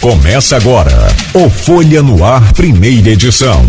Começa agora o Folha no Ar, primeira edição.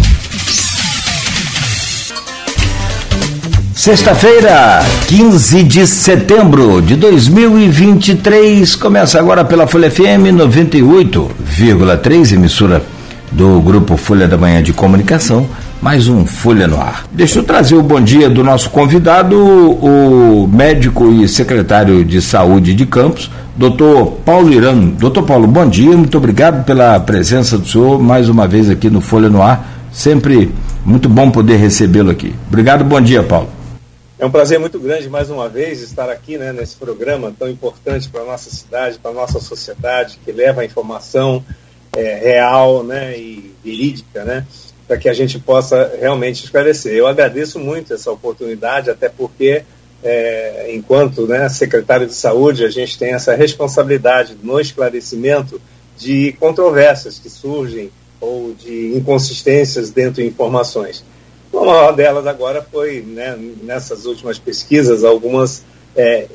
Sexta-feira, 15 de setembro de 2023, começa agora pela Folha FM 98,3, emissora do Grupo Folha da Manhã de Comunicação, mais um Folha no Ar. Deixa eu trazer o bom dia do nosso convidado, o médico e secretário de Saúde de Campos, doutor Paulo Irano. Doutor Paulo, bom dia, muito obrigado pela presença do senhor mais uma vez aqui no Folha no Ar. Sempre muito bom poder recebê-lo aqui. Obrigado, bom dia, Paulo. É um prazer muito grande mais uma vez estar aqui né, nesse programa tão importante para a nossa cidade, para a nossa sociedade, que leva a informação é, real né, e verídica, né, para que a gente possa realmente esclarecer. Eu agradeço muito essa oportunidade, até porque, é, enquanto né, secretário de saúde, a gente tem essa responsabilidade no esclarecimento de controvérsias que surgem ou de inconsistências dentro de informações. Uma delas agora foi, né, nessas últimas pesquisas, algumas é,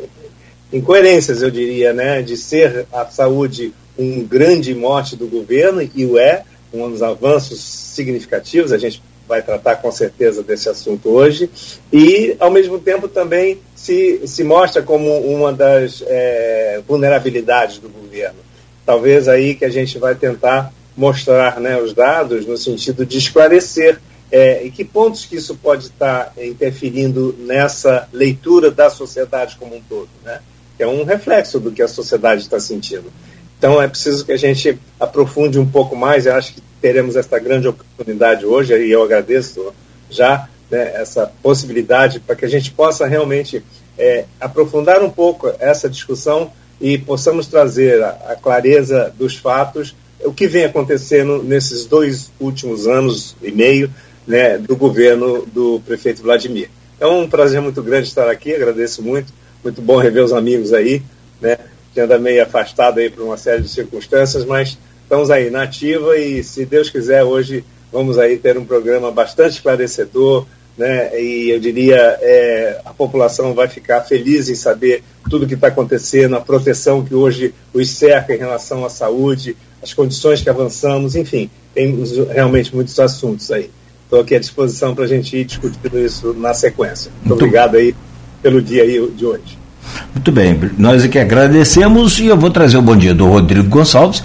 incoerências, eu diria, né, de ser a saúde um grande mote do governo, e o é, dos avanços significativos, a gente vai tratar com certeza desse assunto hoje, e ao mesmo tempo também se, se mostra como uma das é, vulnerabilidades do governo. Talvez aí que a gente vai tentar mostrar né, os dados no sentido de esclarecer é, e que pontos que isso pode estar interferindo nessa leitura da sociedade como um todo, né? É um reflexo do que a sociedade está sentindo. Então é preciso que a gente aprofunde um pouco mais. Eu acho que teremos esta grande oportunidade hoje e eu agradeço já né, essa possibilidade para que a gente possa realmente é, aprofundar um pouco essa discussão e possamos trazer a, a clareza dos fatos, o que vem acontecendo nesses dois últimos anos e meio né, do governo do prefeito Vladimir. É um prazer muito grande estar aqui, agradeço muito, muito bom rever os amigos aí, né, anda meio afastado aí por uma série de circunstâncias, mas estamos aí na ativa e, se Deus quiser, hoje vamos aí ter um programa bastante esclarecedor, né, e eu diria é, a população vai ficar feliz em saber tudo o que está acontecendo, a proteção que hoje os cerca em relação à saúde, as condições que avançamos, enfim, tem realmente muitos assuntos aí. Estou aqui à disposição para a gente ir discutindo isso na sequência. Muito, Muito obrigado aí pelo dia aí de hoje. Muito bem, nós aqui agradecemos e eu vou trazer o bom dia do Rodrigo Gonçalves,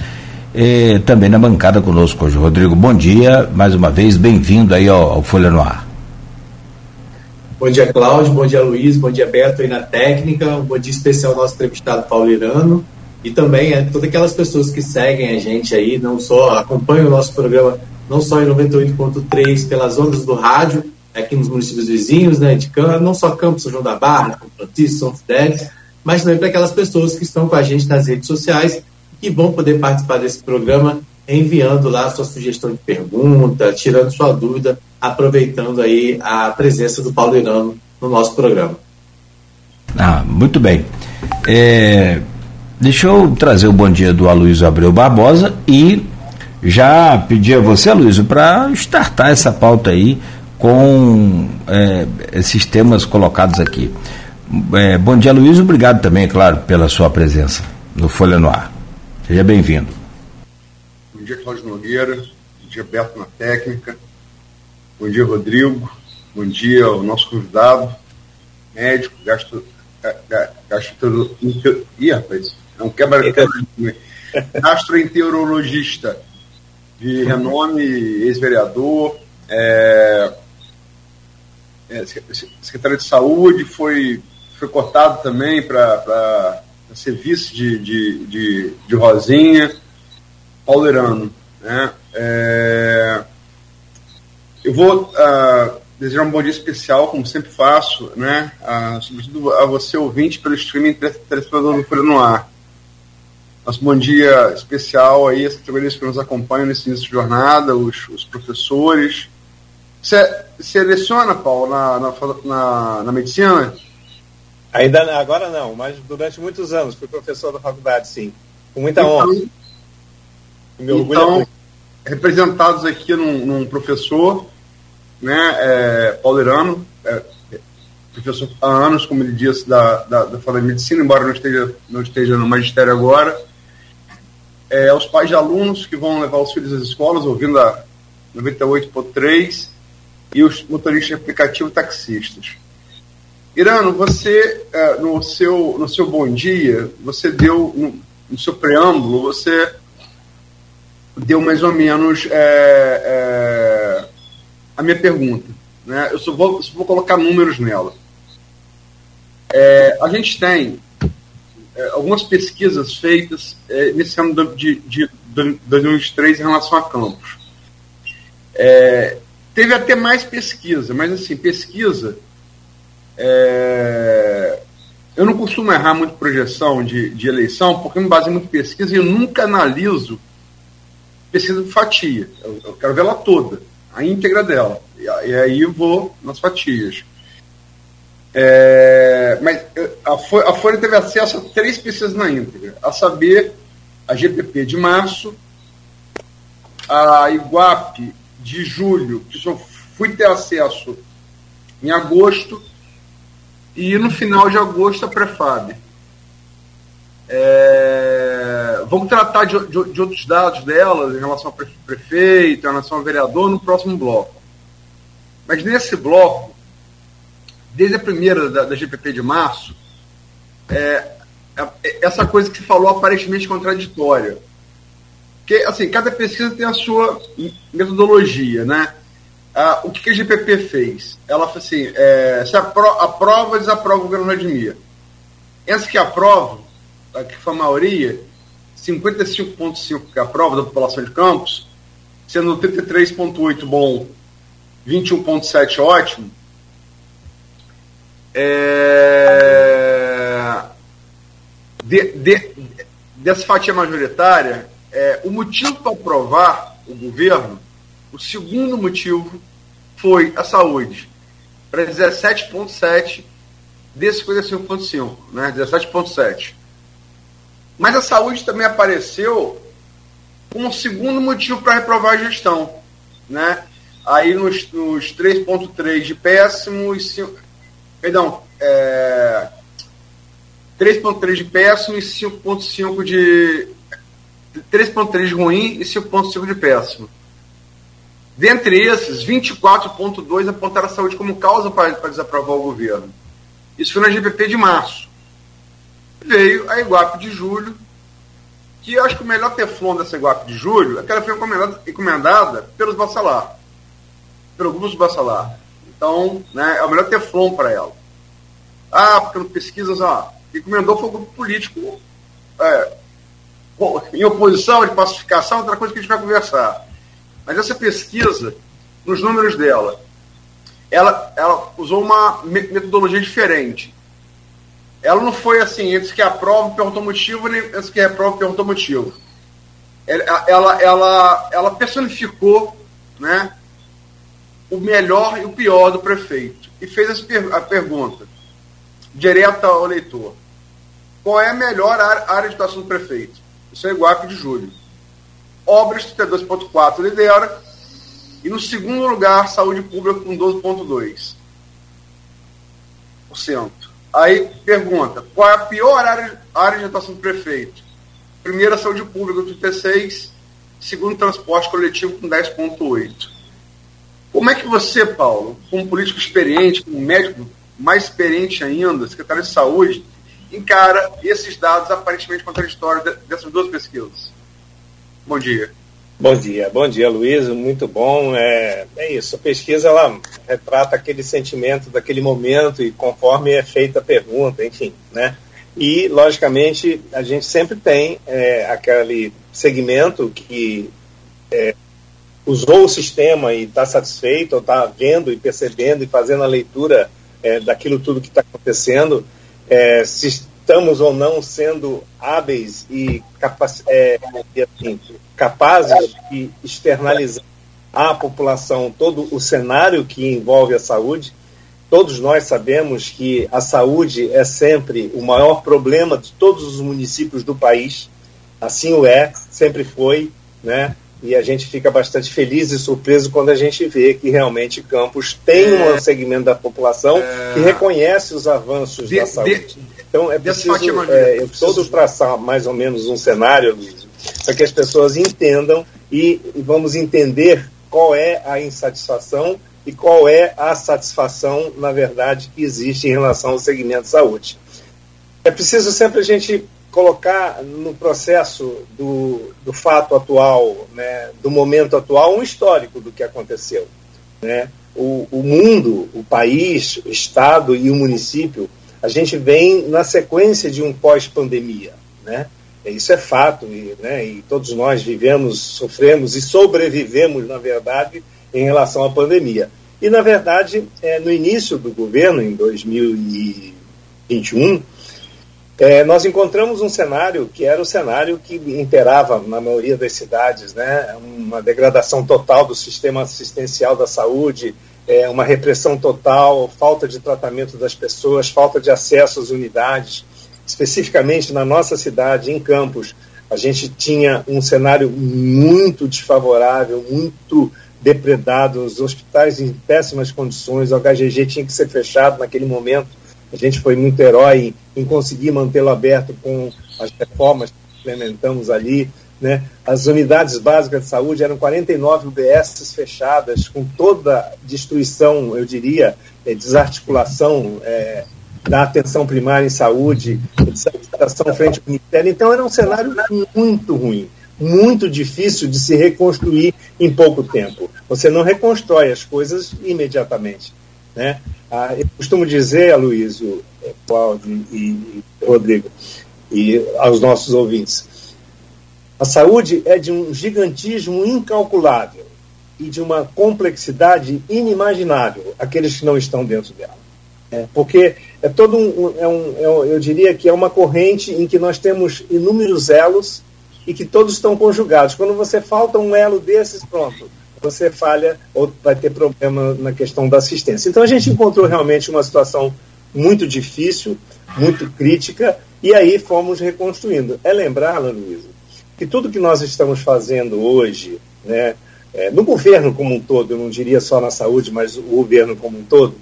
eh, também na bancada conosco hoje. Rodrigo, bom dia, mais uma vez, bem-vindo aí ao, ao, Folha no Ar. Bom dia, Cláudio, bom dia, Luiz, bom dia, Beto aí na técnica, um bom dia especial ao nosso entrevistado Paulo Irano e também a é, todas aquelas pessoas que seguem a gente aí, não só acompanham o nosso programa não só em 98.3 pelas ondas do rádio, aqui nos municípios vizinhos, né, de Campos, não só Campos, São João da Barra, São Francisco, São Fidélis, mas também para aquelas pessoas que estão com a gente nas redes sociais e vão poder participar desse programa enviando lá sua sugestão de pergunta, tirando sua dúvida, aproveitando aí a presença do Paulo Irano no nosso programa. Ah, muito bem. É, deixa eu trazer o bom dia do Aloysio Abreu Barbosa e já pedi a você, Luiz, para startar essa pauta aí com é, esses temas colocados aqui. É, bom dia, Luiz. Obrigado também, claro, pela sua presença no Folha no Ar. Seja bem-vindo. Bom dia, Cláudio Nogueira. Bom dia, Beto na técnica. Bom dia, Rodrigo. Bom dia ao nosso convidado, médico, gastro, ih, rapaz, é um quebra gastroenterologista de renome, ex-vereador, é, é, secretário de saúde, foi, foi cortado também para ser vice de, de, de, de Rosinha, Paulo Né? É, eu vou uh, desejar um bom dia especial, como sempre faço, né? Uh, sobretudo a você, ouvinte, pelo streaming telespectador do Folha no Ar. Nosso bom dia especial aí, as categorias que nos acompanham nesse início de jornada, os, os professores. Você seleciona, Paulo, na, na, na, na, medicina? Ainda agora não, mas durante muitos anos fui professor da faculdade, sim. Com muita então, honra. Me então, representados aqui num, num professor, né, é, Paulo Irano, é, professor há anos, como ele disse, da, da, da Faculdade de Medicina, embora não esteja, não esteja no magistério agora é, aos pais de alunos que vão levar os filhos às escolas, ouvindo a 98.3, e os motoristas de aplicativo taxistas. Irano, você, é, no seu, no seu bom dia, você deu, no, seu preâmbulo, você deu mais ou menos é, é, a minha pergunta. Né? Eu só vou, só vou colocar números nela. É, a gente tem algumas pesquisas feitas nesse ano de, de, de 2003 em relação a campos. É, teve até mais pesquisa, mas assim, pesquisa. É, eu não costumo errar muito projeção de, de eleição, porque eu me baseio muito em pesquisa e eu nunca analiso pesquisa de fatia. Eu, eu quero ver ela toda, a íntegra dela. E, e aí eu vou nas fatias. É, mas a Folha, a Folha teve acesso a três pesquisas na íntegra, a saber, a GPP de março, a Iguape de julho, que só fui ter acesso em agosto, e no final de agosto a Prefab. É, vamos tratar de, de, de, outros dados delas em relação ao prefeito, em relação ao vereador, no próximo bloco. Mas nesse bloco, desde a primeira da, da GPP de março, é, é, essa coisa que se falou aparentemente contraditória. Porque, assim, cada pesquisa tem a sua metodologia, né? Ah, o que, a GPP fez? Ela falou assim, é, se apro aprova, desaprova o governo Vladimir. Essa que aprova, que foi a maioria, 55,5% que aprova da população de Campos, sendo 33,8% bom, 21,7% ótimo, é, de, de, dessa fatia majoritária, é, o motivo para aprovar o governo, o segundo motivo foi a saúde, para 17,7 de 55,5, né? 17,7. Mas a saúde também apareceu como um segundo motivo para reprovar a gestão, né? Aí nos, nos 3,3 de péssimo e 5, Perdão, é, 3.3 de péssimo e 5.5 de. 3.3 de ruim e 5.5 de péssimo. Dentre esses, 24.2 apontaram a saúde como causa para, para desaprovar o governo. Isso foi na GPP de março. Veio a Iguape de julho, que eu acho que o melhor teflon dessa Iguape de julho é que ela foi encomendada, pelos Bassalar, pelo grupo Bassalar. Então, né, é o melhor teflon para ela. Ah, porque pesquisas, ah, encomendou foi o grupo político é, em oposição, de pacificação, outra coisa que a gente vai conversar. Mas essa pesquisa, nos números dela, ela, ela usou uma metodologia diferente. Ela não foi assim, entre que aprova perguntou motivo, nem entre que reprova perguntou motivo. Ela, ela, ela, ela personificou né, o melhor e o pior do prefeito. E fez a pergunta, direta ao leitor. Qual é a melhor área de atuação do prefeito? Isso é Iguape de julho. Obras, 32,4 lidera. E no segundo lugar, saúde pública com 12,2%. Aí pergunta, qual é a pior área, área de atuação do prefeito? Primeira, saúde pública, com 36%. Segundo, transporte coletivo, com 10,8%. Como é que você, Paulo, como político experiente, como médico mais experiente ainda, secretário de saúde, encara esses dados aparentemente contraditórios dessas duas pesquisas? Bom dia. Bom dia, bom dia, Luiz, muito bom. É, é isso, a pesquisa ela retrata aquele sentimento daquele momento e conforme é feita a pergunta, enfim, né? E, logicamente, a gente sempre tem é, aquele segmento que é, usou o sistema e está satisfeito, ou está vendo e percebendo e fazendo a leitura é, daquilo tudo que está acontecendo, é, se estamos ou não sendo hábeis e capaz, é, assim, capazes de externalizar à população todo o cenário que envolve a saúde. Todos nós sabemos que a saúde é sempre o maior problema de todos os municípios do país. Assim o é, sempre foi, né? E a gente fica bastante feliz e surpreso quando a gente vê que realmente Campos tem é, um segmento da população é, que reconhece os avanços de, da saúde. De, então é preciso, é, preciso traçar mais ou menos um cenário, para que as pessoas entendam e, e vamos entender qual é a insatisfação e qual é a satisfação, na verdade, que existe em relação ao segmento de saúde. É preciso sempre a gente colocar no processo do, do fato atual, né, do momento atual, um histórico do que aconteceu. Né? O, o mundo, o país, o Estado e o município, a gente vem na sequência de um pós-pandemia. Né? Isso é fato, e, né, e todos nós vivemos, sofremos e sobrevivemos, na verdade, em relação à pandemia. E, na verdade, é, no início do governo, em 2021, é, nós encontramos um cenário que era o cenário que imperava na maioria das cidades, né? uma degradação total do sistema assistencial da saúde, é, uma repressão total, falta de tratamento das pessoas, falta de acesso às unidades. Especificamente na nossa cidade, em Campos, a gente tinha um cenário muito desfavorável, muito depredado, os hospitais em péssimas condições, o HGG tinha que ser fechado naquele momento a gente foi muito herói em, conseguir mantê-lo aberto com as reformas que implementamos ali. Né? As unidades básicas de saúde eram 49 UBSs fechadas, com toda destruição, eu diria, é, desarticulação é, da atenção primária em saúde, desarticulação frente ao Ministério. Então, era um cenário muito ruim, muito difícil de se reconstruir em pouco tempo. Você não reconstrói as coisas imediatamente. Né? Ah, eu costumo dizer, Aloysio, é, Cláudio e, e Rodrigo, e aos nossos ouvintes, a saúde é de um gigantismo incalculável e de uma complexidade inimaginável aqueles que não estão dentro dela. É, porque é todo um, é um, é um, eu diria que é uma corrente em que nós temos inúmeros elos e que todos estão conjugados. Quando você falta um elo desses, pronto, você falha ou vai ter problema na questão da assistência. Então a gente encontrou realmente uma situação muito difícil, muito crítica, e aí fomos reconstruindo. É lembrar, Luísa, que tudo que nós estamos fazendo hoje, né, é, no governo como um todo, eu não diria só na saúde, mas o governo como um todo,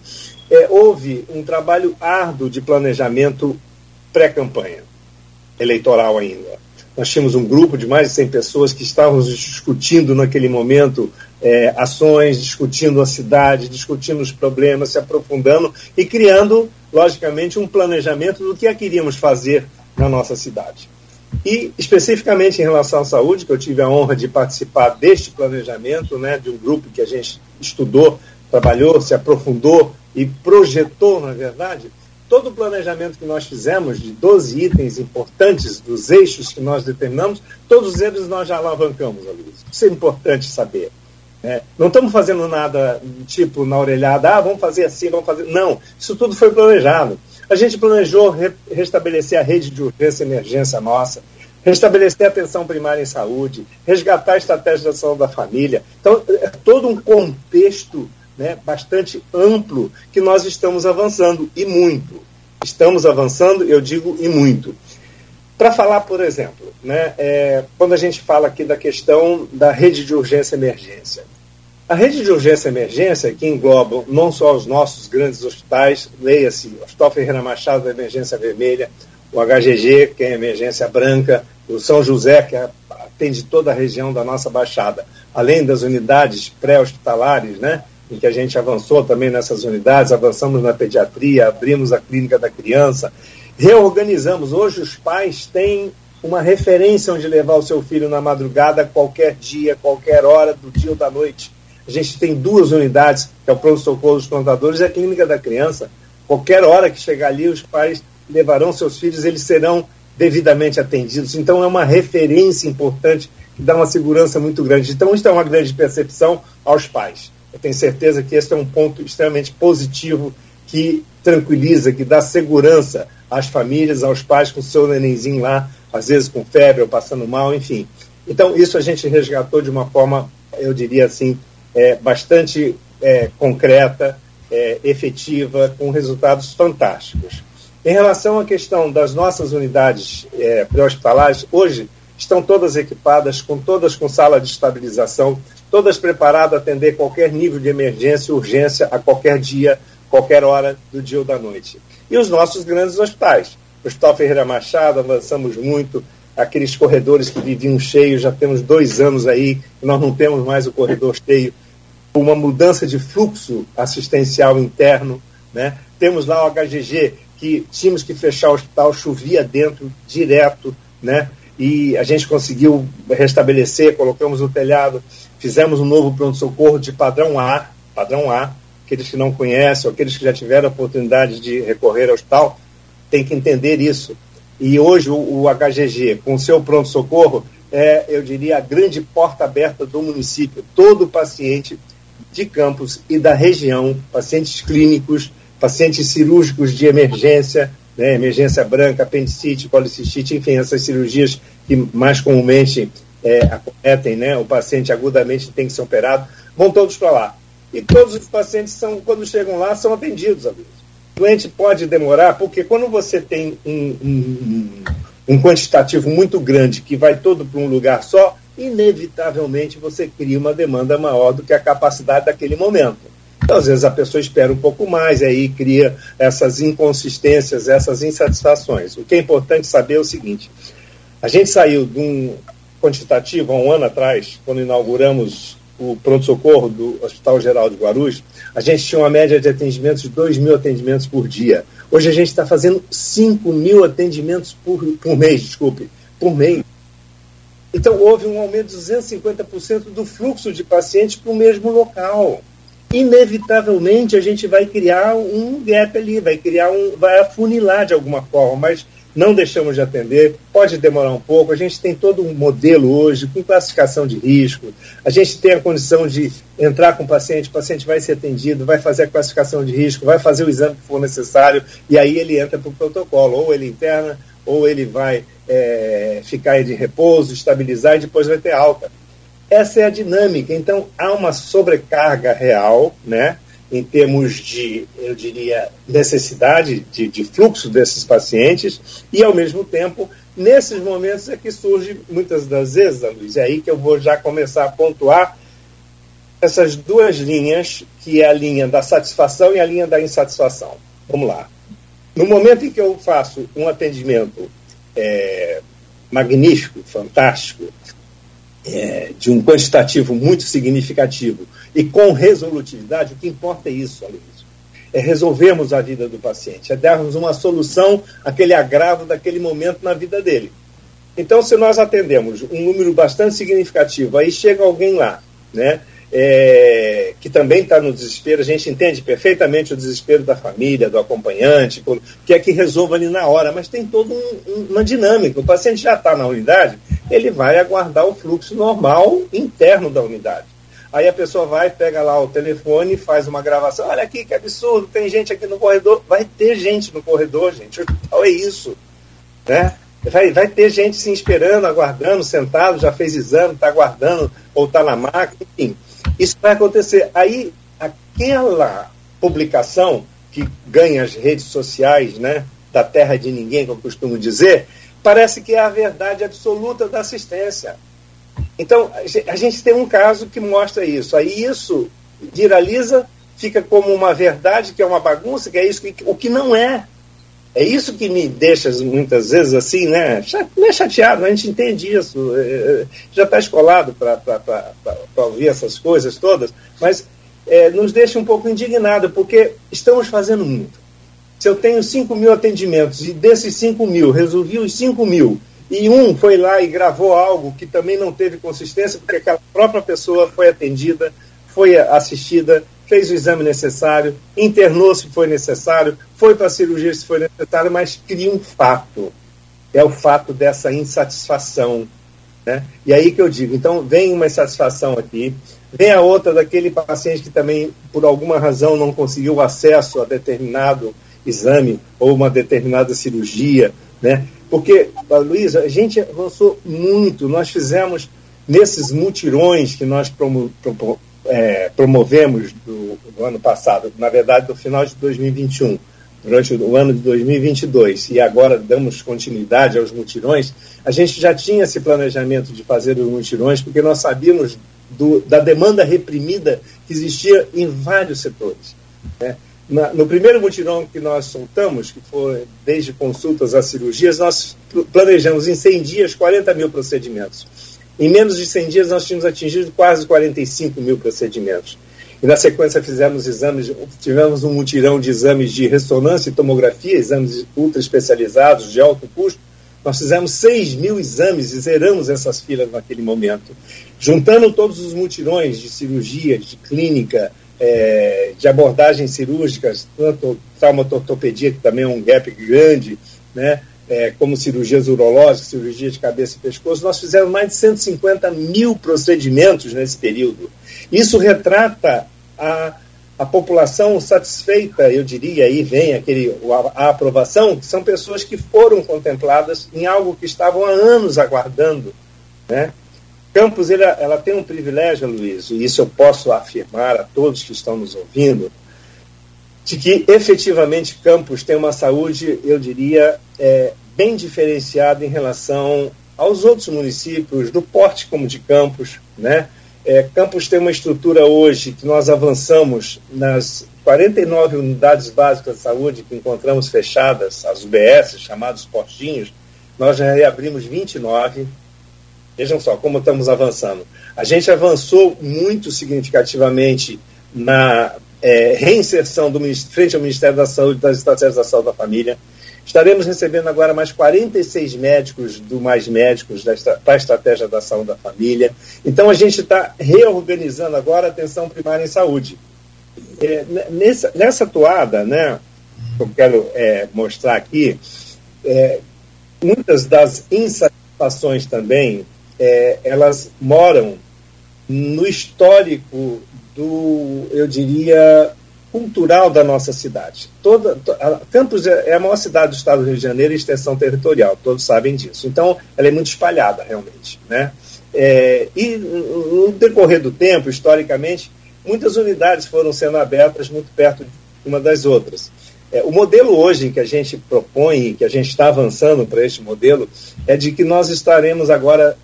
é, houve um trabalho árduo de planejamento pré-campanha eleitoral ainda. Nós tínhamos um grupo de mais de 100 pessoas que estávamos discutindo naquele momento é, ações, discutindo a cidade, discutindo os problemas, se aprofundando e criando, logicamente, um planejamento do que é que iríamos fazer na nossa cidade. E, especificamente em relação à saúde, que eu tive a honra de participar deste planejamento, né, de um grupo que a gente estudou, trabalhou, se aprofundou e projetou, na verdade, todo o planejamento que nós fizemos, de 12 itens importantes dos eixos que nós determinamos, todos eles nós já alavancamos, Luiz. Isso é importante saber. É, não estamos fazendo nada tipo na orelhada, ah, vamos fazer assim, vamos fazer. Não, isso tudo foi planejado. A gente planejou re restabelecer a rede de urgência e emergência nossa, restabelecer a atenção primária em saúde, resgatar a estratégia de ação da família. Então, é todo um contexto né, bastante amplo que nós estamos avançando, e muito. Estamos avançando, eu digo, e muito. Para falar, por exemplo, né, é, quando a gente fala aqui da questão da rede de urgência emergência. A rede de urgência emergência, que engloba não só os nossos grandes hospitais, leia-se Hospital Ferreira Machado da Emergência Vermelha, o HGG, que é a emergência branca, o São José, que atende toda a região da nossa Baixada, além das unidades pré-hospitalares, né, em que a gente avançou também nessas unidades, avançamos na pediatria, abrimos a clínica da criança, reorganizamos. Hoje os pais têm uma referência onde levar o seu filho na madrugada, qualquer dia, qualquer hora do dia ou da noite. A gente tem duas unidades, que é o pronto-socorro dos plantadores e a clínica da criança. Qualquer hora que chegar ali, os pais levarão seus filhos, eles serão devidamente atendidos. Então é uma referência importante que dá uma segurança muito grande. Então isso é uma grande percepção aos pais. Eu tenho certeza que esse é um ponto extremamente positivo que tranquiliza, que dá segurança às famílias, aos pais com seu nenenzinho lá, às vezes com febre ou passando mal, enfim. Então, isso a gente resgatou de uma forma, eu diria assim, é, bastante é, concreta, é, efetiva, com resultados fantásticos. Em relação à questão das nossas unidades é, pré-hospitalares, hoje estão todas equipadas, com todas com sala de estabilização, todas preparadas a atender qualquer nível de emergência, urgência, a qualquer dia, qualquer hora do dia ou da noite e os nossos grandes hospitais. O Hospital Ferreira Machado, avançamos muito, aqueles corredores que viviam cheios, já temos dois anos aí, nós não temos mais o corredor cheio, uma mudança de fluxo assistencial interno, né? Temos lá o HGG, que tínhamos que fechar o hospital, chovia dentro, direto, né? E a gente conseguiu restabelecer, colocamos o telhado, fizemos um novo pronto-socorro de padrão A, padrão A, aqueles que não conhecem, ou aqueles que já tiveram a oportunidade de recorrer ao hospital, tem que entender isso. E hoje o, o HGG, com o seu pronto-socorro, é, eu diria, a grande porta aberta do município. Todo paciente de campos e da região, pacientes clínicos, pacientes cirúrgicos de emergência, né, emergência branca, apendicite, policistite, enfim, essas cirurgias que mais comumente é, acometem, né, o paciente agudamente tem que ser operado, vão todos para lá. E todos os pacientes, são, quando chegam lá, são atendidos, amigos. O doente pode demorar, porque quando você tem um, um, um quantitativo muito grande que vai todo para um lugar só, inevitavelmente você cria uma demanda maior do que a capacidade daquele momento. Então, às vezes a pessoa espera um pouco mais e aí cria essas inconsistências, essas insatisfações. O que é importante saber é o seguinte: a gente saiu de um quantitativo há um ano atrás, quando inauguramos o pronto-socorro do Hospital Geral de Guarulhos, a gente tinha uma média de atendimentos de 2 mil atendimentos por dia. Hoje a gente está fazendo 5 mil atendimentos por, por mês, desculpe, por mês. Então, houve um aumento de 250% do fluxo de pacientes para o mesmo local. Inevitavelmente, a gente vai criar um gap ali, vai criar um, vai afunilar de alguma forma, mas não deixamos de atender, pode demorar um pouco. A gente tem todo um modelo hoje com classificação de risco, a gente tem a condição de entrar com o paciente, o paciente vai ser atendido, vai fazer a classificação de risco, vai fazer o exame que for necessário, e aí ele entra para o protocolo, ou ele interna, ou ele vai é, ficar de repouso, estabilizar e depois vai ter alta. Essa é a dinâmica. Então, há uma sobrecarga real, né? Em termos de, eu diria, necessidade de, de, fluxo desses pacientes, e ao mesmo tempo, nesses momentos é que surge muitas das vezes, Luiz, é aí que eu vou já começar a pontuar essas duas linhas, que é a linha da satisfação e a linha da insatisfação. Vamos lá. No momento em que eu faço um atendimento é, magnífico, fantástico, é, de um quantitativo muito significativo e com resolutividade, o que importa é isso, Aloysio. É resolvermos a vida do paciente, é darmos uma solução àquele agravo daquele momento na vida dele. Então, se nós atendemos um número bastante significativo, aí chega alguém lá, né? É, que também está no desespero, a gente entende perfeitamente o desespero da família, do acompanhante, que é que resolva ali na hora, mas tem toda um, uma dinâmica. O paciente já está na unidade, ele vai aguardar o fluxo normal interno da unidade. Aí a pessoa vai, pega lá o telefone, faz uma gravação. Olha aqui que absurdo, tem gente aqui no corredor. Vai ter gente no corredor, gente. O hospital é isso. Né? Vai, vai ter gente se esperando, aguardando, sentado, já fez exame, está aguardando, ou está na máquina, enfim. Isso vai acontecer. Aí, aquela publicação que ganha as redes sociais, né, da terra de ninguém, como eu costumo dizer, parece que é a verdade absoluta da assistência. Então, a gente tem um caso que mostra isso. Aí isso viraliza, fica como uma verdade, que é uma bagunça, que é isso, que, o que não é. É isso que me deixa muitas vezes assim, né? Não é chateado, a gente entende isso. É, é, já está escolado para ouvir essas coisas todas, mas é, nos deixa um pouco indignado, porque estamos fazendo muito. Se eu tenho 5 mil atendimentos e desses 5 mil resolvi os 5 mil, e um foi lá e gravou algo que também não teve consistência, porque aquela própria pessoa foi atendida, foi assistida, fez o exame necessário, internou se foi necessário, foi para a cirurgia se foi necessário, mas cria um fato. É o fato dessa insatisfação. Né? E aí que eu digo, então vem uma insatisfação aqui, vem a outra daquele paciente que também, por alguma razão, não conseguiu acesso a determinado exame ou uma determinada cirurgia, né? Porque, Luísa, a gente avançou muito, nós fizemos nesses mutirões que nós promo, é, promovemos do, do, ano passado, na verdade, do final de 2021, durante o ano de 2022, e agora damos continuidade aos mutirões, a gente já tinha esse planejamento de fazer os mutirões, porque nós sabíamos do, da demanda reprimida que existia em vários setores. Né? Na, no primeiro mutirão que nós soltamos, que foi desde consultas a cirurgias, nós planejamos em 100 dias 40 mil procedimentos. Em menos de 100 dias, nós tínhamos atingido quase 45 mil procedimentos. E na sequência fizemos exames, tivemos um mutirão de exames de ressonância e tomografia, exames ultra especializados, de alto custo. Nós fizemos 6 mil exames e zeramos essas filas naquele momento. Juntando todos os mutirões de cirurgia, de clínica, é, de abordagens cirúrgicas, tanto traumatortopedia, que também é um gap grande, né, é, como cirurgias urológicas, cirurgia de cabeça e pescoço, nós fizemos mais de 150 mil procedimentos nesse período. Isso retrata a, a população satisfeita, eu diria, aí vem aquele, a, a aprovação, que são pessoas que foram contempladas em algo que estavam há anos aguardando, né? Campos, ela, ela tem um privilégio, Luiz, e isso eu posso afirmar a todos que estão nos ouvindo, de que efetivamente Campos tem uma saúde, eu diria, é, bem diferenciada em relação aos outros municípios, do porte como de Campos. Né? É, Campos tem uma estrutura hoje que nós avançamos nas 49 unidades básicas de saúde que encontramos fechadas, as UBS, chamados postinhos, nós já reabrimos 29 Vejam só como estamos avançando. A gente avançou muito significativamente na é, reinserção do, frente ao Ministério da Saúde das estratégias da saúde da família. Estaremos recebendo agora mais 46 médicos do Mais Médicos para a estratégia da saúde da família. Então, a gente está reorganizando agora a atenção primária em saúde. É, nessa, nessa toada, né, que eu quero é, mostrar aqui, é, muitas das insatisfações também é, elas moram no histórico do, eu diria, cultural da nossa cidade. Toda, Campos é, é a maior cidade do estado do Rio de Janeiro em extensão territorial, todos sabem disso. Então, ela é muito espalhada, realmente. Né? É, e no decorrer do tempo, historicamente, muitas unidades foram sendo abertas muito perto uma das outras. É, o modelo hoje que a gente propõe, que a gente está avançando para este modelo, é de que nós estaremos agora,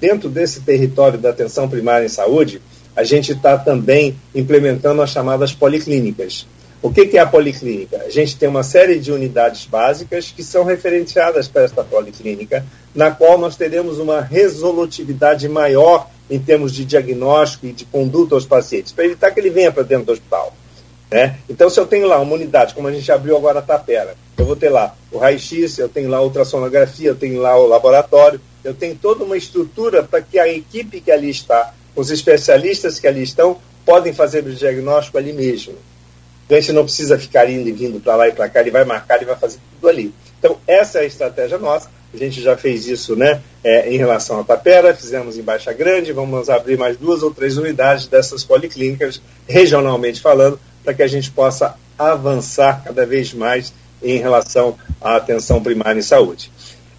dentro desse território da atenção primária em saúde, a gente está também implementando as chamadas policlínicas. O que, que é a policlínica? A gente tem uma série de unidades básicas que são referenciadas para esta policlínica, na qual nós teremos uma resolutividade maior em termos de diagnóstico e de conduta aos pacientes, para evitar que ele venha para dentro do hospital. Né? Então, se eu tenho lá uma unidade, como a gente abriu agora a Tapera, eu vou ter lá o raio-x, eu tenho lá a ultrassonografia, eu tenho lá o laboratório, eu tenho toda uma estrutura para que a equipe que ali está, os especialistas que ali estão, podem fazer o diagnóstico ali mesmo. A gente não precisa ficar indo e vindo para lá e para cá, ele vai marcar, ele vai fazer tudo ali. Então, essa é a estratégia nossa. A gente já fez isso né, é, em relação à Tapera, fizemos em Baixa Grande, vamos abrir mais duas ou três unidades dessas policlínicas, regionalmente falando, para que a gente possa avançar cada vez mais em relação à atenção primária em saúde.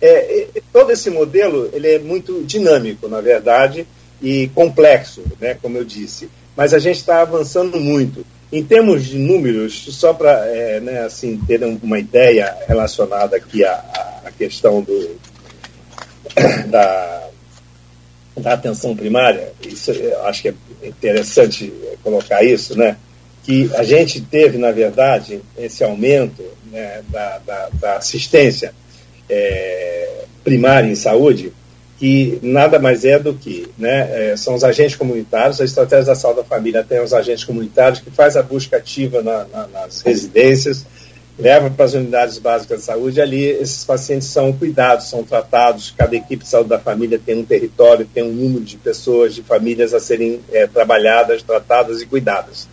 É, todo esse modelo ele é muito dinâmico, na verdade, e complexo, né, como eu disse, mas a gente está avançando muito. Em termos de números, só para é, né, assim, ter uma ideia relacionada aqui à, à questão do, da, da atenção primária, isso acho que é interessante colocar isso, né? que a gente teve, na verdade, esse aumento né, da, da, da, assistência é, primária em saúde, que nada mais é do que né, é, são os agentes comunitários, a estratégia da saúde da família tem os agentes comunitários que faz a busca ativa na, na, nas residências, leva para as unidades básicas de saúde, ali esses pacientes são cuidados, são tratados, cada equipe de saúde da família tem um território, tem um número de pessoas, de famílias a serem é, trabalhadas, tratadas e cuidadas.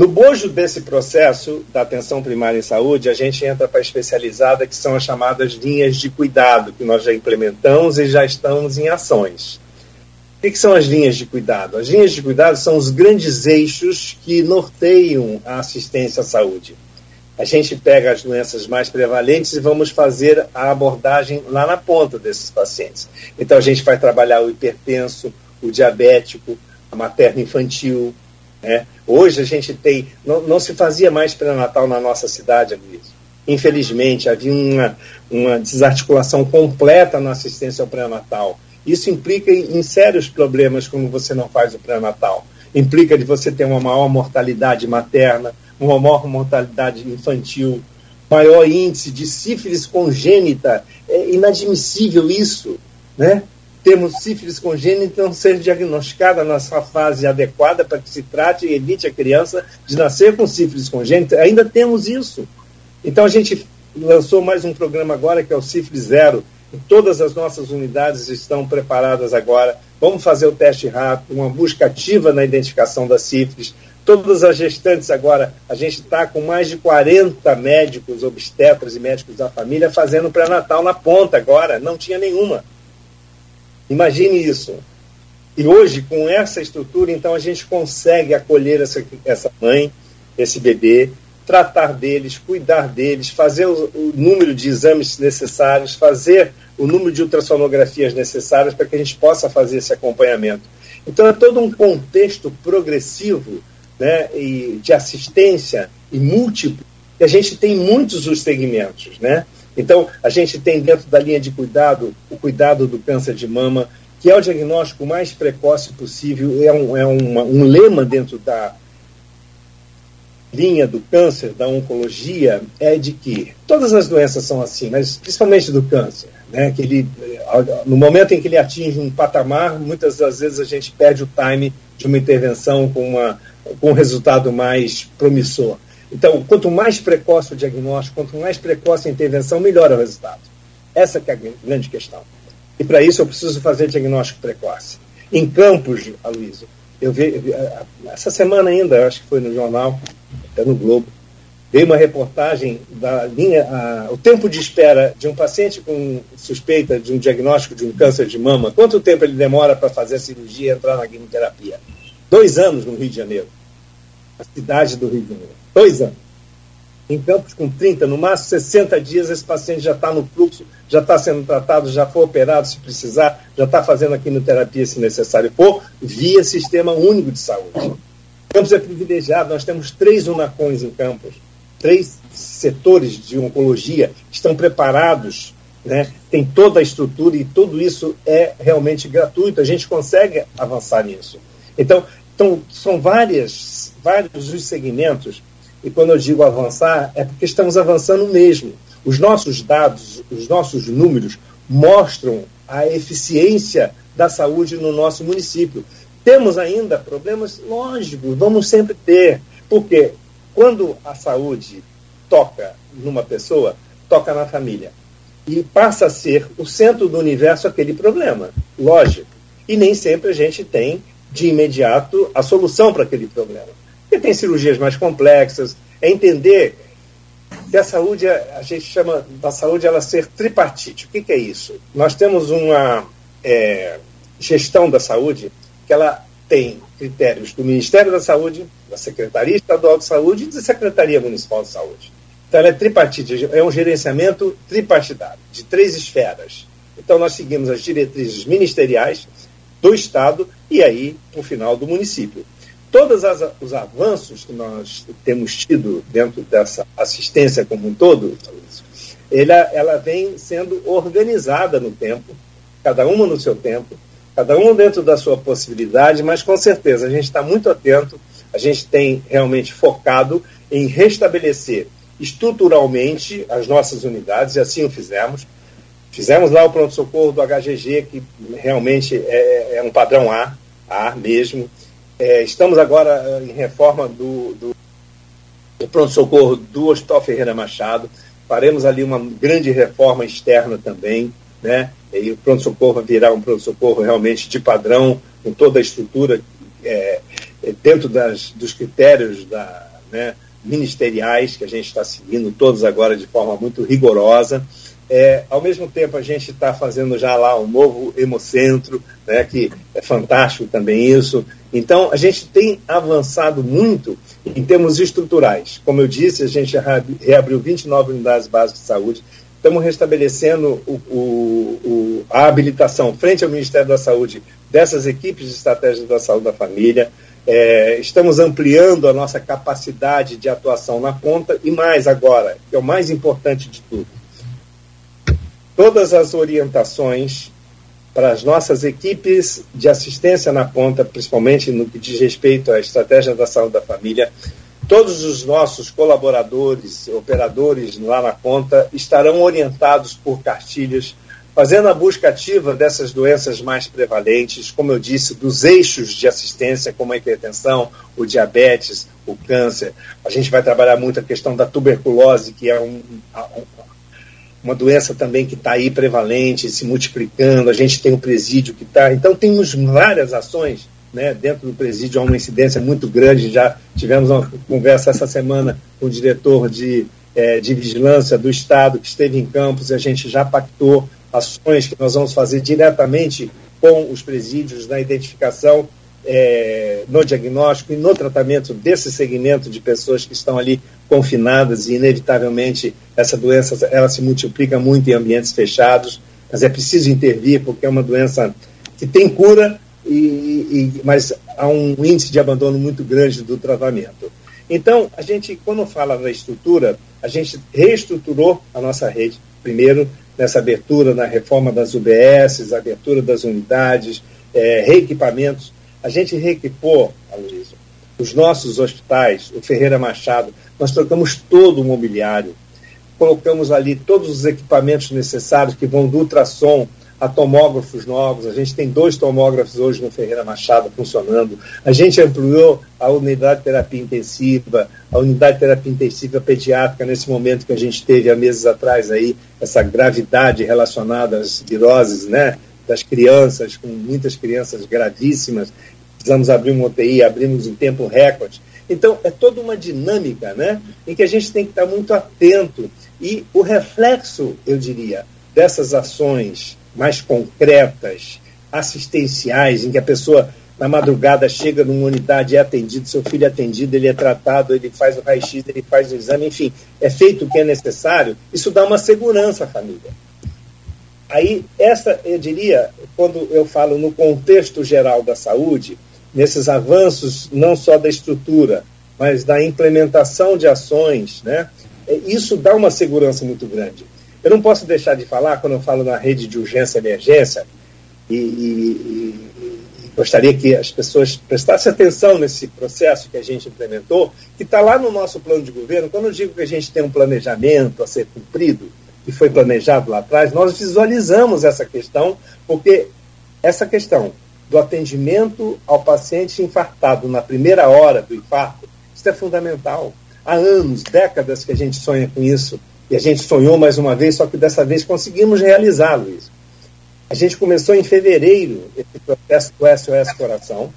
No bojo desse processo da atenção primária em saúde, a gente entra para a especializada, que são as chamadas linhas de cuidado, que nós já implementamos e já estamos em ações. O que, são as linhas de cuidado? As linhas de cuidado são os grandes eixos que norteiam a assistência à saúde. A gente pega as doenças mais prevalentes e vamos fazer a abordagem lá na ponta desses pacientes. Então, a gente vai trabalhar o hipertenso, o diabético, a materno infantil, né? Hoje a gente tem. Não, não se fazia mais pré-natal na nossa cidade, Luiz. Infelizmente, havia uma, uma desarticulação completa na assistência ao pré-natal. Isso implica em, sérios problemas quando você não faz o pré-natal. implica de você ter uma maior mortalidade materna, uma maior mortalidade infantil, maior índice de sífilis congênita. É inadmissível isso, né? Temos sífilis congênita não ser diagnosticada na sua fase adequada para que se trate e evite a criança de nascer com sífilis congênita. Ainda temos isso. Então a gente lançou mais um programa agora que é o Sífilis Zero. E todas as nossas unidades estão preparadas agora. Vamos fazer o teste rápido, uma busca ativa na identificação da sífilis. Todas as gestantes agora, a gente está com mais de 40 médicos, obstetras e médicos da família fazendo pré-natal na ponta agora. Não tinha nenhuma. Imagine isso. E hoje, com essa estrutura, então a gente consegue acolher essa, essa mãe, esse bebê, tratar deles, cuidar deles, fazer o, o, número de exames necessários, fazer o número de ultrassonografias necessárias para que a gente possa fazer esse acompanhamento. Então é todo um contexto progressivo né, e de assistência e múltiplo, que a gente tem muitos os segmentos. Né? Então, a gente tem dentro da linha de cuidado o cuidado do câncer de mama, que é o diagnóstico mais precoce possível, é um, é uma, um lema dentro da linha do câncer, da oncologia, é de que todas as doenças são assim, mas principalmente do câncer, né, que ele, no momento em que ele atinge um patamar, muitas das vezes a gente perde o time de uma intervenção com, uma, com um resultado mais promissor. Então, quanto mais precoce o diagnóstico, quanto mais precoce a intervenção, melhor o resultado. Essa é a grande questão. E para isso eu preciso fazer diagnóstico precoce. Em Campos, Aloysio, eu vi, essa semana ainda, acho que foi no jornal, até no Globo, veio uma reportagem da linha, a, o tempo de espera de um paciente com suspeita de um diagnóstico de um câncer de mama, quanto tempo ele demora para fazer a cirurgia e entrar na quimioterapia? Dois anos no Rio de Janeiro. A cidade do Rio de Janeiro. Dois anos. Em campos com 30, no máximo 60 dias, esse paciente já está no fluxo, já está sendo tratado, já foi operado se precisar, já está fazendo a quimioterapia se necessário for, via Sistema Único de Saúde. Campos é privilegiado, nós temos três UNACONs em Campos, três setores de oncologia estão preparados, né? tem toda a estrutura e tudo isso é realmente gratuito, a gente consegue avançar nisso. Então, então são várias, vários os segmentos e quando eu digo avançar, é porque estamos avançando mesmo. Os nossos dados, os nossos números mostram a eficiência da saúde no nosso município. Temos ainda problemas lógicos, vamos sempre ter, porque quando a saúde toca numa pessoa, toca na família. E passa a ser o centro do universo aquele problema, lógico. E nem sempre a gente tem, de imediato, a solução para aquele problema. Tem cirurgias mais complexas, é entender que a saúde, a gente chama da saúde ela ser tripartite. O que, que é isso? Nós temos uma é, gestão da saúde que ela tem critérios do Ministério da Saúde, da Secretaria Estadual de Saúde e da Secretaria Municipal de Saúde. Então, ela é tripartite, é um gerenciamento tripartidário, de três esferas. Então, nós seguimos as diretrizes ministeriais do Estado e aí, no final, do município todos os avanços que nós temos tido dentro dessa assistência como um todo, ela, ela vem sendo organizada no tempo, cada uma no seu tempo, cada uma dentro da sua possibilidade, mas com certeza a gente está muito atento, a gente tem realmente focado em restabelecer estruturalmente as nossas unidades, e assim o fizemos. Fizemos lá o pronto-socorro do HGG, que realmente é, é um padrão A, A mesmo. É, estamos agora eh, em reforma do, do, do pronto-socorro do Hospital Ferreira Machado. Faremos ali uma grande reforma externa também, né? E o pronto-socorro virar um pronto-socorro realmente de padrão, com toda a estrutura é, dentro das, dos critérios da, né, ministeriais que a gente está seguindo, todos agora de forma muito rigorosa. É, ao mesmo tempo, a gente está fazendo já lá um novo hemocentro, né, que é fantástico também isso. Então, a gente tem avançado muito em termos estruturais. Como eu disse, a gente reabriu 29 unidades básicas de saúde. Estamos restabelecendo o, o, o, a habilitação frente ao Ministério da Saúde dessas equipes de estratégia da saúde da família. É, estamos ampliando a nossa capacidade de atuação na ponta e mais agora, que é o mais importante de tudo. Todas as orientações para as nossas equipes de assistência na ponta, principalmente no que diz respeito à estratégia da saúde da família. Todos os nossos colaboradores, operadores lá na ponta, estarão orientados por cartilhas, fazendo a busca ativa dessas doenças mais prevalentes, como eu disse, dos eixos de assistência, como a hipertensão, o diabetes, o câncer. A gente vai trabalhar muito a questão da tuberculose, que é um, uma doença também que está aí prevalente, se multiplicando, a gente tem o presídio que está. Então, temos várias ações né, dentro do presídio, há uma incidência muito grande. Já tivemos uma conversa essa semana com o diretor de, é, de vigilância do Estado, que esteve em Campos, e a gente já pactou ações que nós vamos fazer diretamente com os presídios na identificação é, no diagnóstico e no tratamento desse segmento de pessoas que estão ali confinadas e inevitavelmente essa doença ela se multiplica muito em ambientes fechados, mas é preciso intervir porque é uma doença que tem cura e, e mas há um índice de abandono muito grande do tratamento. Então, a gente, quando fala da estrutura, a gente reestruturou a nossa rede, primeiro, nessa abertura, na reforma das UBSs, abertura das unidades, é, reequipamentos a gente reequipou, Aloysio, os nossos hospitais, o Ferreira Machado, nós trocamos todo o mobiliário, colocamos ali todos os equipamentos necessários que vão do ultrassom a tomógrafos novos. A gente tem dois tomógrafos hoje no Ferreira Machado funcionando. A gente ampliou a unidade de terapia intensiva, a unidade de terapia intensiva pediátrica nesse momento que a gente teve há meses atrás aí, essa gravidade relacionada às viroses, né? Das crianças, com muitas crianças gravíssimas. Precisamos abrir uma UTI, abrimos em tempo recorde. Então, é toda uma dinâmica né, em que a gente tem que estar muito atento. E o reflexo, eu diria, dessas ações mais concretas, assistenciais, em que a pessoa na madrugada chega numa unidade, é atendido, seu filho é atendido, ele é tratado, ele faz o raio-x, ele faz o exame, enfim, é feito o que é necessário, isso dá uma segurança à família. Aí, essa, eu diria, quando eu falo no contexto geral da saúde, nesses avanços não só da estrutura, mas da implementação de ações, né? É, isso dá uma segurança muito grande. Eu não posso deixar de falar, quando eu falo na rede de urgência e emergência, e, e, e gostaria que as pessoas prestassem atenção nesse processo que a gente implementou, que está lá no nosso plano de governo. Quando eu digo que a gente tem um planejamento a ser cumprido, que foi planejado lá atrás, nós visualizamos essa questão, porque essa questão do atendimento ao paciente infartado na primeira hora do infarto, isso é fundamental. Há anos, décadas que a gente sonha com isso, e a gente sonhou mais uma vez, só que dessa vez conseguimos realizá-lo. A gente começou em fevereiro esse processo do SOS Coração.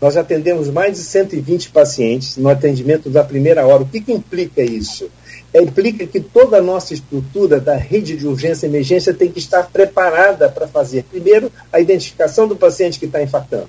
Nós atendemos mais de 120 pacientes no atendimento da primeira hora. O que, que implica isso? Implica que toda a nossa estrutura da rede de urgência e emergência tem que estar preparada para fazer, primeiro, a identificação do paciente que está infartando.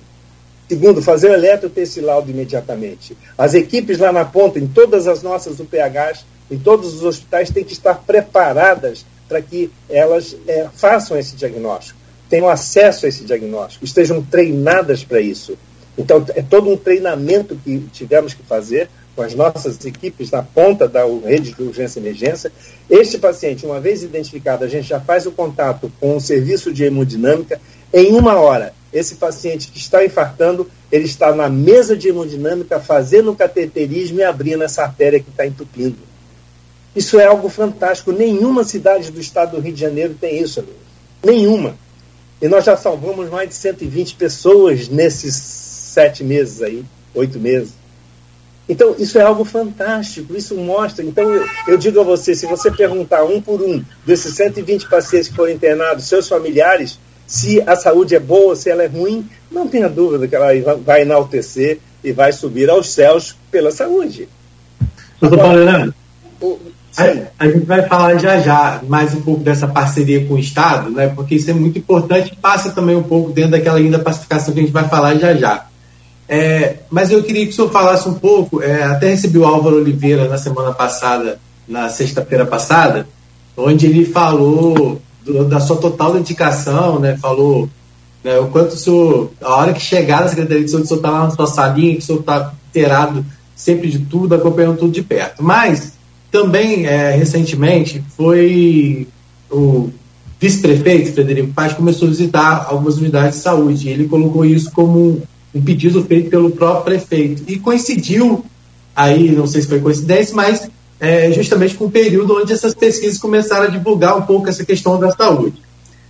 Segundo, fazer o eletrotesse laudo imediatamente. As equipes lá na ponta, em todas as nossas UPHs, em todos os hospitais, têm que estar preparadas para que elas é, façam esse diagnóstico, tenham acesso a esse diagnóstico, estejam treinadas para isso. Então, é todo um treinamento que tivemos que fazer com as nossas equipes na ponta da rede de urgência e emergência. Este paciente, uma vez identificado, a gente já faz o contato com o serviço de hemodinâmica. Em uma hora, esse paciente que está infartando, ele está na mesa de hemodinâmica fazendo cateterismo e abrindo essa artéria que está entupindo. Isso é algo fantástico. Nenhuma cidade do estado do Rio de Janeiro tem isso, amigo. Nenhuma. E nós já salvamos mais de 120 pessoas nesses sete meses aí, oito meses. Então, isso é algo fantástico, isso mostra. Então, eu, eu, digo a você: se você perguntar um por um desses 120 pacientes que foram internados, seus familiares, se a saúde é boa, se ela é ruim, não tenha dúvida que ela vai enaltecer e vai subir aos céus pela saúde. Doutor Paulo a, a, gente vai falar já já mais um pouco dessa parceria com o Estado, né? Porque isso é muito importante, passa também um pouco dentro daquela linda pacificação que a gente vai falar já já. É, mas eu queria que o senhor falasse um pouco, é, até recebi o Álvaro Oliveira na semana passada, na sexta-feira passada, onde ele falou do, da sua total dedicação, né, falou né, o quanto o senhor, a hora que chegar na Secretaria de Saúde, o senhor está lá na sua salinha, que o senhor está inteirado sempre de tudo, acompanhando tudo de perto. Mas também, é, recentemente, foi o vice-prefeito, Frederico Paz, começou a visitar algumas unidades de saúde. Ele colocou isso como um pedido feito pelo próprio prefeito. E coincidiu, aí, não sei se foi coincidência, mas é, justamente com o período onde essas pesquisas começaram a divulgar um pouco essa questão da saúde.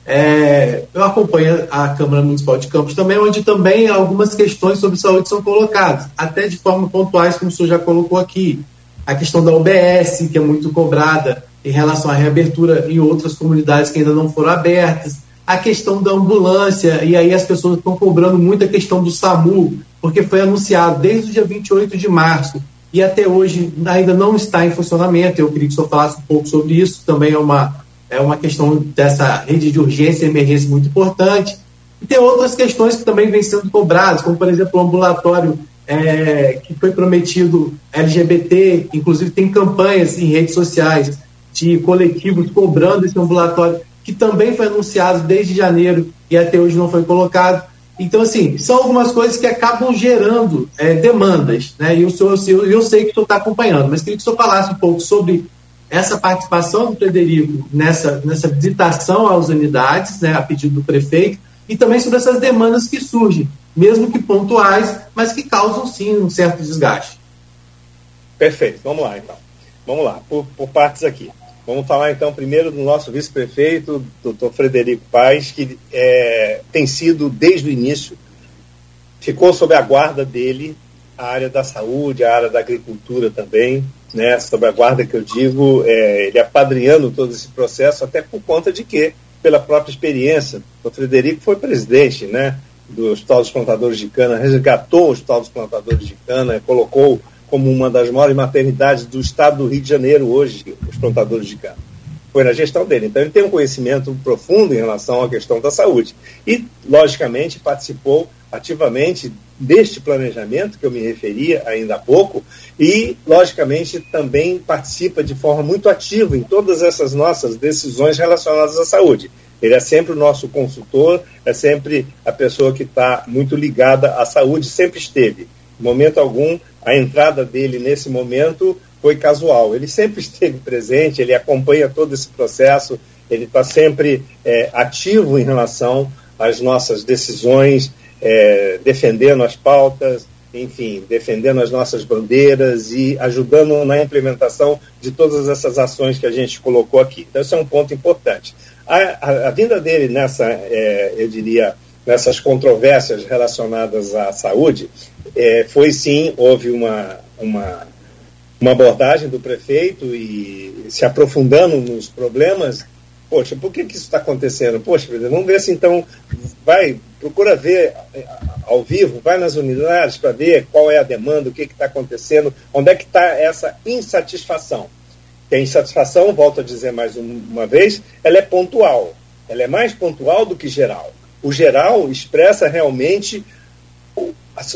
É, eu acompanho a Câmara Municipal de Campos também, onde também algumas questões sobre saúde são colocadas, até de forma pontuais, como o senhor já colocou aqui. A questão da UBS, que é muito cobrada em relação à reabertura em outras comunidades que ainda não foram abertas. A questão da ambulância, e aí as pessoas estão cobrando muito a questão do SAMU, porque foi anunciado desde o dia 28 de março e até hoje ainda não está em funcionamento. Eu queria que o senhor falasse um pouco sobre isso, também é uma é uma questão dessa rede de urgência e emergência muito importante. E tem outras questões que também vêm sendo cobradas, como, por exemplo, o ambulatório é, que foi prometido LGBT, inclusive tem campanhas em redes sociais de coletivos cobrando esse ambulatório, que também foi anunciado desde janeiro e até hoje não foi colocado. Então, assim, são algumas coisas que acabam gerando é, demandas, né? E o senhor, eu, eu sei que o senhor está acompanhando, mas queria que o senhor falasse um pouco sobre essa participação do Frederico nessa, nessa visitação às unidades, né, a pedido do prefeito, e também sobre essas demandas que surgem, mesmo que pontuais, mas que causam sim um certo desgaste. Perfeito, vamos lá então. Vamos lá, por, por partes aqui. Vamos falar então primeiro do nosso vice-prefeito, doutor Frederico Paes, que é, tem sido desde o início, ficou sob a guarda dele a área da saúde, a área da agricultura também, né, sobre a guarda que eu digo, é, ele apadrinhando todo esse processo, até por conta de que, pela própria experiência, o Frederico foi presidente né, do Hospital dos Plantadores de Cana, resgatou o Hospital dos Plantadores de Cana, colocou como uma das maiores maternidades do estado do Rio de Janeiro hoje, os plantadores de cana. Foi na gestão dele. Então ele tem um conhecimento profundo em relação à questão da saúde. E, logicamente, participou ativamente deste planejamento que eu me referia ainda há pouco e, logicamente, também participa de forma muito ativa em todas essas nossas decisões relacionadas à saúde. Ele é sempre o nosso consultor, é sempre a pessoa que está muito ligada à saúde, sempre esteve. Momento algum, a entrada dele nesse momento foi casual. Ele sempre esteve presente, ele acompanha todo esse processo, ele está sempre é, ativo em relação às nossas decisões, é, defendendo as pautas, enfim, defendendo as nossas bandeiras e ajudando na implementação de todas essas ações que a gente colocou aqui. Então, esse é um ponto importante. A, a, a vinda dele nessa, é, eu diria, nessas controvérsias relacionadas à saúde, é, foi sim, houve uma, uma, uma abordagem do prefeito e se aprofundando nos problemas poxa, por que, que isso está acontecendo? Poxa, vamos ver se então vai, procura ver eh, ao vivo, vai nas unidades para ver qual é a demanda, o que está acontecendo, onde é que está essa insatisfação. Que a insatisfação, volto a dizer mais uma vez, ela é pontual. Ela é mais pontual do que geral. O geral expressa realmente o,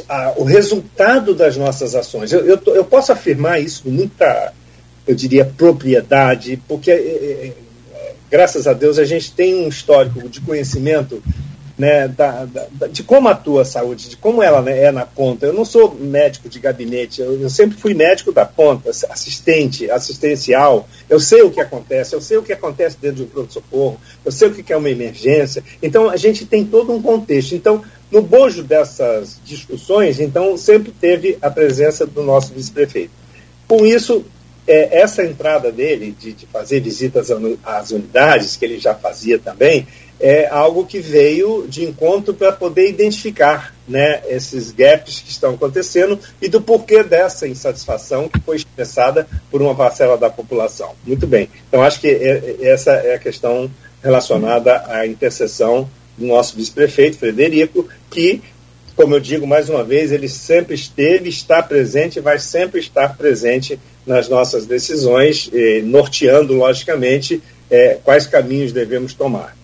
a, o resultado das nossas ações. Eu, eu, eu, posso afirmar isso com muita, eu diria, propriedade, porque é, graças a Deus, a gente tem um histórico de conhecimento né, da, da, de como atua a saúde, de como ela né, é na ponta. Eu não sou médico de gabinete, eu, eu, sempre fui médico da ponta, assistente, assistencial. Eu sei o que acontece, eu sei o que acontece dentro de um pronto-socorro, eu sei o que é uma emergência. Então, a gente tem todo um contexto. Então, no bojo dessas discussões, então, sempre teve a presença do nosso vice-prefeito. Com isso, é, essa entrada dele de, de, fazer visitas às unidades, que ele já fazia também, é algo que veio de encontro para poder identificar né, esses gaps que estão acontecendo e do porquê dessa insatisfação que foi expressada por uma parcela da população. Muito bem. Então, acho que é, é, essa é a questão relacionada à intercessão do nosso vice-prefeito, Frederico, que como eu digo mais uma vez, ele sempre esteve, está presente e vai sempre estar presente nas nossas decisões, eh, norteando, logicamente, eh, quais caminhos devemos tomar.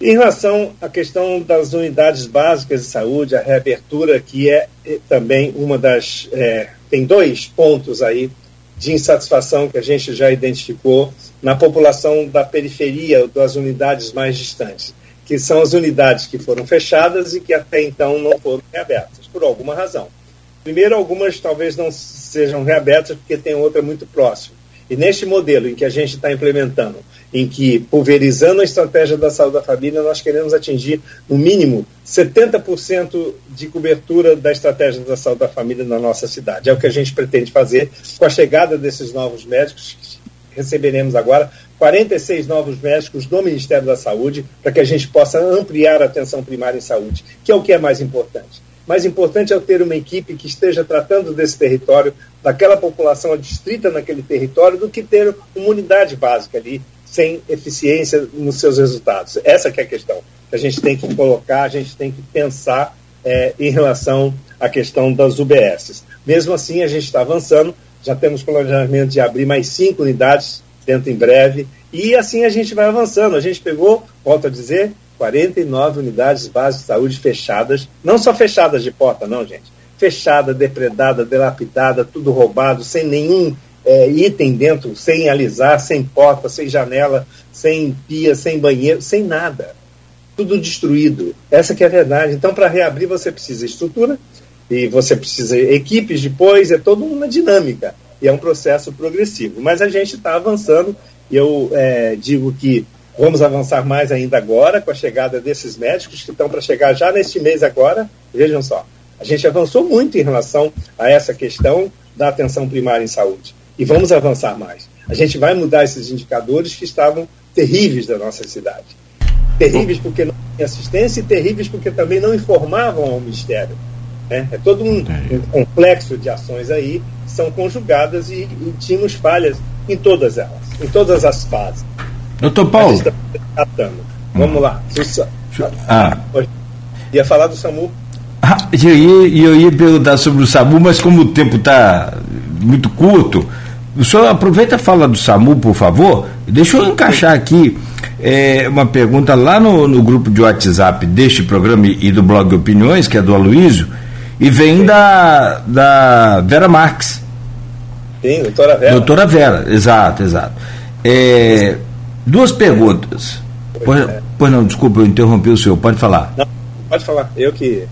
Em relação à questão das unidades básicas de saúde, a reabertura, que é eh, também uma das. Eh, tem dois pontos aí de insatisfação que a gente já identificou na população da periferia, das unidades mais distantes que são as unidades que foram fechadas e que até então não foram reabertas, por alguma razão. Primeiro, algumas talvez não sejam reabertas porque tem outra muito próxima. E neste modelo em que a gente está implementando, em que, pulverizando a estratégia da saúde da família, nós queremos atingir, no mínimo, 70% de cobertura da estratégia da saúde da família na nossa cidade. É o que a gente pretende fazer com a chegada desses novos médicos. Receberemos agora 46 novos médicos do Ministério da Saúde para que a gente possa ampliar a atenção primária em saúde, que é o que é mais importante. Mais importante é ter uma equipe que esteja tratando desse território, daquela população distrita naquele território, do que ter uma unidade básica ali, sem eficiência nos seus resultados. Essa é a questão que a gente tem que colocar, a gente tem que pensar é, em relação à questão das UBSs. Mesmo assim, a gente está avançando, já temos planejamento de abrir mais cinco unidades dentro em breve, e assim a gente vai avançando. A gente pegou, volto a dizer, 49 unidades básicas de saúde fechadas, não só fechadas de porta, não, gente. Fechada, depredada, delapidada, tudo roubado, sem nenhum é, item dentro, sem alisar, sem porta, sem janela, sem pia, sem banheiro, sem nada. Tudo destruído. Essa que é a verdade. Então, para reabrir, você precisa estrutura e você precisa equipes depois, é toda uma dinâmica. E é um processo progressivo. Mas a gente está avançando e eu é, digo que Vamos avançar mais ainda agora com a chegada desses médicos que estão para chegar já neste mês agora. Vejam só, a gente avançou muito em relação a essa questão da atenção primária em saúde. E vamos avançar mais. A gente vai mudar esses indicadores que estavam terríveis da nossa cidade. Terríveis porque não tinha assistência e terríveis porque também não informavam ao Ministério. É, é todo um, um, complexo de ações aí são conjugadas e, e tínhamos falhas em todas elas, em todas as fases. Doutor Paulo. Vamos lá. Ah. Ia falar do SAMU. Ah, eu, ia, eu ia perguntar sobre o SAMU, mas como o tempo está muito curto, o senhor aproveita e fala do SAMU, por favor. Deixa eu encaixar aqui é, uma pergunta lá no, no, grupo de WhatsApp deste programa e do blog Opiniões, que é do Aloysio, e vem da, da Vera Marques. Sim, doutora Vera. Doutora Vera, exato, exato. É, Duas perguntas. Pois, é. pois, não, desculpa, eu interrompi o senhor. Pode falar. Não, pode falar. Eu que.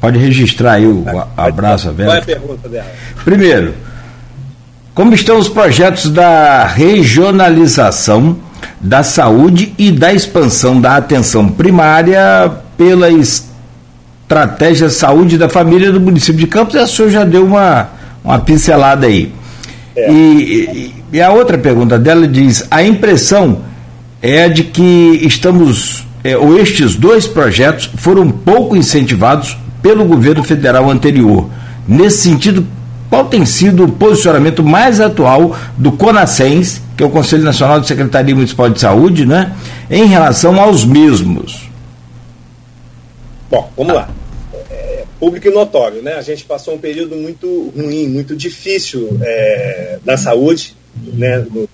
Pode registrar aí o abraço, velho. Qual é a pergunta dela? Primeiro, como estão os projetos da regionalização da saúde e da expansão da atenção primária pela estratégia saúde da família do município de Campos? A senhor já deu uma, uma pincelada aí. É. E, e a outra pergunta dela diz: a impressão é de que estamos, é, ou estes dois projetos foram pouco incentivados pelo governo federal anterior. Nesse sentido, qual tem sido o posicionamento mais atual do CONASENS, que é o Conselho Nacional de Secretaria Municipal de Saúde, né, em relação aos mesmos? Bom, vamos lá. Público e notório, né? A gente passou um período muito ruim, muito difícil é, da saúde né, no,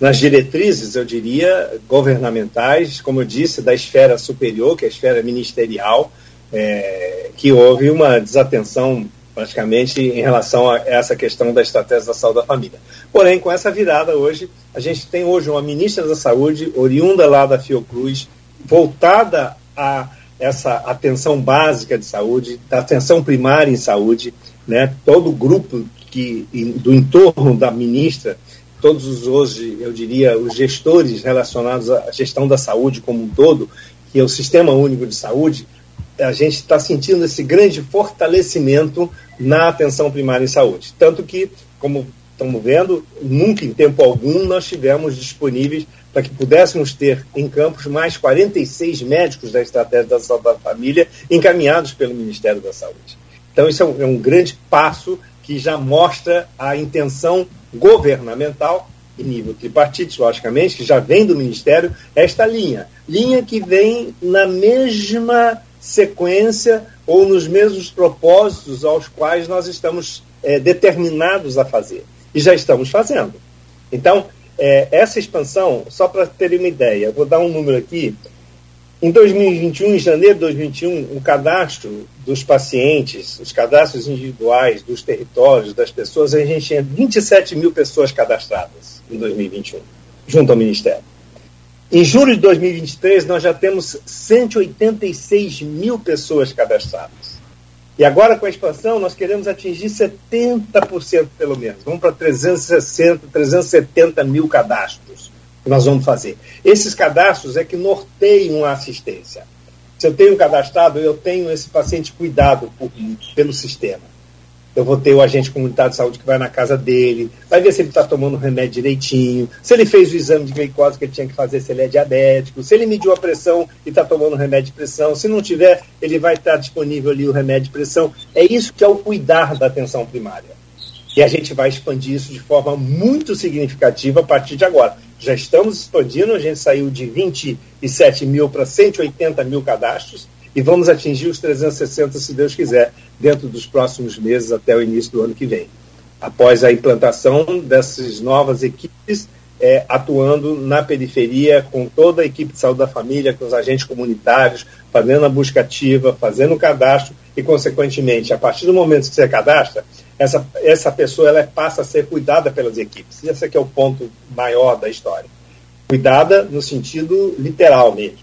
nas diretrizes, eu diria, governamentais, como eu disse, da esfera superior, que é a esfera ministerial, é, que houve uma desatenção praticamente em relação a essa questão da estratégia da saúde da família. Porém, com essa virada hoje, a gente tem hoje uma ministra da Saúde, oriunda lá da Fiocruz, voltada a essa atenção básica de saúde, da atenção primária em saúde, né? todo o grupo que do entorno da ministra, todos os hoje, eu diria, os gestores relacionados à gestão da saúde como um todo, que é o Sistema Único de Saúde, a gente está sentindo esse grande fortalecimento na atenção primária em saúde. Tanto que, como estamos vendo, nunca em tempo algum nós tivemos disponíveis para que pudéssemos ter em campos mais 46 médicos da Estratégia da Saúde da Família encaminhados pelo Ministério da Saúde. Então, isso é um, é um grande passo que já mostra a intenção governamental, em nível tripartite, logicamente, que já vem do Ministério, esta linha. Linha que vem na mesma sequência ou nos mesmos propósitos aos quais nós estamos é, determinados a fazer. E já estamos fazendo. Então, é, essa expansão, só para ter uma ideia, vou dar um número aqui, em 2021, em janeiro de 2021, o cadastro dos pacientes, os cadastros individuais dos territórios, das pessoas, a gente tinha 27 mil pessoas cadastradas em 2021, junto ao Ministério. Em julho de 2023, nós já temos 186 mil pessoas cadastradas. E agora, com a expansão, nós queremos atingir 70% pelo menos. Vamos para 360, 370 mil cadastros que nós vamos fazer. Esses cadastros é que norteiam a assistência. Se eu tenho cadastrado, eu tenho esse paciente cuidado por, pelo sistema. Eu vou ter o agente comunitário de saúde que vai na casa dele, vai ver se ele está tomando o remédio direitinho, se ele fez o exame de glicose que ele tinha que fazer, se ele é diabético, se ele mediu a pressão e está tomando remédio de pressão. Se não tiver, ele vai estar disponível ali o remédio de pressão. É isso que é o cuidar da atenção primária. E a gente vai expandir isso de forma muito significativa a partir de agora. Já estamos expandindo, a gente saiu de 27 mil para 180 mil cadastros e vamos atingir os 360, se Deus quiser, dentro dos próximos meses até o início do ano que vem. Após a implantação dessas novas equipes, é, atuando na periferia com toda a equipe de saúde da família, com os agentes comunitários, fazendo a busca ativa, fazendo o cadastro e, consequentemente, a partir do momento que você cadastra, essa, essa pessoa ela passa a ser cuidada pelas equipes. Esse aqui é o ponto maior da história. Cuidada no sentido literal mesmo.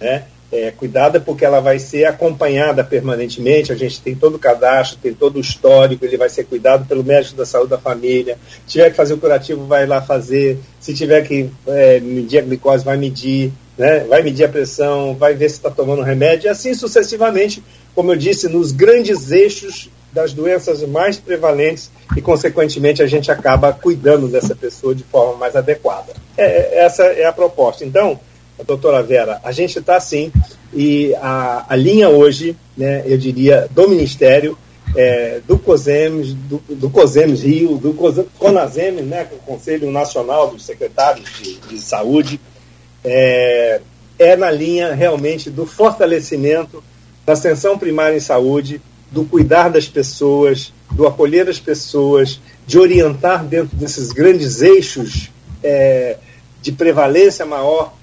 Né? É, cuidada porque ela vai ser acompanhada permanentemente. A gente tem todo o cadastro, tem todo o histórico, ele vai ser cuidado pelo médico da saúde da família. Se tiver que fazer o curativo, vai lá fazer. Se tiver que é, medir a glicose, vai medir. Né? Vai medir a pressão, vai ver se está tomando remédio, e assim sucessivamente, como eu disse, nos grandes eixos das doenças mais prevalentes e, consequentemente, a gente acaba cuidando dessa pessoa de forma mais adequada. É, essa é a proposta. Então, doutora Vera, a gente está assim, e a, a linha hoje, né, eu diria, do Ministério, é, do COSEMES, do, do COSEMES Rio, do CONASEMES, né, é o Conselho Nacional dos Secretários de, de Saúde, é, é na linha realmente do fortalecimento da atenção primária em saúde, do cuidar das pessoas, do acolher as pessoas, de orientar dentro desses grandes eixos é, de prevalência maior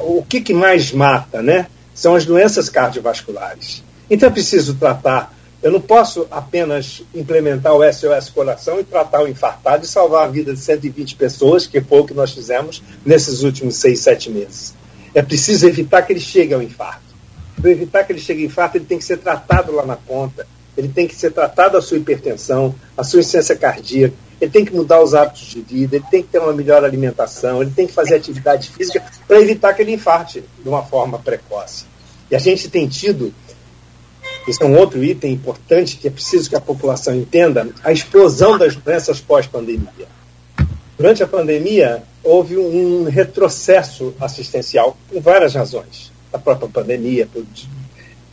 o que, que mais mata, né? São as doenças cardiovasculares. Então é preciso tratar. Eu não posso apenas implementar o SOS Coração e tratar o infartado e salvar a vida de 120 pessoas, que foi o que nós fizemos nesses últimos seis, sete meses. É preciso evitar que ele chegue ao infarto. Para evitar que ele chegue ao infarto, ele tem que ser tratado lá na ponta. Ele tem que ser tratado a sua hipertensão, a sua insuficiência cardíaca, ele tem que mudar os hábitos de vida, ele tem que ter uma melhor alimentação, ele tem que fazer atividade física para evitar que ele infarte de uma forma precoce. E a gente tem tido, isso é um outro item importante que é preciso que a população entenda, a explosão das doenças pós-pandemia. Durante a pandemia, houve um retrocesso assistencial por várias razões. A própria pandemia, por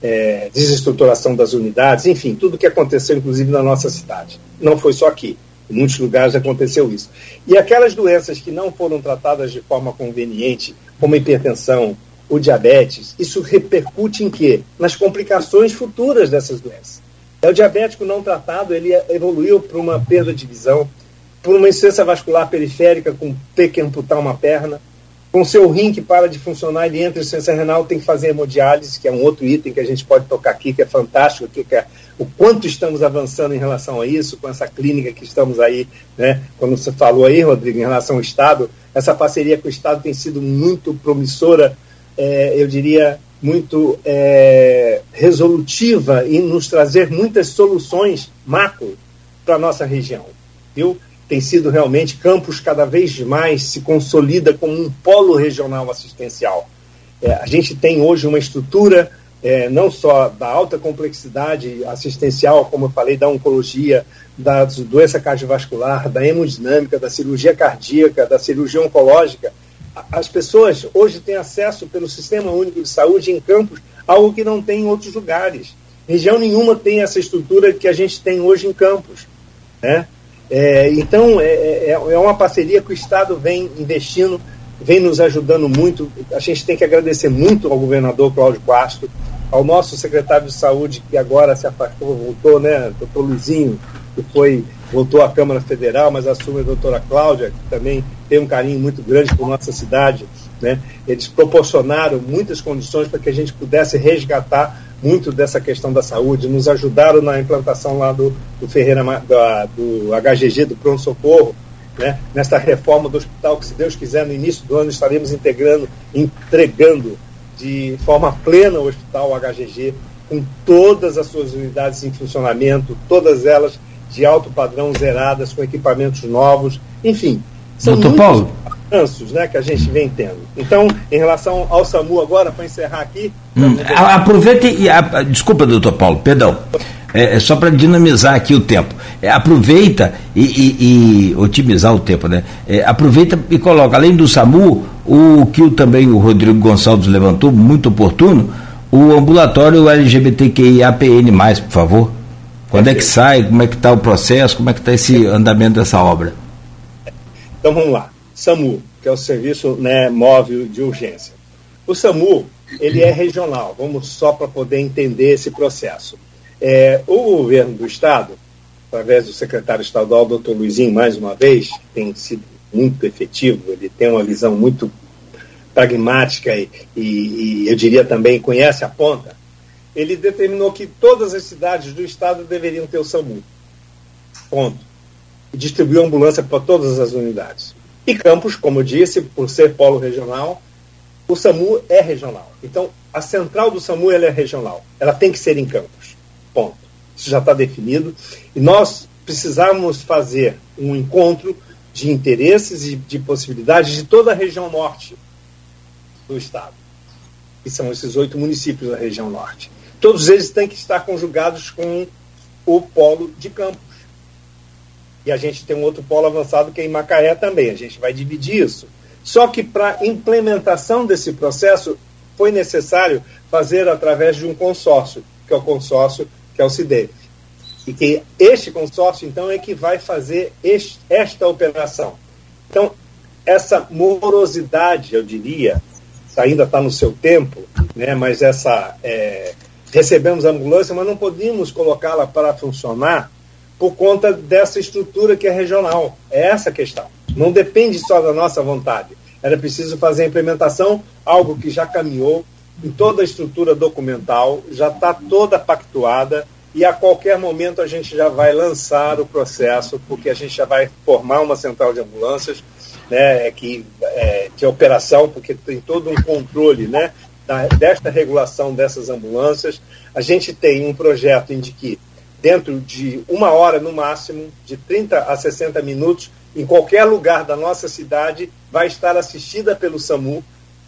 é, desestruturação das unidades, enfim, tudo que aconteceu, inclusive, na nossa cidade. Não foi só aqui. Em muitos lugares aconteceu isso. E aquelas doenças que não foram tratadas de forma conveniente, como hipertensão, o diabetes, isso repercute em quê? Nas complicações futuras dessas doenças. É o diabético não tratado, ele evoluiu para uma perda de visão, por uma insuficiência vascular periférica com ter que amputar uma perna, com seu rim que para de funcionar, ele entra em insuficiência renal, tem que fazer hemodiálise, que é um outro item que a gente pode tocar aqui, que é fantástico, que é o quanto estamos avançando em relação a isso, com essa clínica que estamos aí, né? Quando você falou aí, Rodrigo, em relação ao Estado, essa parceria com o Estado tem sido muito promissora, é, eu diria, muito é, resolutiva em nos trazer muitas soluções macro para a nossa região, viu? Tem sido realmente, Campos cada vez mais se consolida como um polo regional assistencial. É, a gente tem hoje uma estrutura é, não só da alta complexidade assistencial, como eu falei, da oncologia, da doença cardiovascular, da hemodinâmica, da cirurgia cardíaca, da cirurgia oncológica, as pessoas hoje têm acesso pelo Sistema Único de Saúde em campos, algo que não tem em outros lugares. Região nenhuma tem essa estrutura que a gente tem hoje em campos. Né? É, então, é, é, é uma parceria que o Estado vem investindo vem nos ajudando muito. A gente tem que agradecer muito ao governador Cláudio Castro, ao nosso secretário de saúde, que agora se afastou, voltou, né, doutor Luizinho, que foi, voltou à Câmara Federal, mas assume a doutora Cláudia, que também tem um carinho muito grande por nossa cidade. Né? Eles proporcionaram muitas condições para que a gente pudesse resgatar muito dessa questão da saúde, nos ajudaram na implantação lá do, do Ferreira, do, do HGG, do Pronto Socorro, né, nesta reforma do hospital, que se Deus quiser, no início do ano estaremos integrando, entregando de forma plena o hospital HGG com todas as suas unidades em funcionamento, todas elas de alto padrão zeradas, com equipamentos novos, enfim. São Doutor Paulo. Avanços né, que a gente vem tendo. Então, em relação ao SAMU agora, para encerrar aqui. Hum, aproveite e. A, desculpa, doutor Paulo, perdão. É, é só para dinamizar aqui o tempo. É, aproveita e, e, e, otimizar o tempo, né? É, aproveita e coloca, além do SAMU, o que o, também o Rodrigo Gonçalves levantou, muito oportuno, o ambulatório LGBTQIAPN+, por favor. Quando é que sai? Como é que está o processo? Como é que está esse andamento dessa obra? Então vamos lá. SAMU, que é o Serviço né, Móvel de Urgência. O SAMU, ele é regional. Vamos só para poder entender esse processo. É, o governo do Estado, através do secretário estadual, doutor Luizinho, mais uma vez, tem sido muito efetivo, ele tem uma visão muito pragmática e, e, e eu diria também conhece a ponta, ele determinou que todas as cidades do estado deveriam ter o SAMU. Ponto. E distribuiu ambulância para todas as unidades. E Campos, como disse, por ser polo regional, o SAMU é regional. Então, a central do SAMU é regional. Ela tem que ser em Campos. Ponto. Isso já está definido. E nós precisamos fazer um encontro de interesses e de possibilidades de toda a região norte do estado, que são esses oito municípios da região norte todos eles têm que estar conjugados com o polo de campos. E a gente tem um outro polo avançado que é em Macaé também. A gente vai dividir isso. Só que para implementação desse processo foi necessário fazer através de um consórcio, que é o consórcio que é o CIDEF. E que este consórcio, então, é que vai fazer este, esta operação. Então, essa morosidade, eu diria, ainda está no seu tempo, né, mas essa é, recebemos a ambulância, mas não podíamos colocá-la para funcionar por conta dessa estrutura que é regional. É essa a questão. Não depende só da nossa vontade. Era preciso fazer a implementação, algo que já caminhou em toda a estrutura documental, já está toda pactuada e a qualquer momento a gente já vai lançar o processo, porque a gente já vai formar uma central de ambulâncias, né, que, é, que é operação, porque tem todo um controle né, da, desta regulação dessas ambulâncias. A gente tem um projeto em que, dentro de uma hora no máximo, de 30 a 60 minutos, em qualquer lugar da nossa cidade, vai estar assistida pelo SAMU,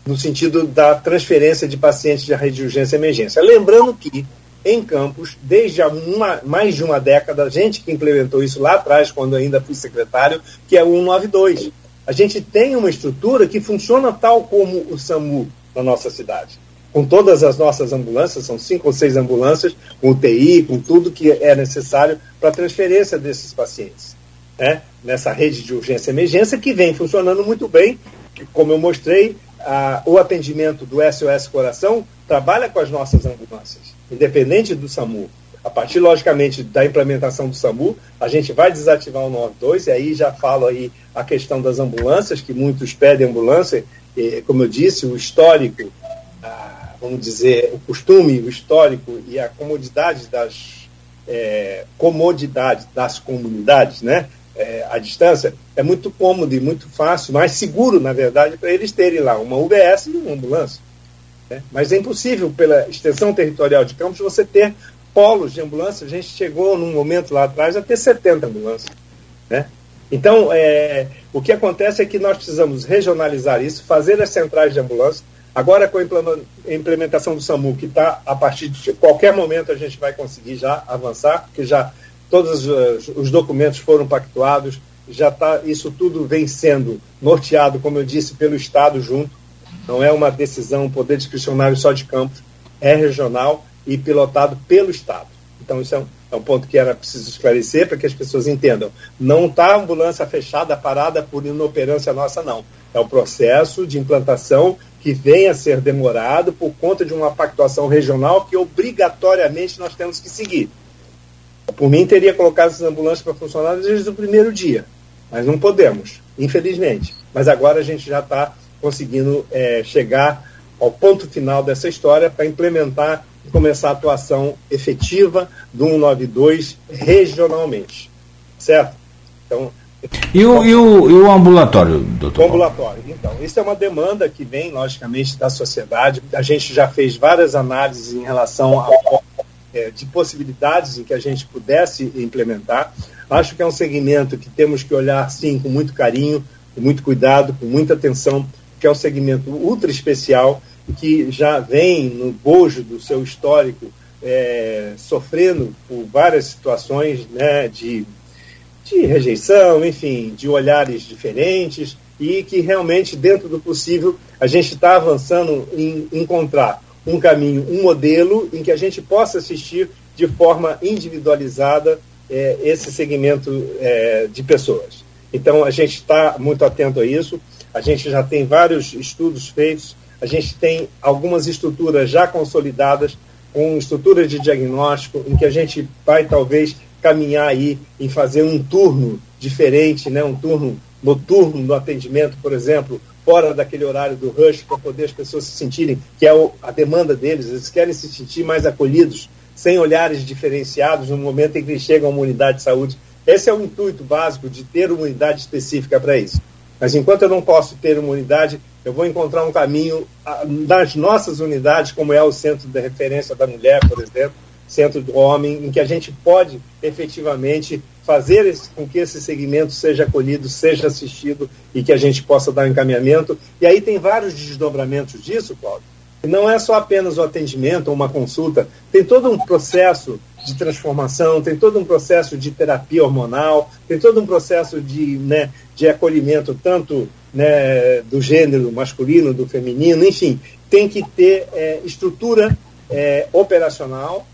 no sentido da transferência de pacientes de rede de urgência e emergência. Lembrando que, em Campos, desde uma, mais de uma década, a gente que implementou isso lá atrás, quando ainda fui secretário, que é o 192. A gente tem uma estrutura que funciona tal como o SAMU na nossa cidade. Com todas as nossas ambulâncias, são cinco ou seis ambulâncias, com UTI, com tudo que é necessário para a transferência desses pacientes. Né? Nessa rede de urgência e emergência que vem funcionando muito bem, que, como eu mostrei, a, o atendimento do SOS Coração trabalha com as nossas ambulâncias, independente do SAMU. A partir, logicamente, da implementação do SAMU, a gente vai desativar o 92, e aí já falo aí a questão das ambulâncias, que muitos pedem ambulância, como eu disse, o histórico, vamos dizer, o costume, o histórico e a comodidade das é, comodidade das comunidades, né? É, à distância, é muito cômodo e muito fácil, mais seguro, na verdade, para eles terem lá uma UBS e uma ambulância. Né? Mas é impossível, pela extensão territorial de Campos, você ter polos de ambulância. A gente chegou num momento lá atrás a ter 70 ambulâncias. Né? Então, é, o que acontece é que nós precisamos regionalizar isso, fazer as centrais de ambulância. Agora, com a implementação do SAMU, que está a partir de qualquer momento a gente vai conseguir já avançar, porque já todos os documentos foram pactuados, já está isso tudo vem sendo norteado, como eu disse, pelo Estado junto. Não é uma decisão, poder discricionário só de campos, é regional e pilotado pelo Estado. Então, isso é um, é um ponto que era preciso esclarecer para que as pessoas entendam. Não está a ambulância fechada, parada por inoperância nossa, não. É o processo de implantação que vem a ser demorado por conta de uma pactuação regional que obrigatoriamente nós temos que seguir. Por mim, teria colocado essas ambulâncias para funcionar desde o primeiro dia, mas não podemos, infelizmente. Mas agora a gente já está conseguindo é, chegar ao ponto final dessa história para implementar começar a atuação efetiva do 192 regionalmente. Certo? Então, e o, e o, e o ambulatório, doutor? O ambulatório. Então, isso é uma demanda que vem, logicamente, da sociedade. A gente já fez várias análises em relação ao é, de possibilidades em que a gente pudesse implementar. Acho que é um segmento que temos que olhar, sim, com muito carinho, com muito cuidado, com muita atenção, que é um segmento ultra especial, que já vem no bojo do seu histórico é, sofrendo por várias situações né, de, de rejeição, enfim, de olhares diferentes, e que realmente, dentro do possível, a gente está avançando em encontrar um caminho, um modelo em que a gente possa assistir de forma individualizada é, esse segmento é, de pessoas. Então, a gente está muito atento a isso, a gente já tem vários estudos feitos, a gente tem algumas estruturas já consolidadas, com estruturas de diagnóstico, em que a gente vai talvez caminhar aí em fazer um turno diferente, né, um turno noturno no atendimento, por exemplo, fora daquele horário do rush, para poder as pessoas se sentirem, que é a demanda deles, eles querem se sentir mais acolhidos, sem olhares diferenciados no momento em que eles chegam a uma unidade de saúde. Esse é o intuito básico de ter uma unidade específica para isso. Mas enquanto eu não posso ter uma unidade, eu vou encontrar um caminho nas nossas unidades, como é o Centro de Referência da Mulher, por exemplo, Centro do Homem, em que a gente pode efetivamente fazer esse, com que esse segmento seja acolhido, seja assistido e que a gente possa dar encaminhamento. E aí tem vários desdobramentos disso, Cláudio. Não é só apenas o atendimento ou uma consulta, tem todo um processo de transformação, tem todo um processo de terapia hormonal, tem todo um processo de, né, de acolhimento, tanto né, do gênero masculino, do feminino, enfim, tem que ter é, estrutura é, operacional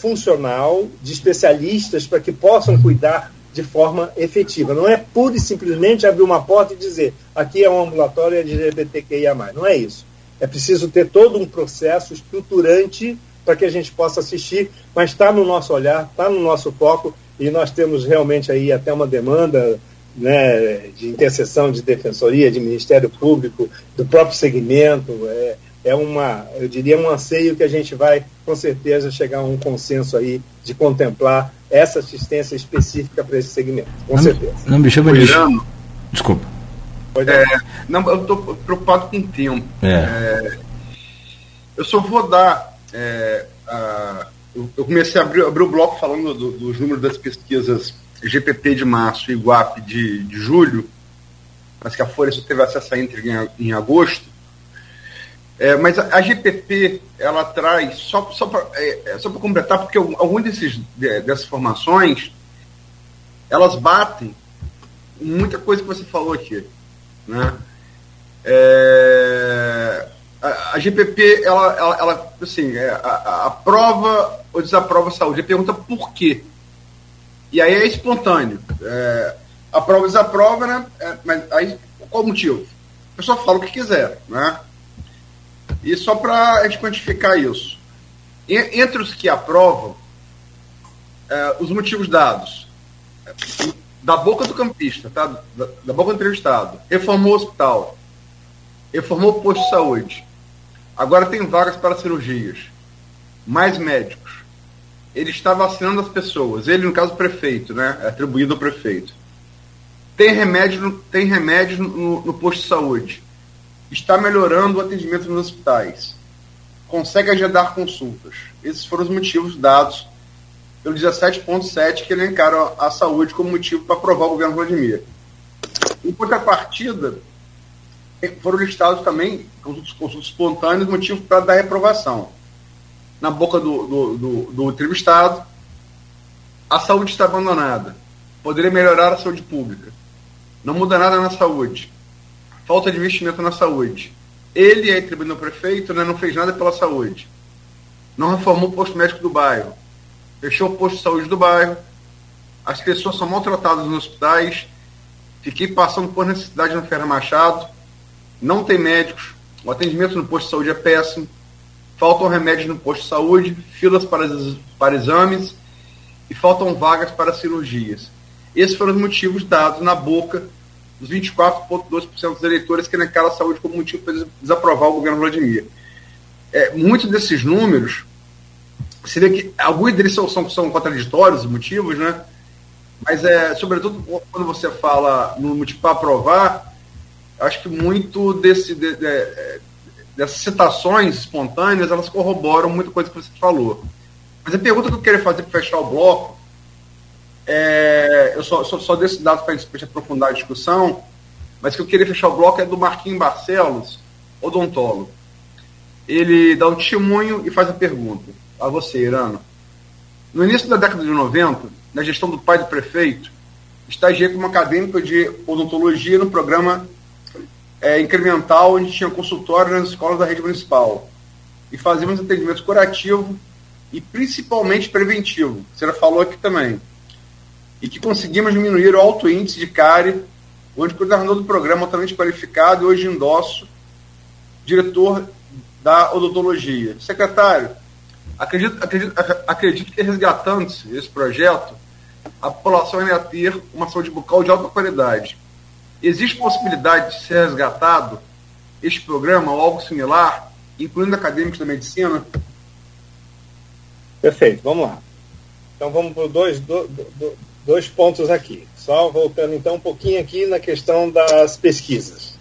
funcional, de especialistas para que possam cuidar de forma efetiva. Não é pura e simplesmente abrir uma porta e dizer aqui é um ambulatório LGBTQIA. Não é isso. É preciso ter todo um processo estruturante para que a gente possa assistir, mas está no nosso olhar, está no nosso foco e nós temos realmente aí até uma demanda né, de intercessão de defensoria, de Ministério Público, do próprio segmento. É, é uma, eu diria, um anseio que a gente vai, com certeza, chegar a um consenso aí de contemplar essa assistência específica para esse segmento. Com não, certeza. Não me chama de. Desculpa. É, não, eu estou preocupado com o tempo. É. É, eu só vou dar. É, a, eu comecei a abrir, abrir o bloco falando do, dos números das pesquisas GPP de março e Iguap de, de julho, mas que a Folha só teve acesso a entre em, em agosto. É, mas a, a, GPP, ela traz, só, só para é, é, completar, porque algumas desses, dessas formações, elas batem muita coisa que você falou aqui. Né? É, a, a, GPP, ela, ela, ela assim, é, a, aprova ou desaprova a saúde. Ele pergunta por quê. E aí é espontâneo. É, aprova ou desaprova, né? É, mas aí, qual o motivo? A pessoa fala o que quiser, né? E só para a gente quantificar isso. Entre os que aprovam, é, os motivos dados. Da boca do campista, tá? da, da boca do entrevistado. Reformou o hospital. Reformou o posto de saúde. Agora tem vagas para cirurgias. Mais médicos. Ele está vacinando as pessoas. Ele, no caso, o prefeito, né? É atribuído ao prefeito. Tem remédio, tem remédio no, no posto de saúde está melhorando o atendimento nos hospitais, consegue agendar consultas. Esses foram os motivos dados pelo 17.7 que elencaram a saúde como motivo para aprovar o governo Vladimir. Em contrapartida, foram listados também consultas, consultas espontâneas, motivo para dar reprovação. Na boca do, do, do, do entrevistado, a saúde está abandonada. Poderia melhorar a saúde pública. Não muda nada na saúde falta de investimento na saúde. Ele é tribunal prefeito, né, não fez nada pela saúde. Não reformou o posto médico do bairro. Fechou o posto de saúde do bairro. As pessoas são maltratadas nos hospitais. Fiquei passando por necessidade na Ferra Machado. Não tem médicos. O atendimento no posto de saúde é péssimo. Faltam remédios no posto de saúde, filas para, para exames e faltam vagas para cirurgias. Esses foram os motivos dados na boca dos 24,2% dos eleitores que elencaram a saúde como motivo para desaprovar o governo Vladimir. É, muitos desses números, você vê que alguns deles são, são, são contraditórios, os motivos, né? Mas, é, sobretudo, quando você fala no motivo para aprovar, acho que muito desse, de, de, é, dessas citações espontâneas, elas corroboram muita coisa que você falou. Mas a pergunta que eu queria fazer para fechar o bloco, é, eu só, só, só dado para a gente aprofundar a discussão, mas que eu queria fechar o bloco é do Marquinhos Barcelos, odontólogo. Ele dá um testemunho e faz a pergunta a você, Irano. No início da década de 90, na gestão do pai do prefeito, estagiei como acadêmico de odontologia no programa é, incremental, onde tinha consultório nas escolas da rede municipal. E fazíamos atendimento curativo e principalmente preventivo. Você já falou aqui também. E que conseguimos diminuir o alto índice de cárie, onde o coordenador do programa altamente qualificado e hoje endosso, diretor da odontologia. Secretário, acredito, acredito, acredito que resgatando-se esse projeto, a população irá ter uma saúde bucal de alta qualidade. Existe possibilidade de ser resgatado este programa ou algo similar, incluindo acadêmicos da medicina? Perfeito, vamos lá. Então vamos por dois, dois pontos aqui. Só voltando então um pouquinho aqui na questão das pesquisas,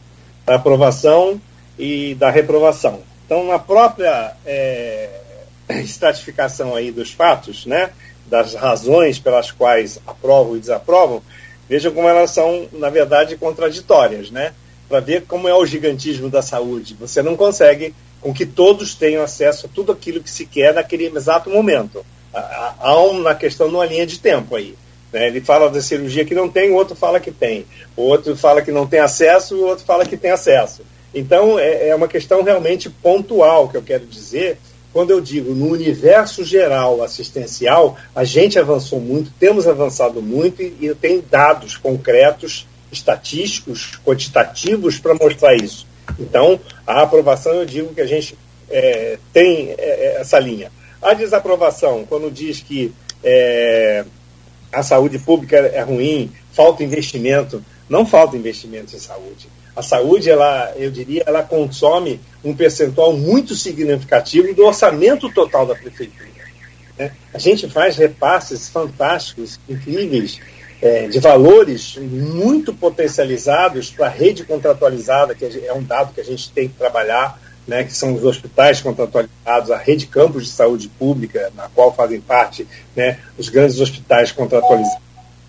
da aprovação e da reprovação. Então, na própria é, estratificação aí dos fatos, né, das razões pelas quais aprovam e desaprovam, vejam como elas são, na verdade, contraditórias, né? Para ver como é o gigantismo da saúde. Você não consegue com que todos tenham acesso a tudo aquilo que se quer naquele exato momento. Há uma questão numa linha de tempo aí. Né? Ele fala da cirurgia que não tem, o outro fala que tem. O outro fala que não tem acesso, o outro fala que tem acesso. Então, é, é uma questão realmente pontual que eu quero dizer, quando eu digo no universo geral assistencial, a gente avançou muito, temos avançado muito e, tem dados concretos, estatísticos, quantitativos para mostrar isso. Então, a aprovação, eu digo que a gente é, tem é, é, essa linha. A desaprovação, quando diz que é, a saúde pública é ruim, falta investimento, não falta investimento em saúde. A saúde, ela, eu diria, ela consome um percentual muito significativo do orçamento total da prefeitura. Né? A gente faz repasses fantásticos, incríveis, é, de valores muito potencializados para a rede contratualizada, que é um dado que a gente tem que trabalhar, né, que são os hospitais contratualizados, a rede campos de saúde pública, na qual fazem parte né, os grandes hospitais contratualizados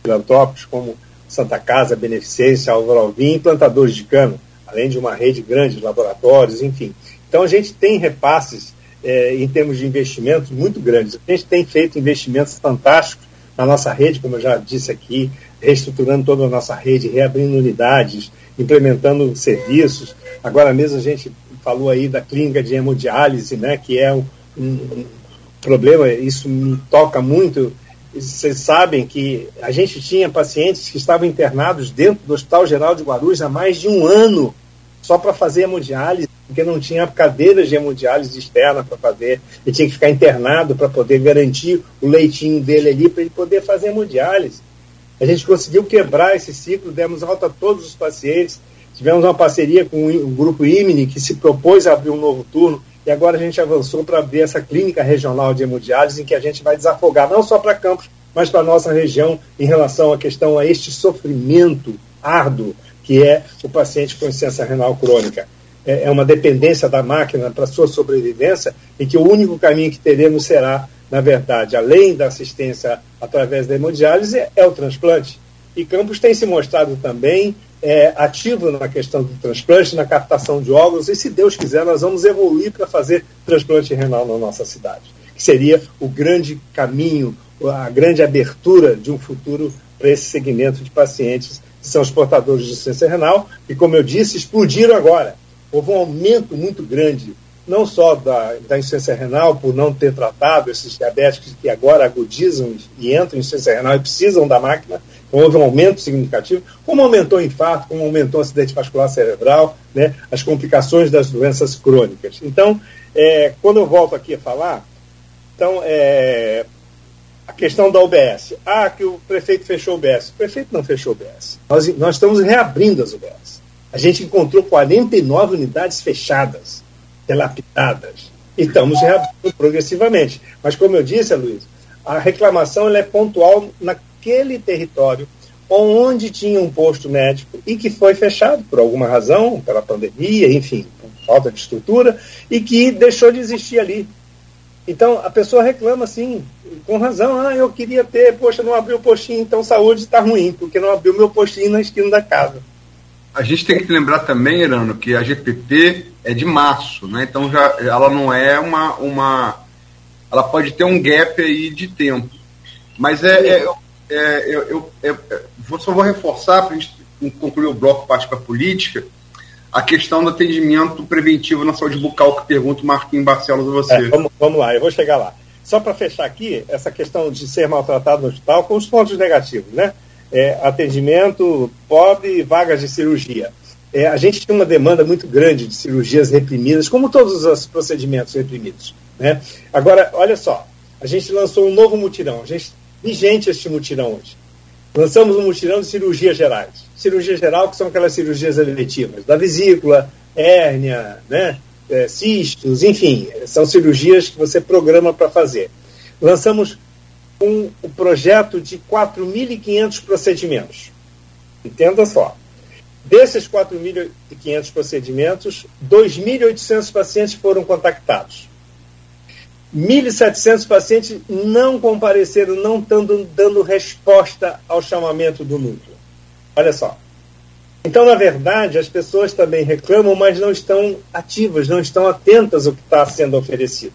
filantrópicos, como Santa Casa, Beneficência, Álvaro Alvim e plantadores de cana, além de uma rede grande de laboratórios, enfim. Então a gente tem repasses é, em termos de investimentos muito grandes. A gente tem feito investimentos fantásticos na nossa rede, como eu já disse aqui, reestruturando toda a nossa rede, reabrindo unidades, implementando serviços. Agora mesmo a gente falou aí da clínica de hemodiálise, né, que é um, um problema, isso me toca muito vocês sabem que a gente tinha pacientes que estavam internados dentro do Hospital Geral de Guarulhos há mais de um ano só para fazer hemodiálise, porque não tinha cadeiras de hemodiálise externa para fazer. Ele tinha que ficar internado para poder garantir o leitinho dele ali para ele poder fazer hemodiálise. A gente conseguiu quebrar esse ciclo, demos alta a todos os pacientes. Tivemos uma parceria com o grupo IMNI, que se propôs a abrir um novo turno e agora a gente avançou para abrir essa clínica regional de hemodiálise, em que a gente vai desafogar não só para Campos, mas para a nossa região em relação à questão a este sofrimento árduo que é o paciente com insuficiência renal crônica. É, é uma dependência da máquina para sua sobrevivência e que o único caminho que teremos será, na verdade, além da assistência através da hemodiálise, é o transplante. E Campos tem se mostrado também é, ativo na questão do transplante, na captação de órgãos, e se Deus quiser, nós vamos evoluir para fazer transplante renal na nossa cidade, que seria o grande caminho, a grande abertura de um futuro para esse segmento de pacientes que são os portadores de insuficiência renal, e como eu disse, explodiram agora. Houve um aumento muito grande, não só da, da insuficiência renal, por não ter tratado esses diabéticos que agora agudizam e entram em insuficiência renal e precisam da máquina, houve um aumento significativo, como aumentou o infarto, como aumentou o acidente vascular cerebral, né, as complicações das doenças crônicas. Então, é, quando eu volto aqui a falar, então, é, a questão da UBS. Ah, que o prefeito fechou o UBS. O prefeito não fechou o UBS. Nós, nós estamos reabrindo as UBS. A gente encontrou 49 unidades fechadas, dilapidadas. E estamos reabrindo progressivamente. Mas, como eu disse, Luiz, a reclamação é pontual na naquele território onde tinha um posto médico e que foi fechado por alguma razão, pela pandemia, enfim, falta de estrutura, e que deixou de existir ali. Então, a pessoa reclama assim, com razão, ah, eu queria ter, poxa, não abriu o postinho, então saúde está ruim, porque não abriu meu postinho na esquina da casa. A gente tem que lembrar também, Irano, que a GPP é de março, né? Então já ela não é uma, uma ela pode ter um gap aí de tempo. Mas é, é, é eu, eu, eu, eu, só vou reforçar para a gente concluir o bloco parte para a política a questão do atendimento preventivo na saúde bucal que pergunta o Marquinhos Barcelos a você. É, vamos, vamos lá, eu vou chegar lá. Só para fechar aqui, essa questão de ser maltratado no hospital com os pontos negativos, né? É, atendimento pobre, vagas de cirurgia. É, a gente tem uma demanda muito grande de cirurgias reprimidas, como todos os procedimentos reprimidos. Né? Agora, olha só, a gente lançou um novo mutirão, a gente vigente este mutirão hoje. Lançamos um mutirão de cirurgias gerais. Cirurgia geral, que são aquelas cirurgias eletivas, da vesícula, hérnia, né? É, cistos, enfim, são cirurgias que você programa para fazer. Lançamos um, um projeto de 4.500 procedimentos. Entenda só. Desses 4.500 procedimentos, 2.800 pacientes foram contactados. 1.700 pacientes não compareceram, não estão dando resposta ao chamamento do núcleo. Olha só. Então, na verdade, as pessoas também reclamam, mas não estão ativas, não estão atentas ao que está sendo oferecido.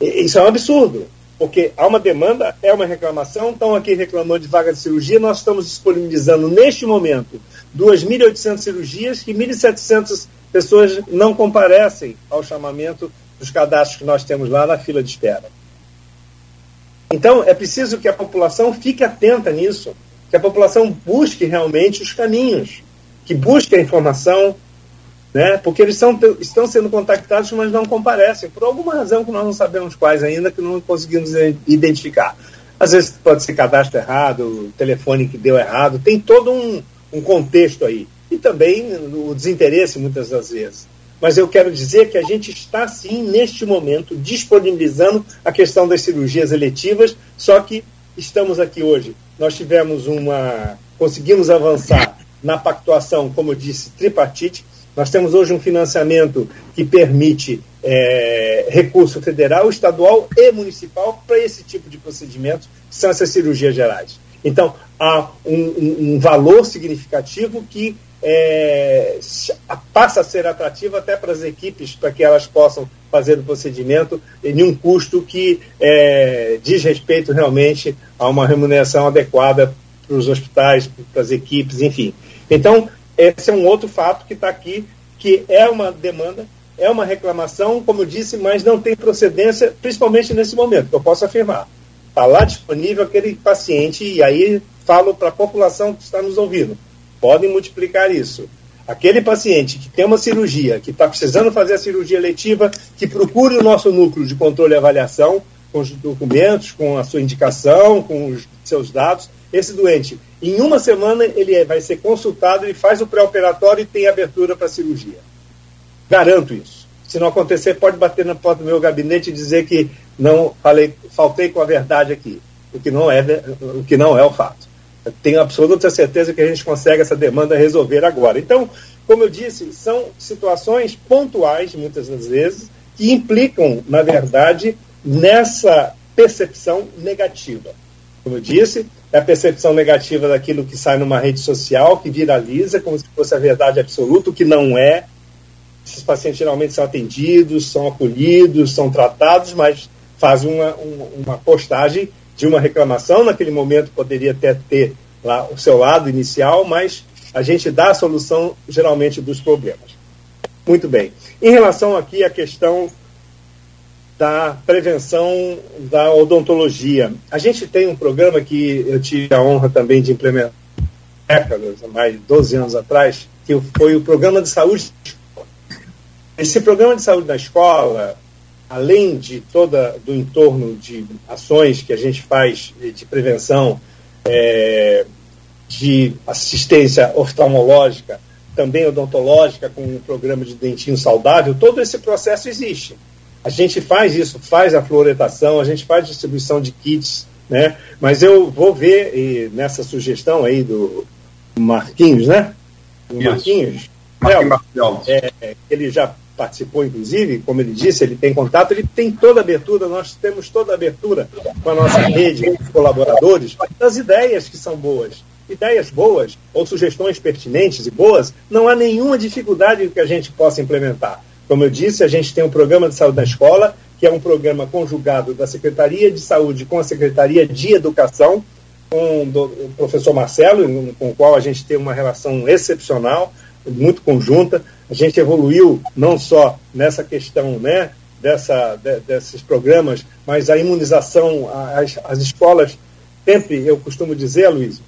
Isso é um absurdo, porque há uma demanda, é uma reclamação, estão aqui reclamando de vaga de cirurgia, nós estamos disponibilizando neste momento 2.800 cirurgias que 1.700 pessoas não comparecem ao chamamento dos cadastros que nós temos lá na fila de espera. Então, é preciso que a população fique atenta nisso, que a população busque realmente os caminhos, que busque a informação, né? porque eles estão sendo contactados, mas não comparecem, por alguma razão que nós não sabemos quais ainda, que não conseguimos identificar. Às vezes pode ser cadastro errado, telefone que deu errado, tem todo um, um contexto aí. E também o desinteresse, muitas das vezes. Mas eu quero dizer que a gente está, sim, neste momento, disponibilizando a questão das cirurgias eletivas, só que estamos aqui hoje. Nós tivemos uma. conseguimos avançar na pactuação, como eu disse, tripartite. Nós temos hoje um financiamento que permite é, recurso federal, estadual e municipal para esse tipo de procedimentos, que são essas cirurgias gerais. Então, há um, um, um valor significativo que é, passa a ser atrativo até para as equipes, para que elas possam fazer o procedimento em um custo que é, diz respeito realmente a uma remuneração adequada para os hospitais, para as equipes, enfim. Então, esse é um outro fato que está aqui, que é uma demanda, é uma reclamação, como eu disse, mas não tem procedência, principalmente nesse momento, que eu posso afirmar. Está lá disponível aquele paciente, e aí falo para a população que está nos ouvindo podem multiplicar isso. Aquele paciente que tem uma cirurgia, que está precisando fazer a cirurgia letiva, que procure o nosso núcleo de controle e avaliação, com os documentos, com a sua indicação, com os seus dados. Esse doente, em uma semana, ele é, vai ser consultado, ele faz o pré-operatório e tem abertura para cirurgia. Garanto isso. Se não acontecer, pode bater na porta do meu gabinete e dizer que não falei, faltei com a verdade aqui, o que não é, o que não é o fato tenho absoluta certeza que a gente consegue essa demanda resolver agora. Então, como eu disse, são situações pontuais, muitas das vezes, que implicam, na verdade, nessa percepção negativa. Como eu disse, é a percepção negativa daquilo que sai numa rede social, que viraliza como se fosse a verdade absoluta, o que não é. Esses pacientes geralmente são atendidos, são acolhidos, são tratados, mas fazem uma, uma, postagem de uma reclamação, naquele momento poderia até ter lá o seu lado inicial, mas a gente dá a solução geralmente dos problemas. Muito bem. Em relação aqui à questão da prevenção da odontologia, a gente tem um programa que eu tive a honra também de implementar décadas, mais de 12 anos atrás, que foi o programa de saúde. Esse programa de saúde na escola, além de toda do entorno de ações que a gente faz de prevenção, é, de assistência oftalmológica, também odontológica, com um programa de dentinho saudável, todo esse processo existe. A gente faz isso, faz a fluoretação, a gente faz distribuição de kits, né? Mas eu vou ver e nessa sugestão aí do Marquinhos, né? Do Marquinhos, Marquinhos. É, ele já participou, inclusive, como ele disse, ele tem contato, ele tem toda a abertura, nós temos toda a abertura com a nossa rede de colaboradores das ideias que são boas. Ideias boas ou sugestões pertinentes e boas, não há nenhuma dificuldade que a gente possa implementar. Como eu disse, a gente tem um programa de saúde da escola, que é um programa conjugado da Secretaria de Saúde com a Secretaria de Educação, com o professor Marcelo, com o qual a gente tem uma relação excepcional, muito conjunta. A gente evoluiu não só nessa questão né, dessa, de, desses programas, mas a imunização, as, as escolas, sempre eu costumo dizer, Luiz,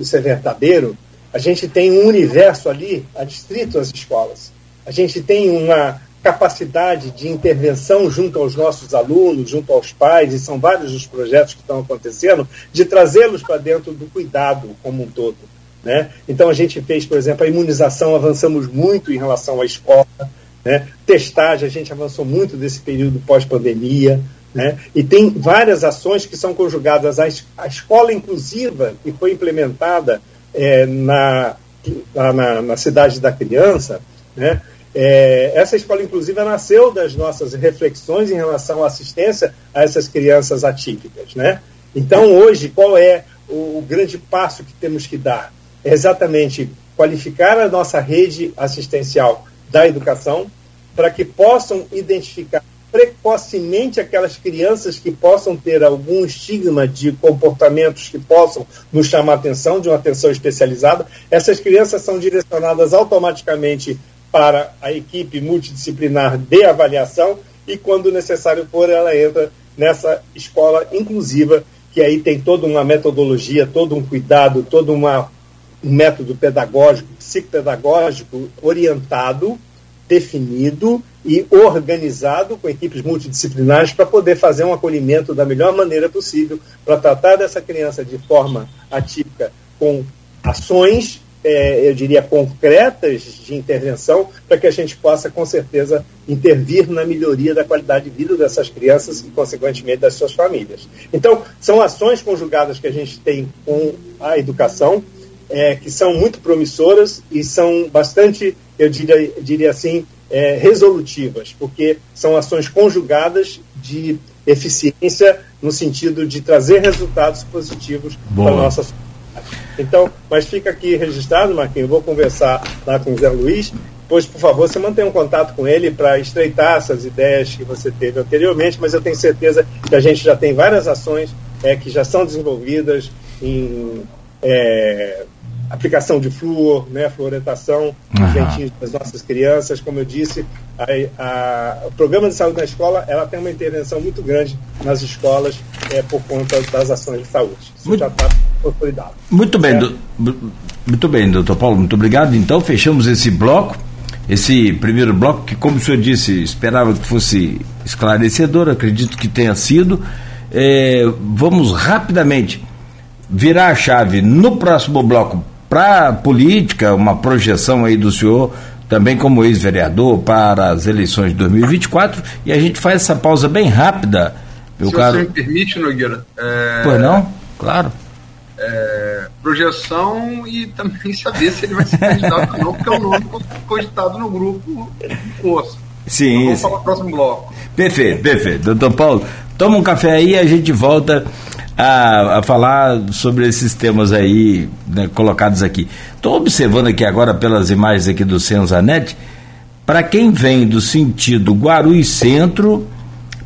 isso é verdadeiro, a gente tem um universo ali, adstrito às escolas. A gente tem uma, capacidade de intervenção junto aos nossos alunos, junto aos pais, e são vários os projetos que estão acontecendo, de trazê-los para dentro do cuidado como um todo. Né? Então, a gente fez, por exemplo, a imunização, avançamos muito em relação à escola, né? testagem, a gente avançou muito desse período pós-pandemia. Né? E tem várias ações que são conjugadas à, escola inclusiva, que foi implementada é, na, na, na cidade da criança, né? É, essa escola inclusiva nasceu das nossas reflexões em relação à assistência a essas crianças atípicas. Né? Então, hoje, qual é o, o grande passo que temos que dar? É exatamente qualificar a nossa rede assistencial da educação para que possam identificar precocemente aquelas crianças que possam ter algum estigma de comportamentos que possam nos chamar atenção, de uma atenção especializada. Essas crianças são direcionadas automaticamente para a equipe multidisciplinar de avaliação e, quando necessário for, ela entra nessa escola inclusiva, que aí tem toda uma metodologia, todo um cuidado, todo uma, um método pedagógico, psicopedagógico orientado, definido e organizado com equipes multidisciplinares para poder fazer um acolhimento da melhor maneira possível, para tratar dessa criança de forma atípica com ações é, eu diria, concretas de intervenção para que a gente possa, com certeza, intervir na melhoria da qualidade de vida dessas crianças e, consequentemente, das suas famílias. Então, são ações conjugadas que a gente tem com a educação, é, que são muito promissoras e são bastante, eu diria, diria assim, é, resolutivas, porque são ações conjugadas de eficiência no sentido de trazer resultados positivos para a nossa sociedade. Então, mas fica aqui registrado, Marquinhos, eu vou conversar lá com o Zé Luiz, pois, por favor, você mantenha um contato com ele para estreitar essas ideias que você teve anteriormente, mas eu tenho certeza que a gente já tem várias ações é, que já são desenvolvidas em é, aplicação de flúor, né, fluoretação uhum. das nossas crianças, como eu disse, a, a, o programa de saúde na escola ela tem uma intervenção muito grande nas escolas é, por conta das ações de saúde. Isso muito, já está consolidado. Muito bem, do, muito bem, doutor Paulo, muito obrigado. Então, fechamos esse bloco, esse primeiro bloco, que, como o senhor disse, esperava que fosse esclarecedor, acredito que tenha sido. É, vamos rapidamente virar a chave no próximo bloco para a política, uma projeção aí do senhor, também como ex-vereador, para as eleições de 2024, e a gente faz essa pausa bem rápida. Meu Se caro... você me permite, Nogueira. É... Pois não? Claro. É, projeção e também saber se ele vai ser candidato ou não, porque é o nome cogitado no grupo Força. Sim. Então, vamos falar no próximo bloco. Perfeito, perfeito. Doutor Paulo, toma um café aí e a gente volta a, a falar sobre esses temas aí né, colocados aqui. Estou observando aqui agora pelas imagens aqui do Senzanet, para quem vem do sentido Guarulhos Centro,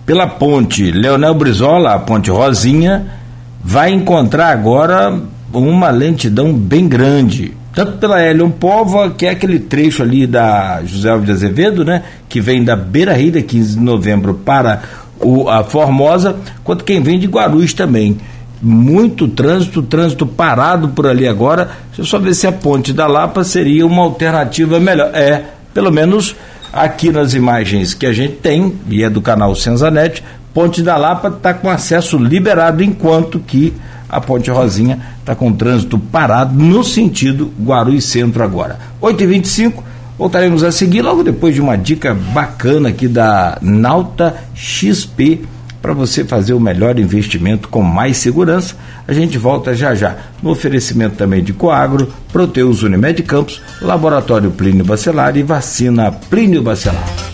pela ponte Leonel Brizola, a ponte Rosinha, vai encontrar agora uma lentidão bem grande. Tanto pela Helion Pova, que é aquele trecho ali da José Alves de Azevedo, né? Que vem da Beira Rio, 15 de novembro, para o, a Formosa, quanto quem vem de Guarulhos também. Muito trânsito, trânsito parado por ali agora. Deixa eu só ver se a ponte da Lapa seria uma alternativa melhor. É, pelo menos aqui nas imagens que a gente tem, e é do canal Senzanet, Ponte da Lapa está com acesso liberado, enquanto que a Ponte Rosinha está com trânsito parado no sentido Guarulhos Centro agora. 8h25, Voltaremos a seguir logo depois de uma dica bacana aqui da Nauta XP para você fazer o melhor investimento com mais segurança. A gente volta já já. No oferecimento também de Coagro, Proteus Unimed Campos, Laboratório Plínio Bacelar e Vacina Plínio Bacelar.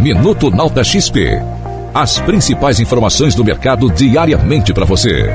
Minuto Nauta XP. As principais informações do mercado diariamente para você.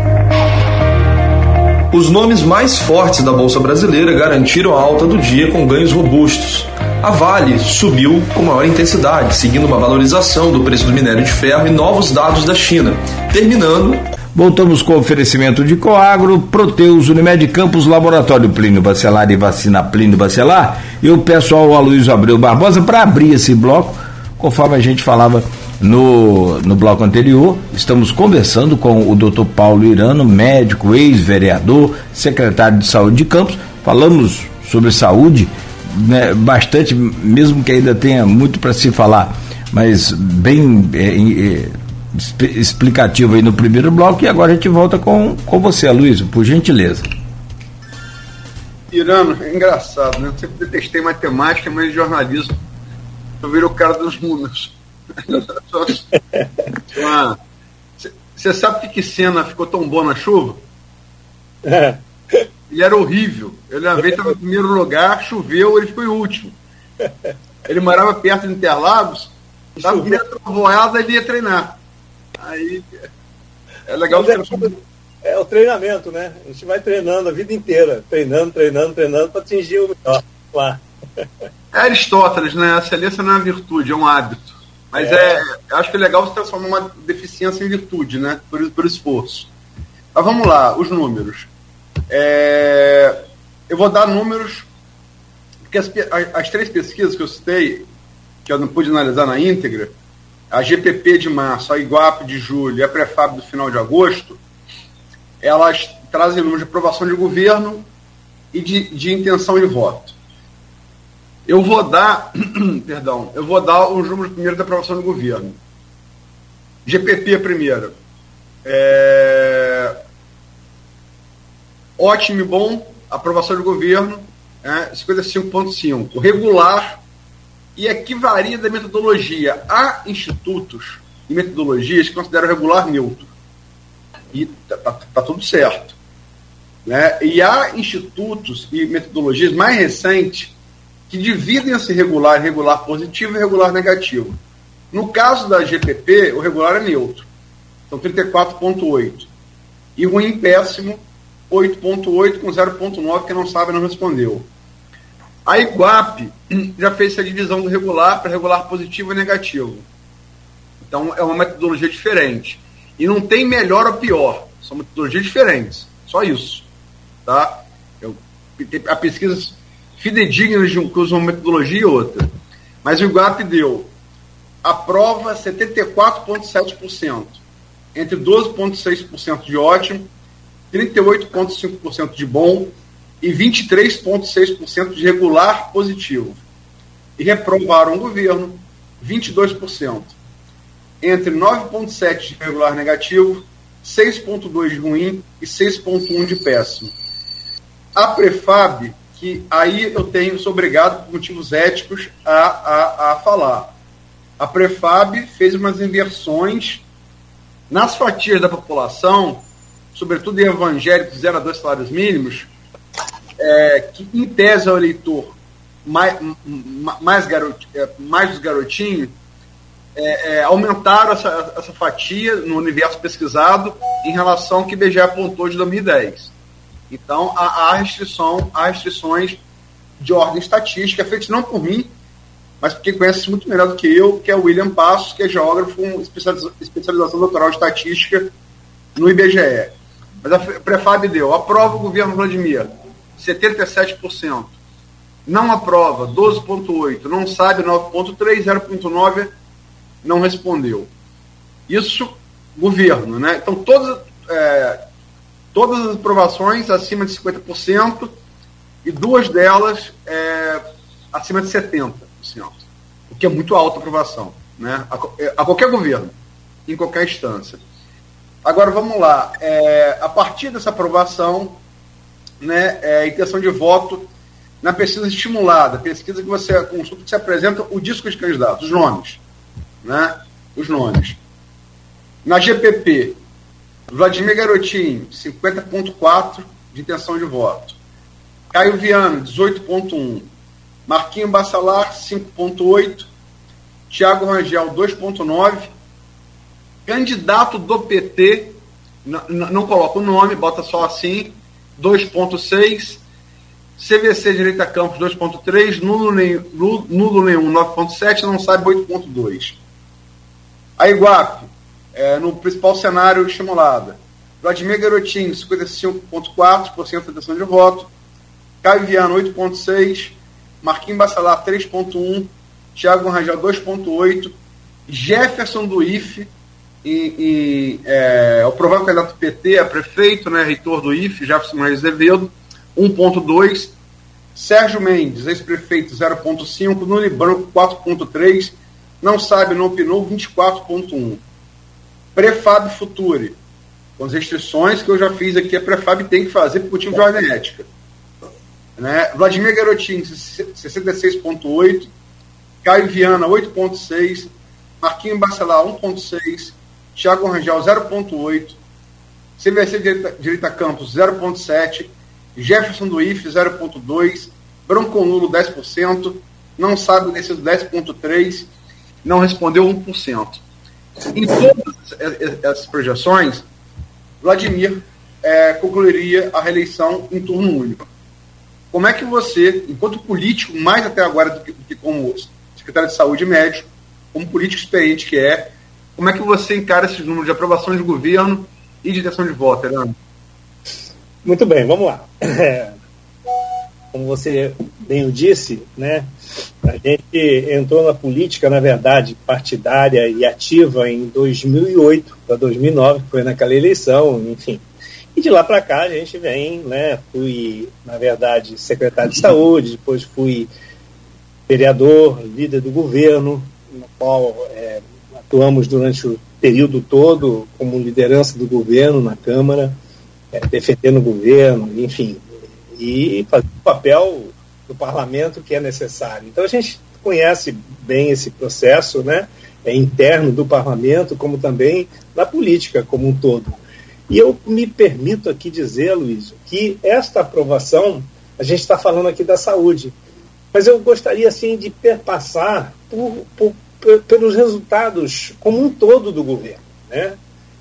Os nomes mais fortes da Bolsa Brasileira garantiram a alta do dia com ganhos robustos. A Vale subiu com maior intensidade, seguindo uma valorização do preço do minério de ferro e novos dados da China, terminando Voltamos com oferecimento de Coagro, Proteus, Unimed Campos, Laboratório Plínio Bacelar e Vacina Plínio Bacelar. Eu peço ao Aloysio Abreu Barbosa para abrir esse bloco, conforme a gente falava no, no bloco anterior. Estamos conversando com o Dr. Paulo Irano, médico, ex-vereador, secretário de Saúde de Campos. Falamos sobre saúde, né, bastante, mesmo que ainda tenha muito para se falar, mas bem. É, é, explicativo aí no primeiro bloco e agora a gente volta com, com você, Luiz, por gentileza. Irano, é engraçado, né? Eu sempre detestei matemática, mas jornalismo. Eu viro o cara dos números. Você sabe que cena ficou tão boa na chuva? É. Ele era horrível. Ele uma vez estava em primeiro lugar, choveu, ele ficou em último. Ele morava perto de Interlagos, estava meia trovoada, ele ia treinar. Aí é legal é, é, o treinamento, né? A gente vai treinando a vida inteira, treinando, treinando, treinando para atingir o melhor lá. É Aristóteles, né? A excelência não é uma virtude, é um hábito. Mas é. é acho que é legal você transformar uma deficiência em virtude, né? Por, por esforço. Mas vamos lá, os números. É, eu vou dar números, porque as, as, três pesquisas que eu citei, que eu não pude analisar na íntegra, a GPP de março, a IGUAP de julho e a Prefab do final de agosto, elas trazem números de aprovação de governo e de, de intenção de voto. Eu vou dar, perdão, eu vou dar os números primeiro da aprovação do governo. GPP primeiro. É... Ótimo e bom, aprovação do governo, é, 55,5. Regular, e aqui varia da metodologia. Há institutos e metodologias que consideram regular neutro. E tá, tá, tá tudo certo. Né? E há institutos e metodologias mais recentes que dividem esse regular regular positivo e regular negativo. No caso da GPP, o regular é neutro. Então 34,8. E ruim péssimo, 8,8 com 0,9, que não sabe não respondeu. A Iguape já fez essa divisão do regular para regular positivo e negativo. Então é uma metodologia diferente. E não tem melhor ou pior, são metodologias diferentes. Só isso. Tá? Eu, a pesquisa fidedignas de um usam uma metodologia e outra. Mas o Iguape deu a prova 74,7%, entre 12,6% de ótimo, 38,5% de bom e 23,6% de regular positivo. E reprovaram o governo 22%. Entre 9,7% de regular negativo, 6,2% de ruim e 6,1% de péssimo. A Prefab, que aí eu tenho, sou obrigado, por motivos éticos, a, a, a falar. A Prefab fez umas inversões nas fatias da população, sobretudo em evangélicos 0 a 2 salários mínimos, é, que em tese é o eleitor mais, mais, garot, é, mais dos garotinhos, é, é, aumentaram essa, essa fatia no universo pesquisado em relação ao que o apontou de 2010. Então, há, há, restrição, há restrições de ordem estatística, feitas não por mim, mas porque conhece muito melhor do que eu, que é o William Passos, que é geógrafo com especialização doutoral em estatística no IBGE. Mas a Prefab deu, aprova o governo Vladimir, 77%. Não aprova, 12,8%. Não sabe, 9,3%. 0,9% não respondeu. Isso, governo, né? Então, todas, é, todas as aprovações acima de 50% e duas delas é, acima de 70%, o que é muito alta aprovação, né? A, a, qualquer governo, em qualquer instância. Agora, vamos lá. É, a partir dessa aprovação, né, é, intenção de voto na pesquisa estimulada, pesquisa que você consulta, que se apresenta o disco de candidatos, os nomes. Né, os nomes. Na GPP, Vladimir Garotinho, 50,4% de intenção de voto. Caio Viano, 18,1%. Marquinho Bassalar, 5,8%. Tiago Rangel 2,9. Candidato do PT, não coloca o nome, bota só assim, 2,6. CVC Direita Campos 2.3, nulo, nulo nenhum 9.7, não sabe 8.2. A Iguape, é, no principal cenário estimulada. Vladimir Garotinho, 55,4% de intenção de voto. Caio Viano, 8,6%. Marquinhos Bacelar, 3,1%. Thiago Rangel, 2,8%. Jefferson do IFE, e, e é, o provável candidato PT é prefeito, né, reitor do IFE, Jefferson Maria Azevedo, 1,2%. Sérgio Mendes, ex-prefeito, 0,5%. Nuli Branco, 4,3%. Não sabe, não opinou, 24,1%. Prefab Futuri, com as restrições que eu já fiz aqui, a Prefab tem que fazer por motivo de ordem ética. Né? Vladimir Garotinho, 66,8%. Caio Viana, 8,6%. Marquinhos Bacelar, 1,6%. Thiago Rangel, 0,8%. CVC Direita, Direita Campos, 0,7%. Jefferson do IF, 0,2%. Branco Nulo, 10%. Não sabe desses 10,3%. Não respondeu 1%. Em todas essas projeções, Vladimir é, concluiria a reeleição em turno único. Como é que você, enquanto político, mais até agora do que, do que como secretário de saúde médico, como político experiente que é, como é que você encara esses números de aprovação de governo e de intenção de voto, Herano? Muito bem, vamos lá. Como você bem o disse, né, a gente entrou na política, na verdade, partidária e ativa em 2008 para 2009, que foi naquela eleição, enfim. E de lá para cá a gente vem, né? Fui, na verdade, secretário de saúde, depois fui vereador, líder do governo, no qual é, atuamos durante o período todo como liderança do governo na Câmara, é, defendendo o governo, enfim, e fazer o papel do parlamento que é necessário. Então a gente conhece bem esse processo, né? É interno do parlamento, como também na política como um todo. E eu me permito aqui dizer, Luiz, que esta aprovação, a gente está falando aqui da saúde, mas eu gostaria assim de perpassar por, por, por, pelos resultados como um todo do governo, né?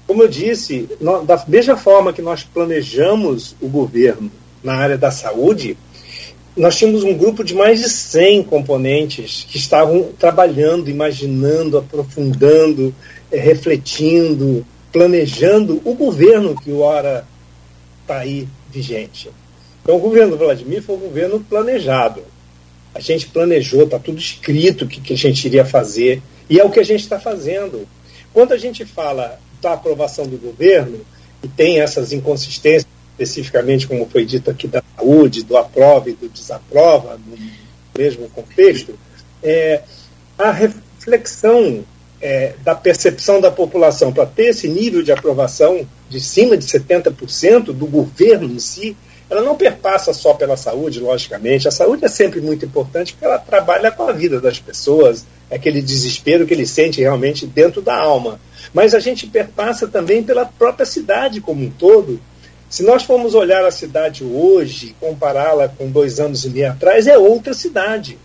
Como eu disse, da mesma forma que nós planejamos o governo na área da saúde, nós tínhamos um grupo de mais de 100 componentes que estavam trabalhando, imaginando, aprofundando, é, refletindo, planejando o governo que o hora está aí vigente. Então, o governo Vladimir foi um governo planejado. A gente planejou, está tudo escrito o que, que a gente iria fazer, e é o que a gente está fazendo. Quando a gente fala da aprovação do governo, e tem essas inconsistências especificamente, como foi dito aqui, da saúde, do aprova e do desaprova, no mesmo contexto, é, a reflexão é, da percepção da população para ter esse nível de aprovação de cima de 70% do governo em si, ela não perpassa só pela saúde, logicamente. A saúde é sempre muito importante porque ela trabalha com a vida das pessoas, é aquele desespero que ele sente realmente dentro da alma. Mas a gente perpassa também pela própria cidade como um todo, se nós formos olhar a cidade hoje, compará-la com dois anos e meio atrás, é outra cidade.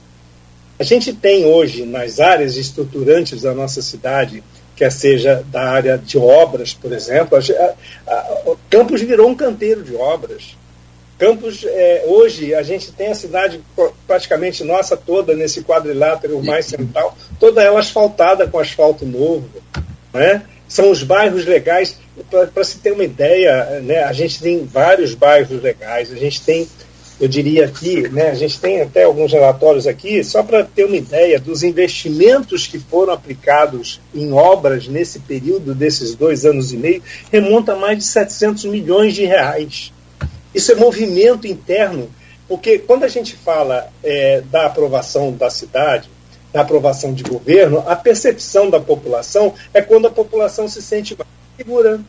A gente tem hoje, nas áreas estruturantes da nossa cidade, quer seja da área de obras, por exemplo, a, a, o Campos virou um canteiro de obras. Campos, é, hoje, a gente tem a cidade praticamente nossa toda nesse quadrilátero mais central, toda ela asfaltada com asfalto novo. Né? São os bairros legais para se ter uma ideia, né, a gente tem vários bairros legais, a gente tem, eu diria aqui, né, a gente tem até alguns relatórios aqui, só para ter uma ideia dos investimentos que foram aplicados em obras nesse período desses dois anos e meio, remonta a mais de 700 milhões de reais. Isso é movimento interno, porque quando a gente fala é, da aprovação da cidade, da aprovação de governo, a percepção da população é quando a população se sente mais segura.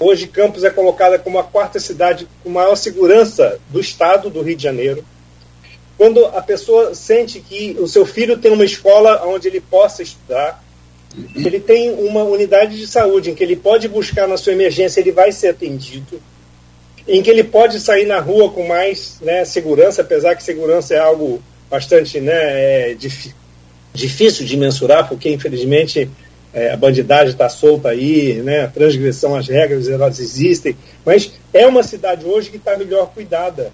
Hoje, Campos é colocada como a quarta cidade com maior segurança do estado do Rio de Janeiro. Quando a pessoa sente que o seu filho tem uma escola onde ele possa estudar, ele tem uma unidade de saúde em que ele pode buscar na sua emergência, ele vai ser atendido, em que ele pode sair na rua com mais né, segurança, apesar que segurança é algo bastante né, é, difícil difícil de mensurar, porque infelizmente é, a bandidagem está solta aí, né, a transgressão às regras elas existem, mas é uma cidade hoje que está melhor cuidada,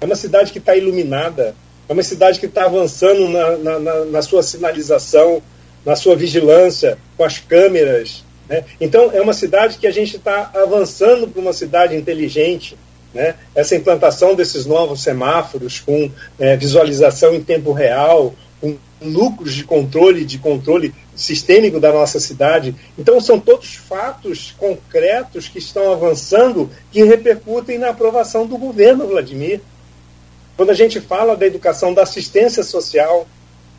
é uma cidade que está iluminada, é uma cidade que está avançando na, na, na, sua sinalização, na sua vigilância, com as câmeras. Né? Então, é uma cidade que a gente está avançando para uma cidade inteligente. Né? Essa implantação desses novos semáforos com é, visualização em tempo real, com núcleos de controle, de controle sistêmico da nossa cidade. Então, são todos fatos concretos que estão avançando que repercutem na aprovação do governo, Vladimir. Quando a gente fala da educação, da assistência social,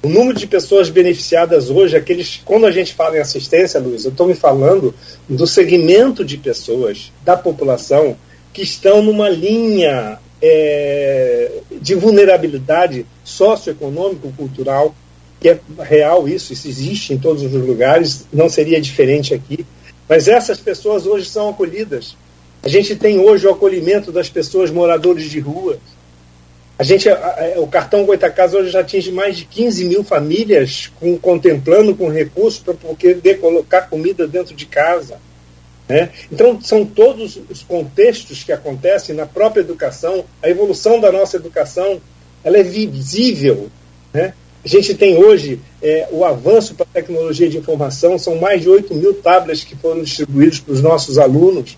o número de pessoas beneficiadas hoje, aqueles, quando a gente fala em assistência, Luiz, eu estou me falando do segmento de pessoas, da população, que estão numa linha é, de vulnerabilidade socioeconômico-cultural, que é real isso, isso existe em todos os lugares, não seria diferente aqui. Mas essas pessoas hoje são acolhidas. A gente tem hoje o acolhimento das pessoas moradores de rua, a gente, o cartão Goitacasa hoje já atinge mais de 15 mil famílias com, contemplando com recursos para poder colocar comida dentro de casa. Né? Então, são todos os contextos que acontecem na própria educação, a evolução da nossa educação, ela é visível. Né? A gente tem hoje é, o avanço para a tecnologia de informação, são mais de 8 mil tablets que foram distribuídos para os nossos alunos.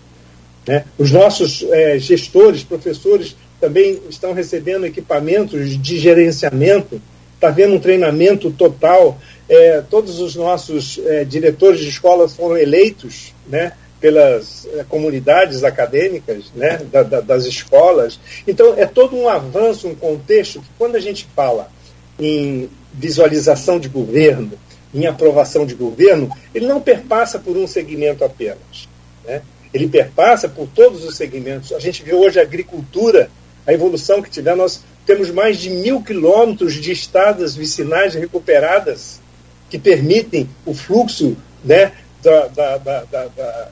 Né? Os nossos é, gestores, professores, também estão recebendo equipamentos de gerenciamento, está havendo um treinamento total. É, todos os nossos é, diretores de escolas foram eleitos né, pelas é, comunidades acadêmicas né, da, da, das escolas. Então, é todo um avanço, um contexto que, quando a gente fala em visualização de governo, em aprovação de governo, ele não perpassa por um segmento apenas. Né? Ele perpassa por todos os segmentos. A gente vê hoje a agricultura a evolução que tivemos. Nós temos mais de mil quilômetros de estradas vicinais recuperadas que permitem o fluxo né, da, da, da, da,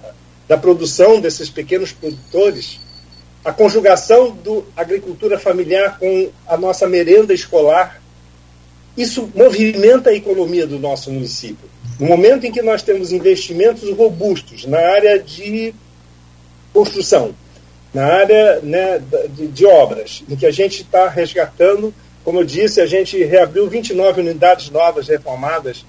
da produção desses pequenos produtores. A conjugação do agricultura familiar com a nossa merenda escolar. Isso movimenta a economia do nosso município. No momento em que nós temos investimentos robustos na área de construção, na área né, de, de, obras, em que a gente está resgatando, como eu disse, a gente reabriu 29 unidades novas reformadas,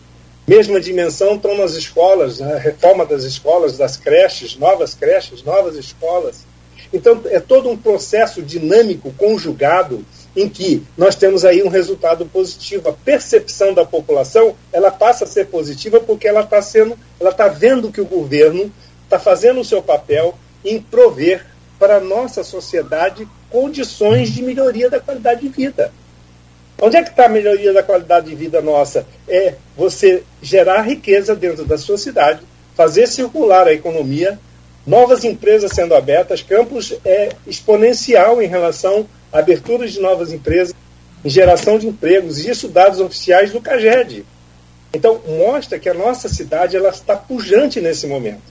mesma dimensão estão nas escolas, a né, reforma das escolas, das creches, novas creches, novas escolas. Então, é todo um processo dinâmico, conjugado, em que nós temos aí um resultado positivo. A percepção da população ela passa a ser positiva porque ela está sendo, ela está vendo que o governo está fazendo o seu papel em prover para a nossa sociedade condições de melhoria da qualidade de vida. Onde é que está a melhoria da qualidade de vida nossa? É você gerar riqueza dentro da sua cidade, fazer circular a economia, novas empresas sendo abertas, campos é exponencial em relação à abertura de novas empresas, em geração de empregos, isso dados oficiais do CAGED. Então, mostra que a nossa cidade ela está pujante nesse momento.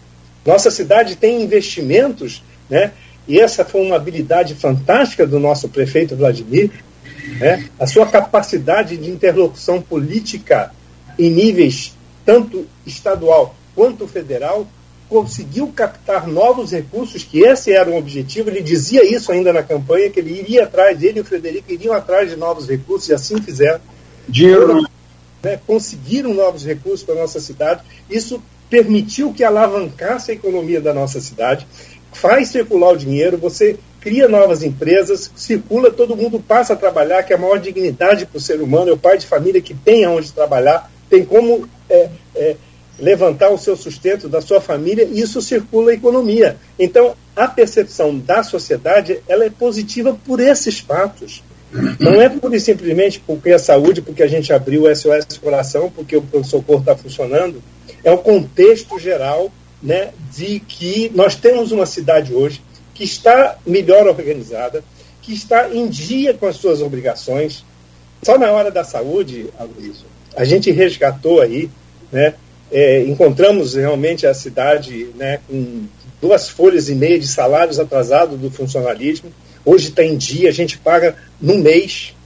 Nossa cidade tem investimentos né, e essa foi uma habilidade fantástica do nosso prefeito Vladimir, né? a sua capacidade de interlocução política em níveis tanto estadual quanto federal, conseguiu captar novos recursos, que esse era o objetivo. Ele dizia isso ainda na campanha, que ele iria atrás, ele e o Frederico iriam atrás de novos recursos, e assim fizeram. Dinheiro. Né, conseguiram novos recursos para a nossa cidade. Isso permitiu que alavancasse a economia da nossa cidade faz circular o dinheiro, você cria novas empresas, circula, todo mundo passa a trabalhar, que é a maior dignidade para o ser humano, é o pai de família que tem aonde trabalhar, tem como é, é, levantar o seu sustento da sua família, e isso circula a economia. Então, a percepção da sociedade ela é positiva por esses fatos. Não é pura e simplesmente porque a saúde, porque a gente abriu o SOS Coração, porque o socorro está funcionando, é o contexto geral né, de que nós temos uma cidade hoje que está melhor organizada, que está em dia com as suas obrigações. Só na hora da saúde, Aloysio, a gente resgatou aí, né, é, encontramos realmente a cidade né, com duas folhas e meia de salários atrasados do funcionalismo. Hoje está em dia, a gente paga no mês.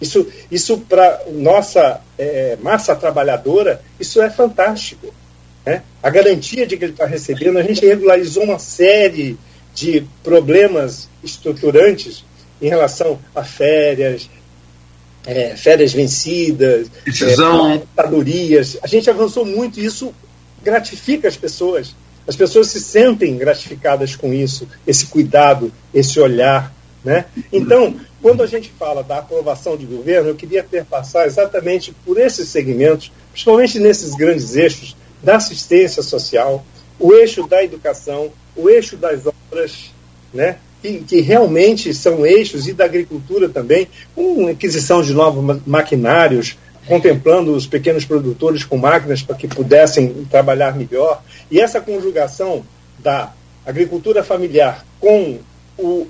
Isso, isso para nossa é, massa trabalhadora, isso é fantástico. Né? A garantia de que ele está recebendo, a gente regularizou uma série de problemas estruturantes em relação a férias, é, férias vencidas, decisão, é, A gente avançou muito e isso gratifica as pessoas. As pessoas se sentem gratificadas com isso, esse cuidado, esse olhar. Né? Então, quando a gente fala da aprovação de governo, eu queria perpassar exatamente por esses segmentos, principalmente nesses grandes eixos da assistência social, o eixo da educação, o eixo das obras, né? que, que realmente são eixos, e da agricultura também, com aquisição de novos maquinários, contemplando os pequenos produtores com máquinas para que pudessem trabalhar melhor. E essa conjugação da agricultura familiar com o,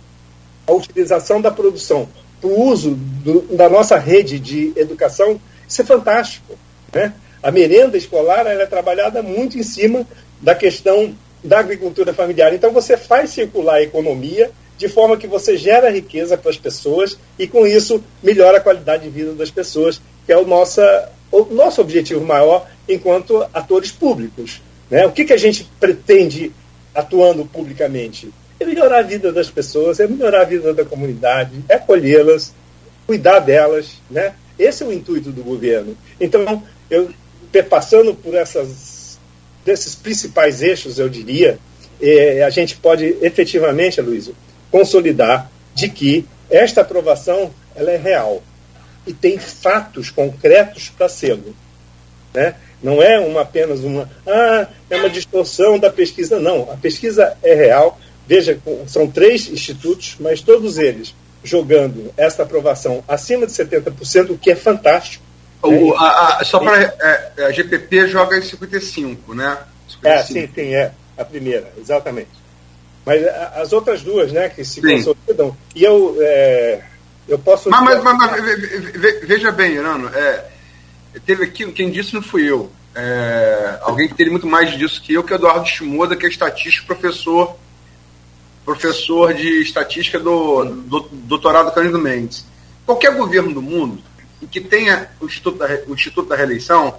a utilização da produção para o uso do, da nossa rede de educação, isso é fantástico. Né? A merenda escolar é trabalhada muito em cima da questão da agricultura familiar. Então você faz circular a economia de forma que você gera riqueza para as pessoas e, com isso, melhora a qualidade de vida das pessoas, que é o, nossa, o nosso objetivo maior enquanto atores públicos. Né? O que, que a gente pretende atuando publicamente? É melhorar a vida das pessoas, é melhorar a vida da comunidade, é acolhê-las, cuidar delas. Né? Esse é o intuito do governo. Então, eu passando por essas, desses principais eixos, eu diria, eh, a gente pode efetivamente, Luísio, consolidar de que esta aprovação ela é real e tem fatos concretos para sê-lo. Né? Não é uma, apenas uma, ah, é uma distorção da pesquisa. Não, a pesquisa é real. Veja, são três institutos, mas todos eles jogando esta aprovação acima de 70%, o que é fantástico. O, a, a, só para. É, a GPP joga em 55, né? 55. É, sim, sim, é. A primeira, exatamente. Mas as outras duas, né, que se Sim. consolidam. E eu, é, eu posso. Mas, mas, mas, mas veja bem, Irano, é, teve aqui, quem disse não fui eu. É, alguém que teve muito mais disso que eu, que é Eduardo Shimoda, que é estatístico, professor, professor de estatística do, do, do doutorado Cândido Mendes. Qualquer governo do mundo que tenha o Instituto da, o Instituto da Reeleição,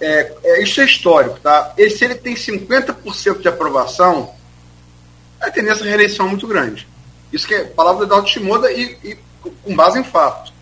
é, é, isso é histórico, tá? E se ele tem 50% de aprovação, a tendência à reeleição é muito grande. Isso que é palavra do Eduardo Shimoda e, e com base em fato.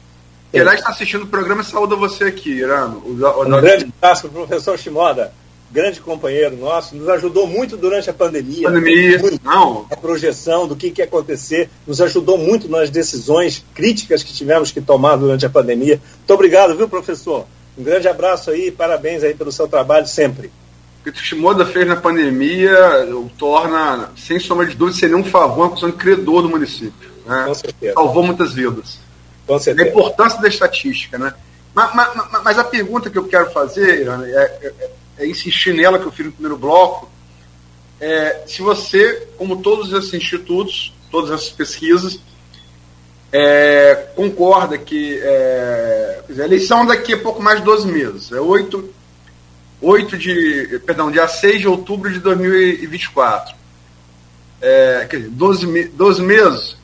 Ele está assistindo o programa Saúde você aqui, Irano. O, o, um grande abraço para o professor Shimoda, grande companheiro nosso, nos ajudou muito durante a pandemia. Pandemia, não. A projeção do que, que ia acontecer, nos ajudou muito nas decisões críticas que tivemos que tomar durante a pandemia. Muito obrigado, viu, professor? Um grande abraço aí, parabéns aí pelo seu trabalho sempre que o Tsushimoda fez na pandemia o torna, sem sombra de dúvida, seria um favor, uma questão de credor do município. Né? Com certeza. Salvou muitas vidas. Com certeza. A importância da estatística. Né? Mas, mas, mas a pergunta que eu quero fazer, é, é, é, insistir nela que eu fiz no primeiro bloco. É, se você, como todos esses institutos, todas essas pesquisas, é, concorda que é, a eleição daqui a pouco mais de 12 meses, é 8, 8 de, perdão, dia 6 de outubro de 2024. É, quer dizer, 12, 12 meses.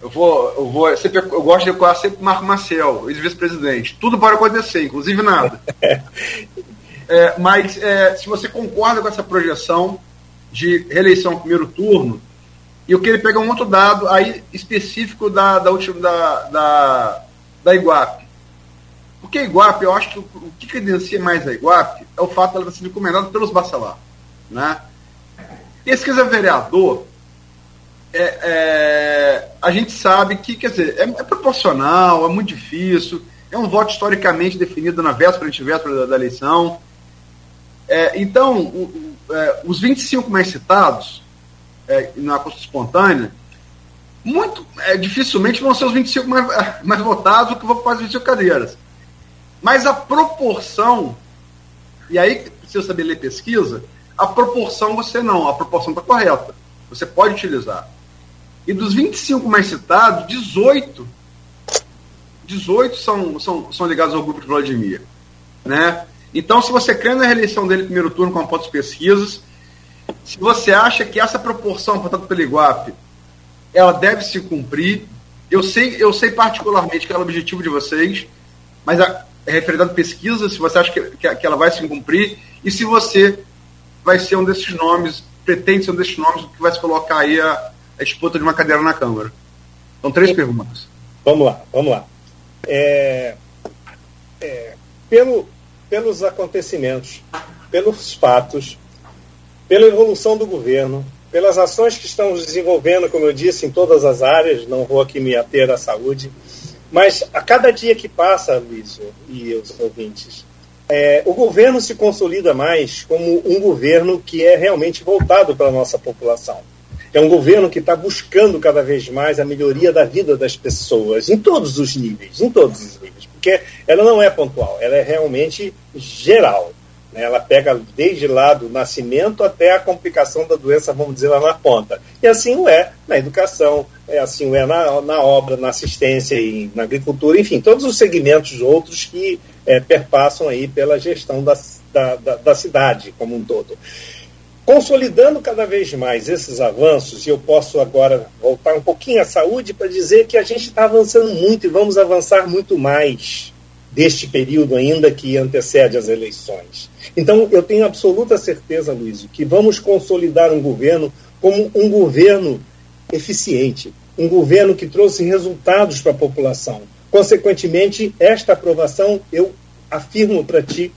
Eu vou, eu vou sempre, eu gosto de decorar sempre Marco Marcel, ex-vice-presidente. Tudo pode acontecer, inclusive nada. é, mas é, se você concorda com essa projeção de reeleição no primeiro turno, e eu queria pegar um outro dado aí específico da, da última da, da, da Iguape. Porque a Iguape, eu acho que o que credencia mais a Iguape é o fato dela estar sendo encomendada pelos bacelar. Né? Pesquisa vereador, é, é, a gente sabe que, quer dizer, é, é, proporcional, é muito difícil, é um voto historicamente definido na véspera, antivéspera da, da eleição. É, então, o, o, é, os 25 mais citados é, na consulta espontânea, muito dificilmente vão ser os 25 mais, mais votados, que vão para as 25 cadeiras. Mas a proporção, e aí, você saber ler pesquisa, a proporção você não, a proporção está correta. Você pode utilizar. E dos 25 mais citados, 18, 18 são, são, são ligados ao grupo de Vladimir. Né? Então, se você crê na reeleição dele no primeiro turno com a pontas pesquisas, se você acha que essa proporção, portanto, pelo Iguape, ela deve se cumprir, eu sei, eu sei particularmente que é o objetivo de vocês, mas a, é à pesquisa, se você acha que, que, que ela vai se cumprir e se você vai ser um desses nomes, pretende ser um desses nomes que vai se colocar aí a, a disputa de uma cadeira na Câmara. São três perguntas. Vamos lá, vamos lá. É, é, pelo, pelos acontecimentos, pelos fatos, pela evolução do governo, pelas ações que estamos desenvolvendo, como eu disse, em todas as áreas, não vou aqui me ater à saúde, mas a cada dia que passa, Luiz e os ouvintes, é, o governo se consolida mais como um governo que é realmente voltado para a nossa população. É um governo que está buscando cada vez mais a melhoria da vida das pessoas, em todos os níveis, em todos os níveis, porque ela não é pontual, ela é realmente geral. Né? Ela pega desde lá do nascimento até a complicação da doença, vamos dizer, lá na ponta. E assim o é na educação, é assim o é na, na obra, na assistência e na agricultura, enfim, todos os segmentos outros que é, perpassam aí pela gestão da, da, da, da cidade como um todo. Consolidando cada vez mais esses avanços, e eu posso agora voltar um pouquinho à saúde para dizer que a gente está avançando muito e vamos avançar muito mais deste período ainda que antecede as eleições. Então, eu tenho absoluta certeza, Luiz, que vamos consolidar um governo como um governo eficiente, um governo que trouxe resultados para a população. Consequentemente, esta aprovação, eu afirmo para ti,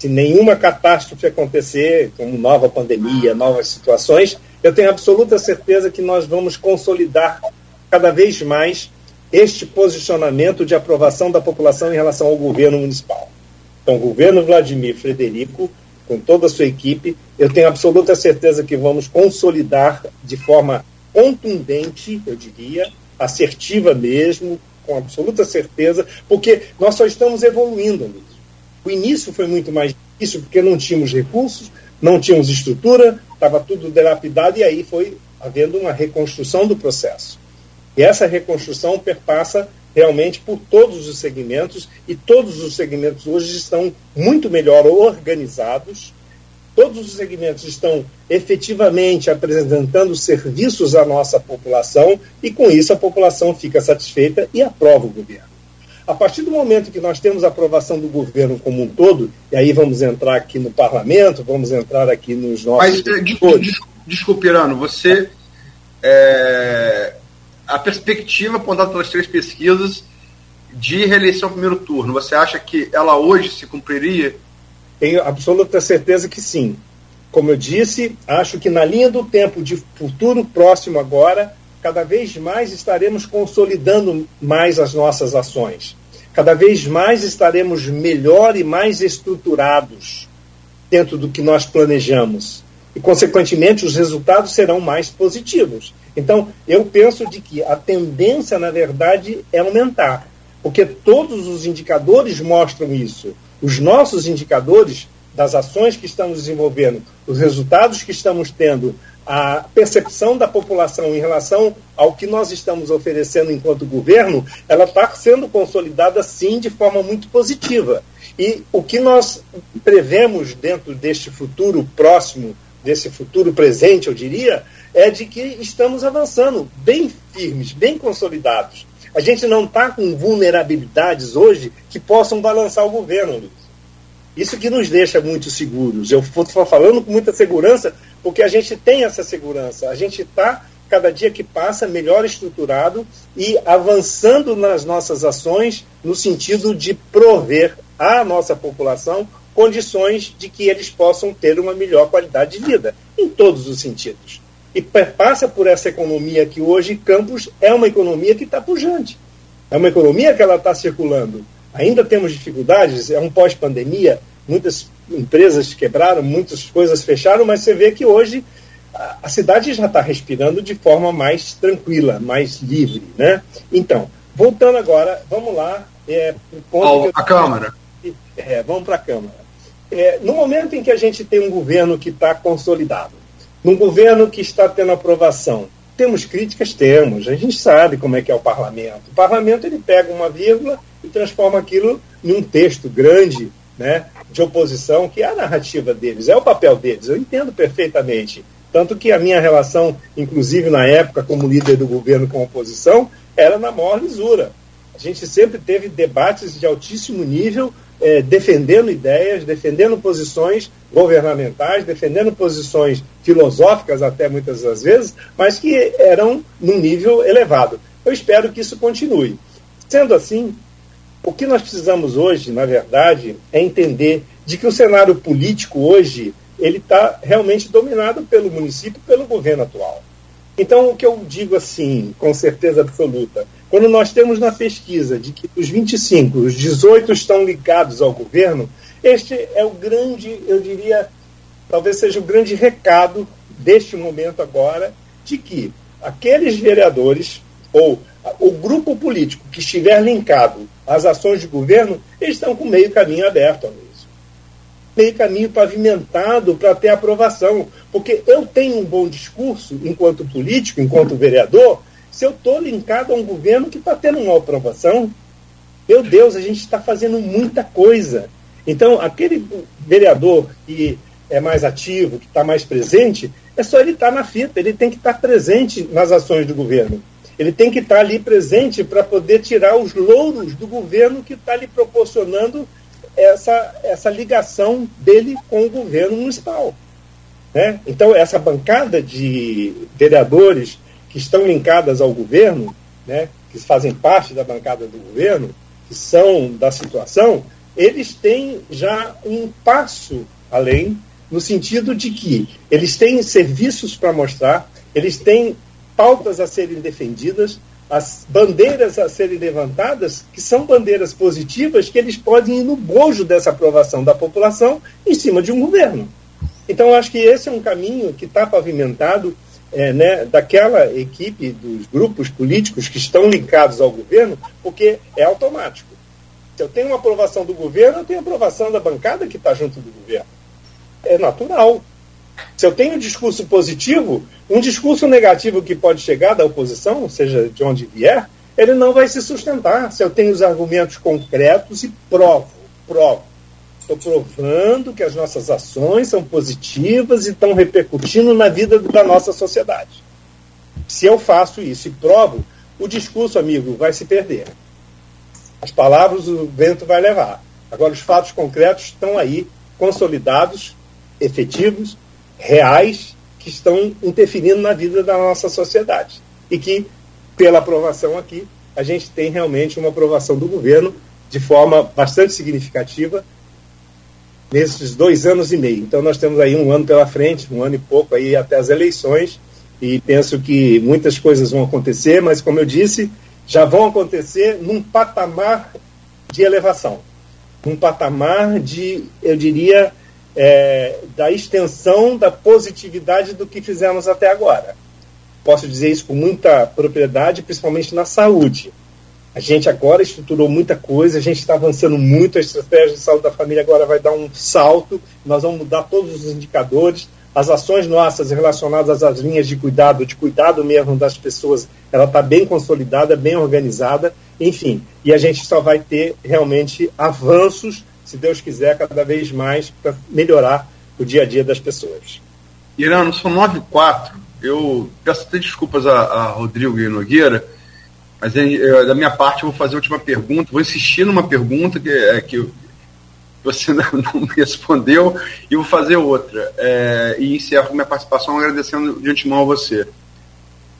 se nenhuma catástrofe acontecer, como nova pandemia, novas situações, eu tenho absoluta certeza que nós vamos consolidar cada vez mais este posicionamento de aprovação da população em relação ao governo municipal. Então, o governo Vladimir Frederico, com toda a sua equipe, eu tenho absoluta certeza que vamos consolidar de forma contundente, eu diria, assertiva mesmo, com absoluta certeza, porque nós só estamos evoluindo. Amigo. O início foi muito mais difícil, porque não tínhamos recursos, não tínhamos estrutura, estava tudo dilapidado, e aí foi havendo uma reconstrução do processo. E essa reconstrução perpassa realmente por todos os segmentos, e todos os segmentos hoje estão muito melhor organizados, todos os segmentos estão efetivamente apresentando serviços à nossa população, e com isso a população fica satisfeita e aprova o governo. A partir do momento que nós temos a aprovação do governo como um todo, e aí vamos entrar aqui no parlamento, vamos entrar aqui nos nossos. Mas, desculpe, desculpe Irano, você. É, a perspectiva apontada pelas três pesquisas de reeleição no primeiro turno, você acha que ela hoje se cumpriria? Tenho absoluta certeza que sim. Como eu disse, acho que na linha do tempo de futuro próximo agora, cada vez mais estaremos consolidando mais as nossas ações. Cada vez mais estaremos melhor e mais estruturados dentro do que nós planejamos. E, consequentemente, os resultados serão mais positivos. Então, eu penso de que a tendência, na verdade, é aumentar, porque todos os indicadores mostram isso. Os nossos indicadores das ações que estamos desenvolvendo, os resultados que estamos tendo, a percepção da população em relação ao que nós estamos oferecendo enquanto governo, ela está sendo consolidada sim de forma muito positiva. E o que nós prevemos dentro deste futuro próximo, desse futuro presente, eu diria, é de que estamos avançando bem firmes, bem consolidados. A gente não está com vulnerabilidades hoje que possam balançar o governo, Luiz. Isso que nos deixa muito seguros. Eu estou falando com muita segurança porque a gente tem essa segurança. A gente está, cada dia que passa, melhor estruturado e avançando nas nossas ações no sentido de prover à nossa população condições de que eles possam ter uma melhor qualidade de vida, em todos os sentidos e passa por essa economia que hoje Campos é uma economia que está pujante. É uma economia que ela está circulando. Ainda temos dificuldades, é um pós-pandemia, muitas empresas quebraram, muitas coisas fecharam, mas você vê que hoje a, cidade já está respirando de forma mais tranquila, mais livre. Né? Então, voltando agora, vamos lá. É, ponto a Câmara. É, vamos para a Câmara. É, no momento em que a gente tem um governo que está consolidado, num governo que está tendo aprovação. Temos críticas? Temos. A gente sabe como é que é o parlamento. O parlamento ele pega uma vírgula e transforma aquilo em um texto grande né, de oposição, que é a narrativa deles, é o papel deles. Eu entendo perfeitamente. Tanto que a minha relação, inclusive na época, como líder do governo com a oposição, era na maior lisura. A gente sempre teve debates de altíssimo nível, eh, defendendo ideias, defendendo posições governamentais, defendendo posições filosóficas, até muitas das vezes, mas que eram num nível elevado. Eu espero que isso continue. Sendo assim, o que nós precisamos hoje, na verdade, é entender de que o cenário político hoje ele está realmente dominado pelo município, pelo governo atual. Então, o que eu digo assim, com certeza absoluta, quando nós temos na pesquisa de que dos 25, os 18 estão ligados ao governo, este é o grande, eu diria, talvez seja o grande recado deste momento agora, de que aqueles vereadores ou o grupo político que estiver linkado às ações de governo, eles estão com meio caminho aberto, amigo meio caminho pavimentado para ter aprovação. Porque eu tenho um bom discurso enquanto político, enquanto vereador, se eu estou linkado a um governo que está tendo uma aprovação. Meu Deus, a gente está fazendo muita coisa. Então, aquele vereador que é mais ativo, que está mais presente, é só ele estar tá na fita, ele tem que estar tá presente nas ações do governo. Ele tem que estar ali presente para poder tirar os louros do governo que está lhe proporcionando essa, essa ligação dele com o governo municipal. Né? Então, essa bancada de vereadores que estão linkadas ao governo, né, que fazem parte da bancada do governo, que são da situação, eles têm já um passo além, no sentido de que eles têm serviços para mostrar, eles têm pautas a serem defendidas, as bandeiras a serem levantadas, que são bandeiras positivas, que eles podem ir no bojo dessa aprovação da população em cima de um governo. Então, acho que esse é um caminho que está pavimentado é, né, daquela equipe, dos grupos políticos que estão ligados ao governo, porque é automático. Se eu tenho uma aprovação do governo, eu tenho aprovação da bancada que está junto do governo. É natural. Se eu tenho um discurso positivo, um discurso negativo que pode chegar da oposição, seja de onde vier, ele não vai se sustentar. Se eu tenho os argumentos concretos e provo, provo. Estou provando que as nossas ações são positivas e estão repercutindo na vida da nossa sociedade. Se eu faço isso e provo, o discurso, amigo, vai se perder. As palavras o vento vai levar. Agora, os fatos concretos estão aí, consolidados, efetivos, reais que estão interferindo na vida da nossa sociedade. E que, pela aprovação aqui, a gente tem realmente uma aprovação do governo de forma bastante significativa nesses dois anos e meio. Então, nós temos aí um ano pela frente, um ano e pouco aí até as eleições, e penso que muitas coisas vão acontecer, mas, como eu disse, já vão acontecer num patamar de elevação, num patamar de, eu diria, é, da extensão da positividade do que fizemos até agora. Posso dizer isso com muita propriedade, principalmente na saúde. A gente agora estruturou muita coisa, a gente está avançando muito, a estratégia de saúde da família agora vai dar um salto, nós vamos mudar todos os indicadores, as ações nossas relacionadas às linhas de cuidado, de cuidado mesmo das pessoas, ela está bem consolidada, bem organizada, enfim, e a gente só vai ter realmente avanços se Deus quiser, cada vez mais para melhorar o dia a dia das pessoas. Irano, são 9 e 4. Eu peço até desculpas a, a Rodrigo e Nogueira, mas eu, da minha parte eu vou fazer a última pergunta. Vou insistir numa pergunta que, é, que você não, não, me respondeu e vou fazer outra. É, e encerro minha participação agradecendo de antemão a você.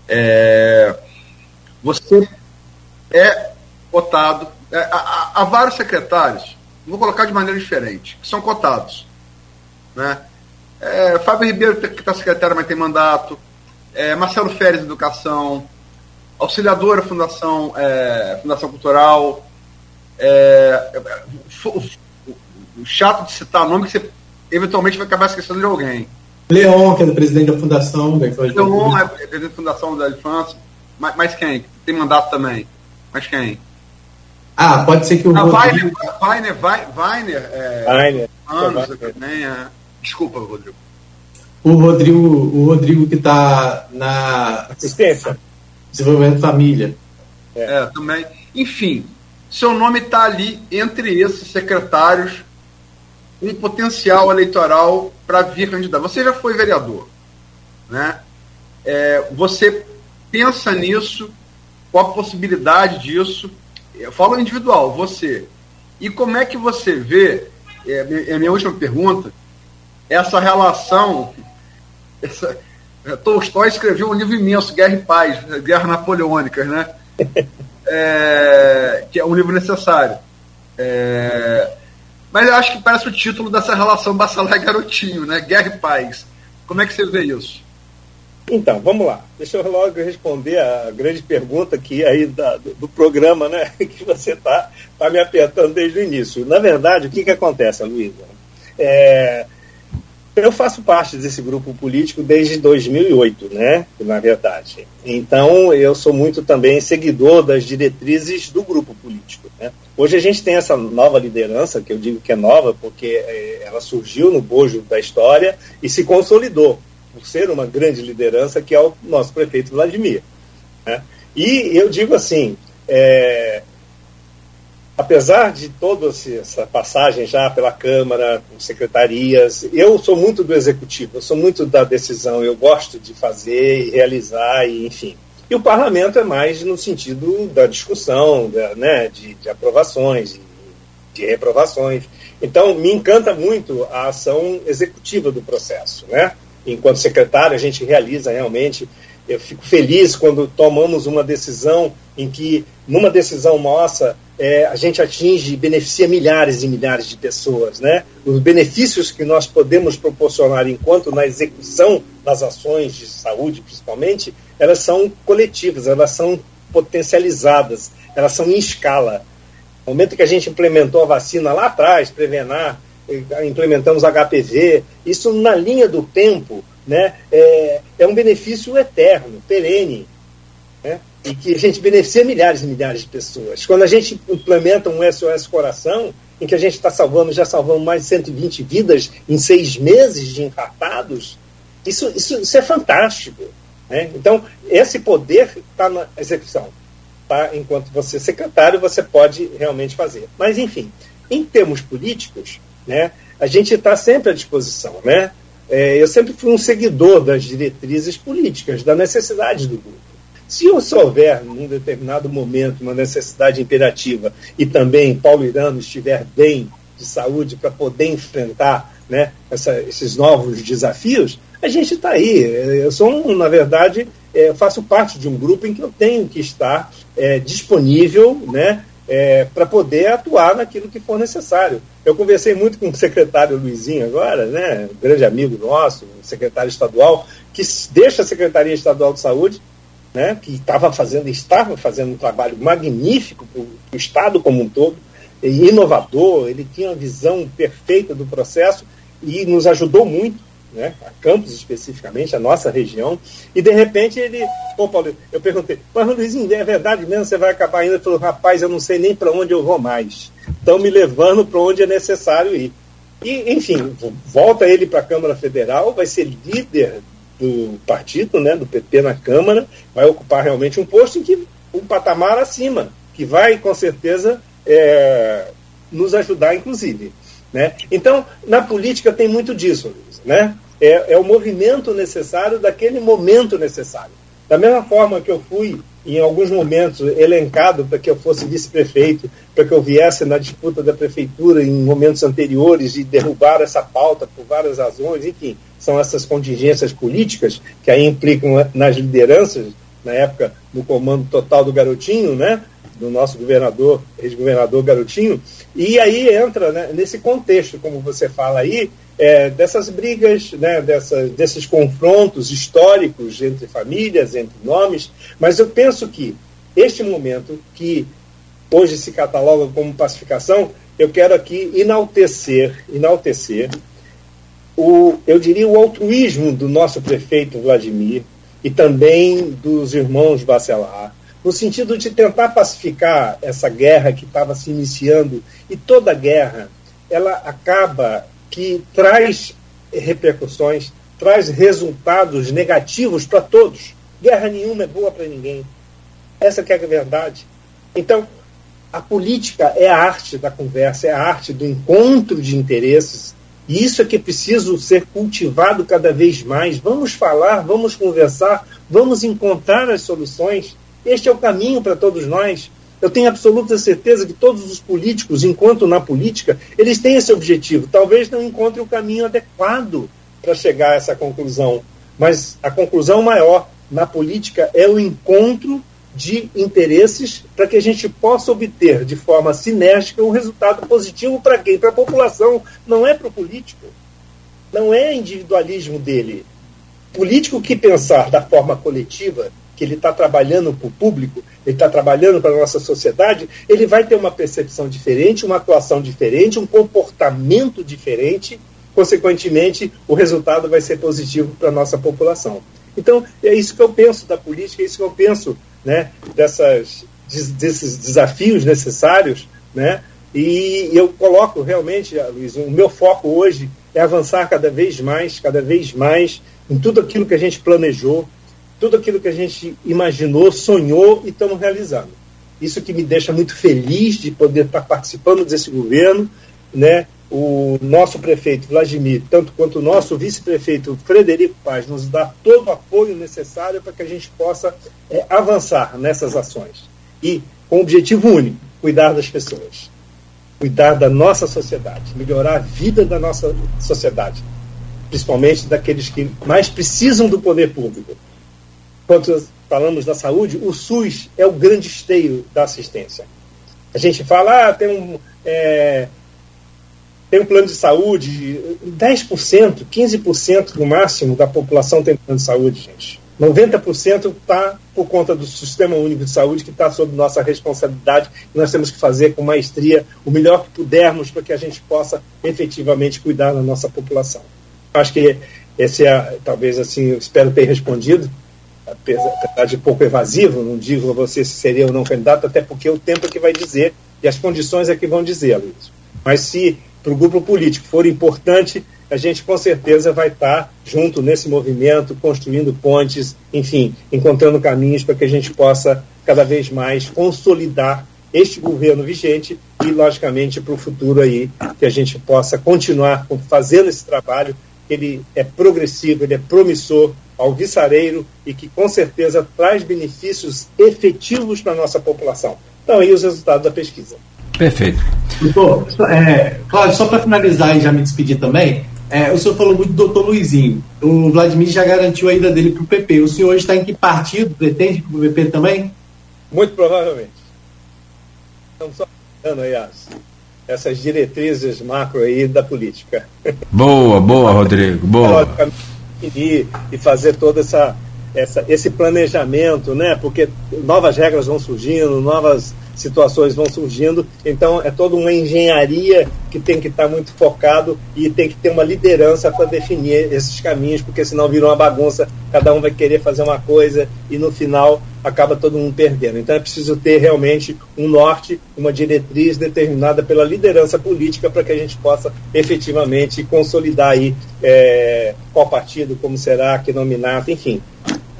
É, você é votado. É, há, há vários secretários vou colocar de maneira diferente, que são cotados. Né? É, Fábio Ribeiro, que está secretário, mas tem mandato. É, Marcelo Férez, Educação. Auxiliadora, Fundação, é, Fundação Cultural. É, o, o, chato de citar nome que você eventualmente vai acabar esquecendo de alguém. Leon, que é o presidente da Fundação da Infância. Leon é presidente da Fundação da Infância. Mas, mas quem? Tem mandato também. Mas quem? Ah, pode ser que o. Ah, Rodrigo... Weiner, Weiner, Weiner, é, Weiner. Anos também, é. Desculpa, Rodrigo. O Rodrigo, o Rodrigo que está na assistência, desenvolvimento família. É. é, também. Enfim, seu nome está ali entre esses secretários um potencial eleitoral para vir candidato. Você já foi vereador. né? É, você pensa nisso, qual a possibilidade disso? Eu falo individual, você. E como é que você vê, é, é minha última pergunta, essa relação. Essa, é, Tolstói escreveu um livro imenso, Guerra e Paz, Guerra Napoleônicas, né? É, que é um livro necessário. É, mas eu acho que parece o título dessa relação Bacelar e Garotinho, né? Guerra e Paz. Como é que você vê isso? Então, vamos lá. Deixa eu logo responder a grande pergunta aqui aí da, do, do, programa, né? Que você está tá me apertando desde o início. Na verdade, o que, que acontece, Luísa? É, eu faço parte desse grupo político desde 2008, né? Na verdade. Então, eu sou muito também seguidor das diretrizes do grupo político. Né? Hoje a gente tem essa nova liderança, que eu digo que é nova, porque é, ela surgiu no bojo da história e se consolidou por ser uma grande liderança, que é o nosso prefeito Vladimir. Né? E eu digo assim, é, apesar de toda essa passagem já pela Câmara, secretarias, eu sou muito do executivo, eu sou muito da decisão, eu gosto de fazer e realizar, e, enfim. E o parlamento é mais no sentido da discussão, da, né, de, de aprovações, de, de reprovações. Então, me encanta muito a ação executiva do processo. Né? Enquanto secretário, a gente realiza realmente eu fico feliz quando tomamos uma decisão em que, numa decisão nossa, é, a gente atinge e beneficia milhares e milhares de pessoas. Né? Os benefícios que nós podemos proporcionar enquanto na execução das ações de saúde, principalmente, elas são coletivas, elas são potencializadas, elas são em escala. No momento que a gente implementou a vacina lá atrás, Prevenar, implementamos HPV, isso na linha do tempo né, é, é um benefício eterno, perene, né, e que a gente beneficia milhares e milhares de pessoas. Quando a gente implementa um SOS Coração, em que a gente está salvando, já salvamos mais de 120 vidas em seis meses de infartados, isso, isso, isso é fantástico. Né? Então, esse poder está na execução. Tá? Enquanto você é secretário, você pode realmente fazer. Mas, enfim, em termos políticos, né, a gente está sempre à disposição. Né? é, eu sempre fui um seguidor das diretrizes políticas, da necessidade do grupo. Se houver, num determinado momento, uma necessidade imperativa e também Paulo Irano estiver bem de saúde para poder enfrentar né, essa, esses novos desafios, a gente está aí. Eu sou, na verdade, é, faço parte de um grupo em que eu tenho que estar é, disponível né, é, para poder atuar naquilo que for necessário. Eu conversei muito com o secretário Luizinho agora, né, um grande amigo nosso, secretário estadual, que deixa a Secretaria Estadual de Saúde, né, que estava fazendo, estava fazendo um trabalho magnífico para o Estado como um todo, inovador, ele tinha uma visão perfeita do processo e nos ajudou muito né, a Campos especificamente, a nossa região, e de repente ele, pô, Paulo, eu perguntei, mas Luizinho, é verdade mesmo, você vai acabar indo? Ele falou, rapaz, eu não sei nem para onde eu vou mais, estão me levando para onde é necessário ir. E, enfim, volta ele para a Câmara Federal, vai ser líder do partido, né, do PP na Câmara, vai ocupar realmente um posto em que um patamar acima, que vai com certeza é, nos ajudar, inclusive. Né? Então, na política tem muito disso, Né? É, é o movimento necessário daquele momento necessário. Da mesma forma que eu fui, em alguns momentos, elencado para que eu fosse vice-prefeito, para que eu viesse na disputa da prefeitura em momentos anteriores e derrubar essa pauta por várias razões, enfim, são essas contingências políticas que aí implicam nas lideranças, na época do comando total do Garotinho, né? do nosso governador, ex-governador Garotinho, e aí entra né, nesse contexto, como você fala aí, é, dessas brigas, né, desses confrontos históricos entre famílias, entre nomes, mas eu penso que este momento que hoje se cataloga como pacificação, eu quero aqui enaltecer, enaltecer o, eu diria, o altruísmo do nosso prefeito Vladimir e também dos irmãos Bacelar, no sentido de tentar pacificar essa guerra que estava se iniciando. E toda guerra, ela acaba que traz repercussões, traz resultados negativos para todos. Guerra nenhuma é boa para ninguém. Essa que é a verdade. Então, a política é a arte da conversa, é a arte do encontro de interesses E isso é que é preciso ser cultivado cada vez mais. Vamos falar, vamos conversar, vamos encontrar as soluções. Este é o caminho para todos nós. Eu tenho absoluta certeza que todos os políticos, enquanto na política, eles têm esse objetivo. Talvez não encontrem o caminho adequado para chegar a essa conclusão. Mas a conclusão maior na política é o encontro de interesses para que a gente possa obter de forma sinérgica um resultado positivo para quem? Para a população, não é para o político. Não é individualismo dele. Político que pensar da forma coletiva, que ele está trabalhando para o público, ele está trabalhando para a nossa sociedade, ele vai ter uma percepção diferente, uma atuação diferente, um comportamento diferente, consequentemente, o resultado vai ser positivo para a nossa população. Então, é isso que eu penso da política, é isso que eu penso né, dessas, desses desafios necessários, né, e eu coloco realmente, Luiz, o meu foco hoje é avançar cada vez mais, cada vez mais em tudo aquilo que a gente planejou, tudo aquilo que a gente imaginou, sonhou e estamos realizando. Isso que me deixa muito feliz de poder estar participando desse governo, né? o nosso prefeito Vladimir, tanto quanto o nosso vice-prefeito Frederico Paz, nos dá todo o apoio necessário para que a gente possa é, avançar nessas ações. E com o objetivo único: cuidar das pessoas, cuidar da nossa sociedade, melhorar a vida da nossa sociedade, principalmente daqueles que mais precisam do poder público. Quando falamos da saúde, o SUS é o grande esteio da assistência. A gente fala, ah, tem um. É, tem um plano de saúde, 10%, 15% no máximo da população tem plano de saúde, gente. 90% está por conta do Sistema Único de Saúde, que está sob nossa responsabilidade, e nós temos que fazer com maestria o melhor que pudermos para que a gente possa efetivamente cuidar da nossa população. Acho que esse é, talvez assim, eu espero ter respondido, apesar de pouco evasivo, não digo a você se seria ou não candidato, até porque o tempo é que vai dizer e as condições é que vão dizer, Luiz. Mas se para o grupo político for importante, a gente com certeza vai estar junto nesse movimento, construindo pontes, enfim, encontrando caminhos para que a gente possa cada vez mais consolidar este governo vigente e, logicamente, para o futuro aí, que a gente possa continuar fazendo esse trabalho, ele é progressivo, ele é promissor, alvissareiro e que com certeza traz benefícios efetivos para a nossa população. Então, aí os resultados da pesquisa. Perfeito. Doutor, é, Cláudio, só para finalizar e já me despedir também, é, o senhor falou muito do doutor Luizinho. O Vladimir já garantiu a ida dele para o PP. O senhor hoje está em que partido? Pretende para o PP também? Muito provavelmente. Estamos só dando aí as, essas diretrizes macro aí da política. Boa, boa, Rodrigo, boa. E, fazer toda essa, essa, esse planejamento, né? Porque novas regras vão surgindo, novas situações vão surgindo. Então, é toda uma engenharia que tem que estar muito focado e tem que ter uma liderança para definir esses caminhos, porque senão vira uma bagunça, cada um vai querer fazer uma coisa e no final acaba todo mundo perdendo. Então, é preciso ter realmente um norte, uma diretriz determinada pela liderança política para que a gente possa efetivamente consolidar aí é, qual partido, como será, que nominado, enfim.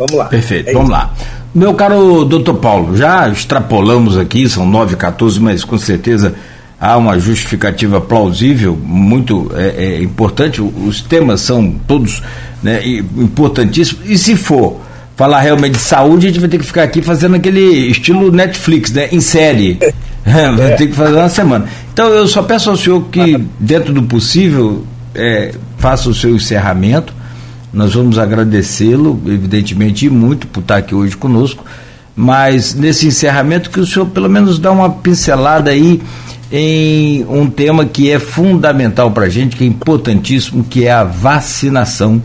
Vamos lá. Perfeito, é vamos isso. lá. Meu caro doutor Paulo, já extrapolamos aqui, são 9 14 mas com certeza há uma justificativa plausível, muito é, é importante. Os temas são todos né, importantíssimos. E se for falar realmente de saúde, a gente vai ter que ficar aqui fazendo aquele estilo Netflix, né? Em série. É, vai ter que fazer uma semana. Então eu só peço ao senhor que, dentro do possível, é, faça o seu encerramento nós vamos agradecê-lo, evidentemente, e muito por estar aqui hoje conosco. Mas nesse encerramento, que o senhor pelo menos dá uma pincelada aí em um tema que é fundamental para a gente, que é importantíssimo, que é a vacinação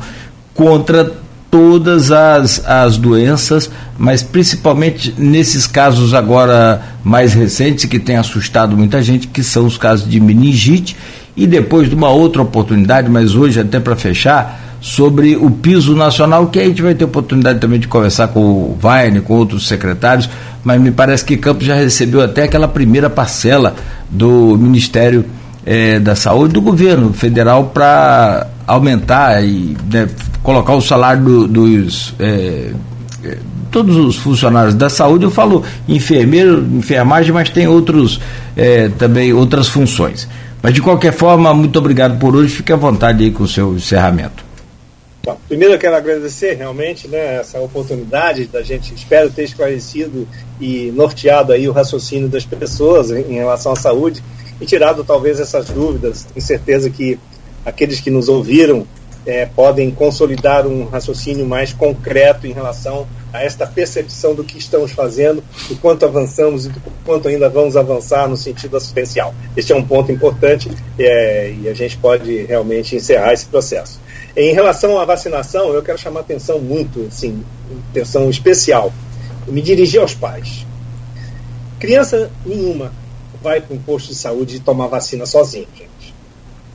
contra todas as, as doenças, mas principalmente nesses casos agora mais recentes que tem assustado muita gente, que são os casos de meningite, e depois de uma outra oportunidade, mas hoje até para fechar, sobre o piso nacional, que a gente vai ter oportunidade também de conversar com o Vaine, com outros secretários, mas me parece que Campos já recebeu até aquela primeira parcela do Ministério eh, da Saúde do governo federal para aumentar e né, colocar o salário do, dos. Eh, todos os funcionários da saúde, eu falo enfermeiro, enfermagem, mas tem outros eh, também outras funções. Mas de qualquer forma, muito obrigado por hoje. Fique à vontade aí com o seu encerramento. Bom, primeiro eu quero agradecer realmente né, essa oportunidade da gente, espero ter esclarecido e norteado aí o raciocínio das pessoas em, relação à saúde e tirado talvez essas dúvidas. Tenho certeza que aqueles que nos ouviram é, podem consolidar um raciocínio mais concreto em relação a esta percepção do que estamos fazendo, do quanto avançamos e do quanto ainda vamos avançar no sentido assistencial. Este é um ponto importante é, e a gente pode realmente encerrar esse processo. Em relação à vacinação, eu quero chamar atenção muito, assim, atenção especial, me dirigir aos pais. Criança nenhuma vai para um posto de saúde e tomar vacina sozinho, gente.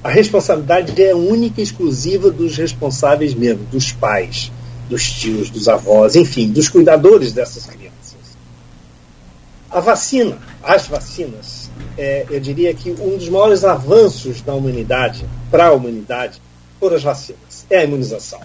A responsabilidade é única e exclusiva dos responsáveis mesmo, dos pais, dos tios, dos avós, enfim, dos cuidadores dessas crianças. A vacina, as vacinas, é, eu diria que um dos maiores avanços da humanidade, para a humanidade, foram as vacinas, é a imunização.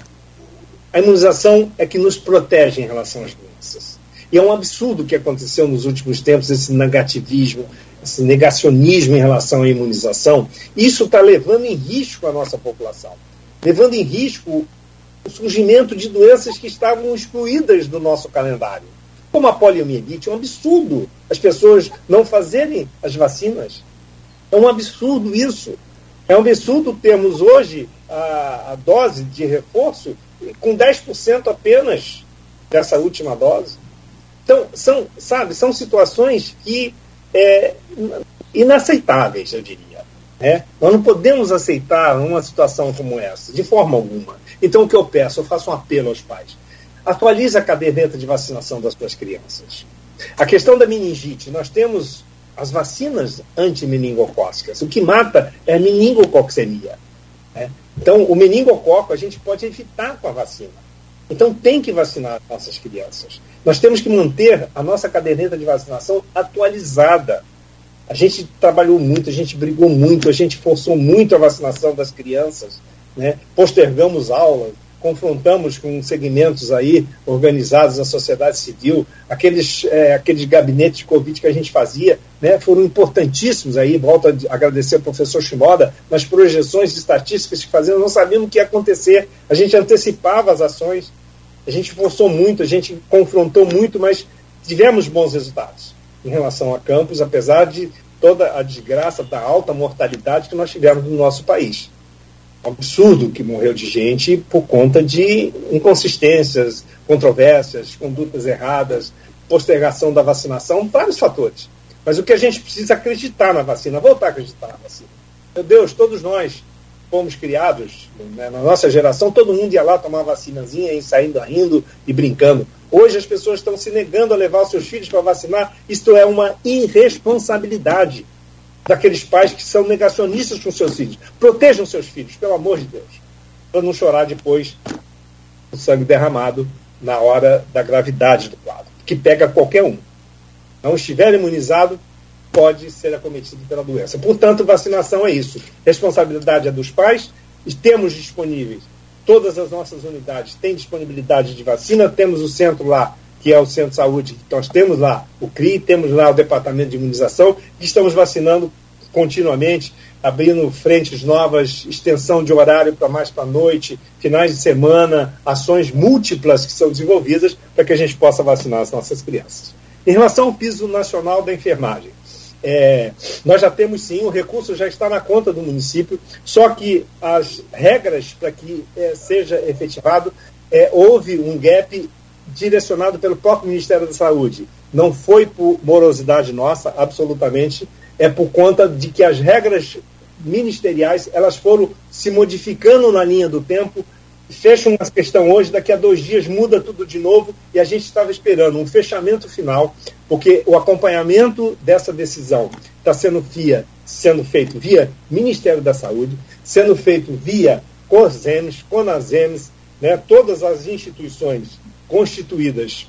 A imunização é que nos protege em relação às doenças. E é um absurdo o que aconteceu nos últimos tempos, esse negativismo, esse negacionismo em relação à imunização, isso está levando em risco a nossa população, levando em risco o surgimento de doenças que estavam excluídas do nosso calendário, como a poliomielite. É um absurdo as pessoas não fazerem as vacinas. É um absurdo isso. É um absurdo termos hoje a, a dose de reforço com 10% apenas dessa última dose. Então, são, sabe, são situações que é, inaceitáveis, eu diria. Né? Nós não podemos aceitar uma situação como essa, de forma alguma. Então, o que eu peço, eu faço um apelo aos pais. Atualize a caderneta de vacinação das suas crianças. A questão da meningite, nós temos as vacinas antimeningocócicas. O que mata é a meningococcemia. Né? Então, o meningococo a gente pode evitar com a vacina. Então, tem que vacinar nossas crianças. Nós temos que manter a nossa caderneta de vacinação atualizada. A gente trabalhou muito, a gente brigou muito, a gente forçou muito a vacinação das crianças, né? postergamos aulas, confrontamos com segmentos aí organizados na sociedade civil, aqueles, é, aqueles gabinetes de Covid que a gente fazia, né, foram importantíssimos aí, volto a agradecer ao professor Shimoda, nas projeções estatísticas que fazíamos, não sabíamos o que ia acontecer, a gente antecipava as ações, a gente forçou muito, a gente confrontou muito, mas tivemos bons resultados em relação a campos, apesar de toda a desgraça da alta mortalidade que nós tivemos no nosso país. Absurdo que morreu de gente por conta de inconsistências, controvérsias, condutas erradas, postergação da vacinação, vários fatores. Mas o que a gente precisa acreditar na vacina, voltar a acreditar na vacina. Meu Deus, todos nós fomos criados, né, na nossa geração, todo mundo ia lá tomar vacinazinha e saindo rindo e brincando. Hoje as pessoas estão se negando a levar os seus filhos para vacinar. Isto é uma irresponsabilidade daqueles pais que são negacionistas com seus filhos. Protejam seus filhos, pelo amor de Deus, para não chorar depois o sangue derramado na hora da gravidade do quadro, que pega qualquer um. Não estiver imunizado, pode ser acometido pela doença. Portanto, vacinação é isso. Responsabilidade é dos pais. Temos disponíveis todas as nossas unidades têm disponibilidade de vacina. Temos o centro lá, que é o centro de saúde, nós temos lá o CRI, temos lá o departamento de imunização, que estamos vacinando continuamente, abrindo frentes novas, extensão de horário para mais para noite, finais de semana, ações múltiplas que são desenvolvidas para que a gente possa vacinar as nossas crianças. Em relação ao piso nacional da enfermagem, é, nós já temos sim, o recurso já está na conta do município, só que as regras para que é, seja efetivado, é, houve um gap direcionado pelo próprio Ministério da Saúde. Não foi por morosidade nossa, absolutamente, é por conta de que as regras ministeriais elas foram se modificando na linha do tempo fecha uma questão hoje, daqui a dois dias muda tudo de novo e a gente estava esperando um fechamento final, porque o acompanhamento dessa decisão está sendo, via, sendo feito via Ministério da Saúde, sendo feito via COSEMES, CONASEMES, né, todas as instituições constituídas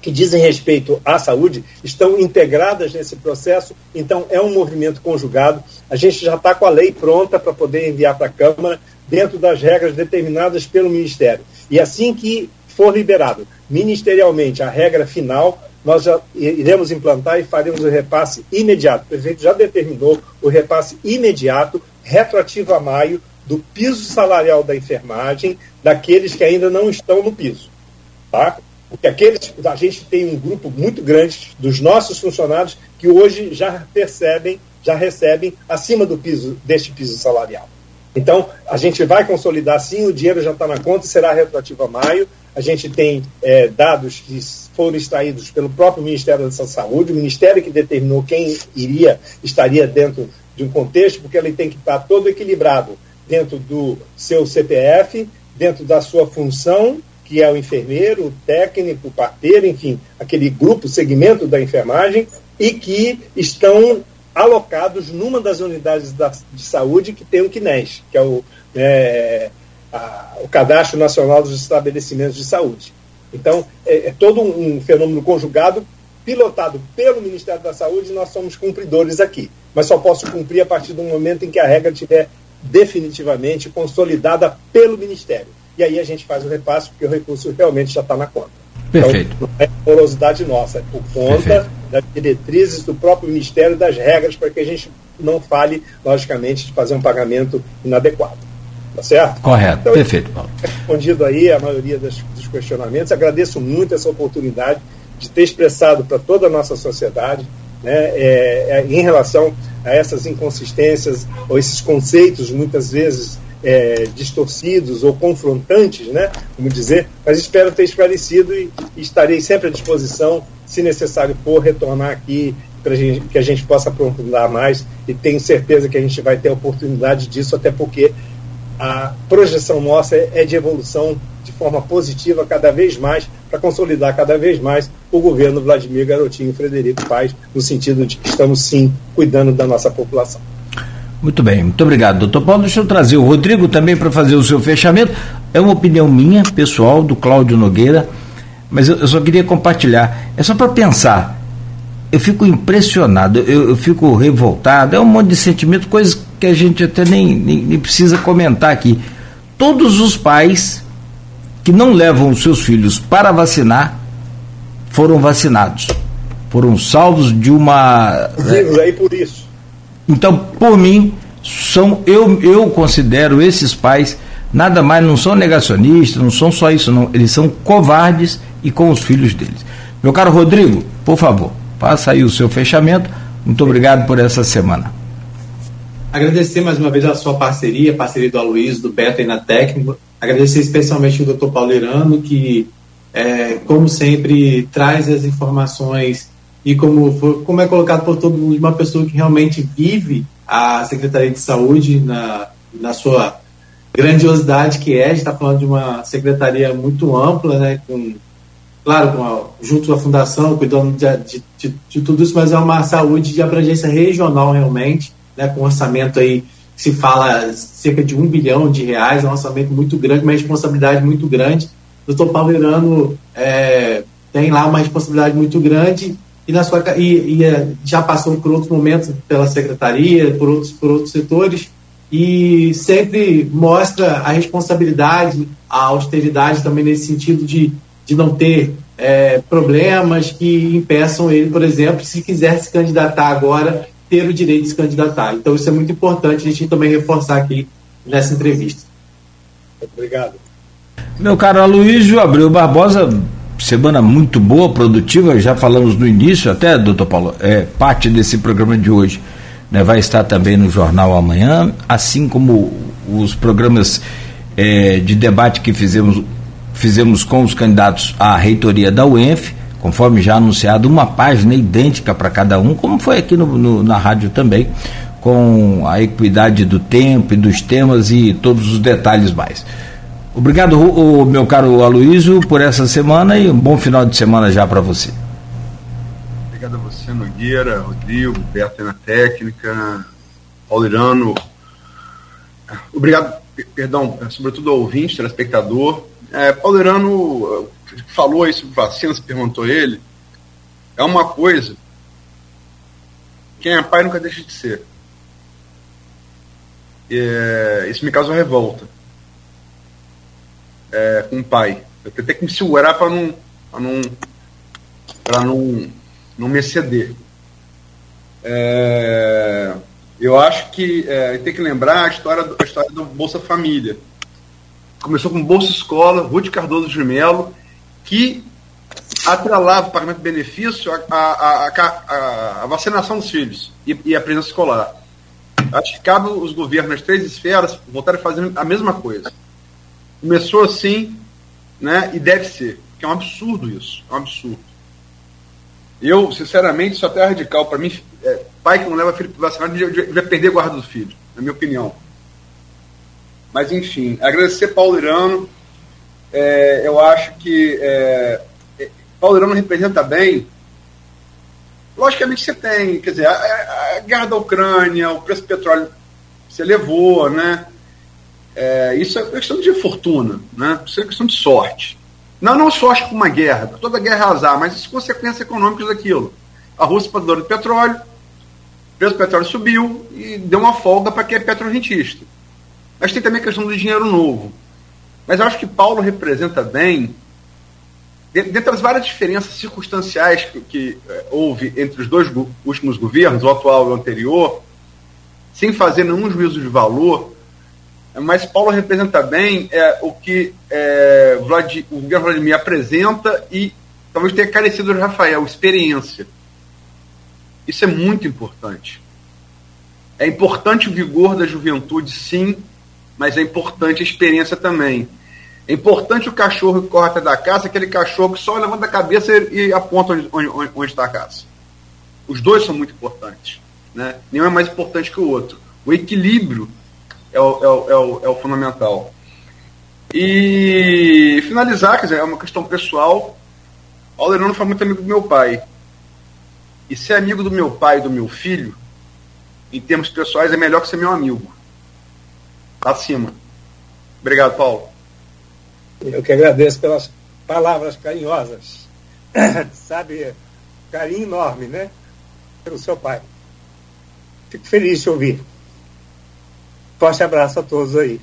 que dizem respeito à saúde estão integradas nesse processo, então é um movimento conjugado. A gente já está com a lei pronta para poder enviar para a Câmara, dentro das regras determinadas pelo Ministério. E assim que for liberado ministerialmente a regra final, nós já iremos implantar e faremos o repasse imediato. O prefeito já determinou o repasse imediato, retroativo a maio, do piso salarial da enfermagem daqueles que ainda não estão no piso. Tá? Porque aqueles, a gente tem um grupo muito grande dos nossos funcionários que hoje já percebem, já recebem acima do piso, deste piso salarial. Então, a gente vai consolidar sim, o dinheiro já está na conta, será retroativo a maio. A gente tem é, dados que foram extraídos pelo próprio Ministério da Saúde, o Ministério que determinou quem iria, estaria dentro de um contexto, porque ele tem que estar todo equilibrado dentro do seu CPF, dentro da sua função, que é o enfermeiro, o técnico, o parteiro, enfim, aquele grupo, segmento da enfermagem, e que estão alocados numa das unidades da, de saúde que tem o CNES, que é o, é, a, o Cadastro Nacional dos Estabelecimentos de Saúde. Então, é, é todo um fenômeno conjugado, pilotado pelo Ministério da Saúde, e nós somos cumpridores aqui. Mas só posso cumprir a partir do momento em que a regra estiver definitivamente consolidada pelo Ministério. E aí a gente faz o repasse, porque o recurso realmente já está na conta. Perfeito. Então, não é morosidade nossa, é por conta Perfeito. das diretrizes do próprio Ministério das regras para que a gente não fale, logicamente, de fazer um pagamento inadequado. Tá certo? Correto. Então, Perfeito, Paulo. Respondido aí a maioria das, dos questionamentos. Agradeço muito essa oportunidade de ter expressado para toda a nossa sociedade né, é, é, em relação a essas inconsistências ou esses conceitos muitas vezes é, distorcidos ou confrontantes, né, como dizer, mas espero ter esclarecido e, e estarei sempre à disposição, se necessário for, retornar aqui para que a gente possa aprofundar mais e tenho certeza que a gente vai ter a oportunidade disso, até porque a projeção nossa é, de evolução de forma positiva cada vez mais, para consolidar cada vez mais o governo Vladimir Garotinho Frederico Paz, no sentido de que estamos sim cuidando da nossa população. Muito bem, muito obrigado, doutor Paulo. Deixa eu trazer o Rodrigo também para fazer o seu fechamento. É uma opinião minha, pessoal, do Cláudio Nogueira, mas eu, só queria compartilhar. É só para pensar. Eu fico impressionado, eu, eu, fico revoltado, é um monte de sentimento, coisas que a gente até nem, nem, nem precisa comentar aqui. Todos os pais que não levam os seus filhos para vacinar foram vacinados. Foram salvos de uma. Vivos aí por isso. Então, por mim, são eu, eu considero esses pais nada mais, não são negacionistas, não são só isso, não. Eles são covardes e com os filhos deles. Meu caro Rodrigo, por favor, faça aí o seu fechamento. Muito obrigado por essa semana. Agradecer mais uma vez a sua parceria, a parceria do Aloysio, do Beto aí na técnica. Agradecer especialmente o doutor Paulo Irano, que, é, como sempre, traz as informações e como, for, como é colocado por todo mundo, uma pessoa que realmente vive a Secretaria de Saúde na, na sua grandiosidade que é, a gente está falando de uma secretaria muito ampla, né, com, claro, com a, junto à fundação, cuidando de, de, de, de, tudo isso, mas é uma saúde de abrangência regional realmente, né, com orçamento aí, se fala cerca de um bilhão de reais, é um orçamento muito grande, uma responsabilidade muito grande. O doutor Paulo Irano é, tem lá uma responsabilidade muito grande e, na sua, e, e é, já passou por outros momentos pela secretaria, por outros, por outros setores, e sempre mostra a responsabilidade, a austeridade também nesse sentido de, de não ter é, problemas que impeçam ele, por exemplo, se quiser se candidatar agora, ter o direito de se candidatar. Então isso é muito importante a gente também reforçar aqui nessa entrevista. Obrigado. Meu caro Aloysio Abreu Barbosa, semana muito boa, produtiva, já falamos no início, até, doutor Paulo, é parte desse programa de hoje né, vai estar também no jornal amanhã, assim como os programas é, de debate que fizemos, fizemos com os candidatos à reitoria da UENF, conforme já anunciado, uma página idêntica para cada um, como foi aqui no, no, na rádio também, com a equidade do tempo e dos temas e todos os detalhes mais. Obrigado, o, meu caro Aloísio, por essa semana e um bom final de semana já para você. Obrigado a você, Nogueira, Rodrigo, Beto na técnica, Paulirano. Obrigado, perdão, sobretudo ao ouvinte, telespectador. É, Paulirano falou aí sobre vacina, se perguntou ele. É uma coisa. Quem é pai nunca deixa de ser. É, isso me causa revolta é, com o pai. Eu tenho que me segurar para não, não, não, não me exceder. É, eu acho que é, tem que lembrar a história, a história do Bolsa Família. Começou com Bolsa Escola, Ruth Cardoso de Mello, que atrelava o pagamento de benefício à vacinação dos filhos e, e a presença escolar. Acho que cabe os governos nas três esferas voltarem a fazer a mesma coisa. Começou assim, né, e deve ser, que é um absurdo isso, é um absurdo. Eu, sinceramente, sou até radical. Para mim, é, pai que não leva filho para vacinar vai perder a guarda do filho, na minha opinião. Mas, enfim, agradecer Paulo Irano. É, eu acho que é, é Paulo Irano representa bem. Logicamente você tem, quer dizer, a, a, guerra da Ucrânia, o preço do petróleo você levou, né? É, isso é questão de fortuna, né? Isso é questão de sorte. Não, não sorte com uma guerra, toda guerra é azar, mas as consequências econômicas daquilo. A Rússia produtora de petróleo, o preço do petróleo subiu e deu uma folga para quem é petrorentista. Mas tem também a questão do dinheiro novo. Mas eu acho que Paulo representa bem, dentre as várias diferenças circunstanciais que, que é, houve entre os dois últimos governos, o atual e o anterior, sem fazer nenhum juízo de valor, mas Paulo representa bem é, o que é, Vlad, o Vladimir apresenta e talvez tenha carecido de Rafael, experiência. Isso é muito importante. É importante o vigor da juventude, sim, mas é importante a experiência também. É importante o cachorro que corre até da caça, aquele cachorro que só levanta a cabeça e aponta onde, onde, onde está a caça. Os dois são muito importantes. Né? Nenhum é mais importante que o outro. O equilíbrio é o, é o, é o, é o fundamental. E finalizar, quer dizer, é uma questão pessoal. O Alerano foi muito amigo do meu pai. E ser amigo do meu pai e do meu filho, em termos pessoais, é melhor que ser meu amigo acima. Obrigado, Paulo. Eu que agradeço pelas palavras carinhosas. Sabe, carinho enorme, né? Pelo seu pai. Fico feliz de ouvir. Forte abraço a todos aí.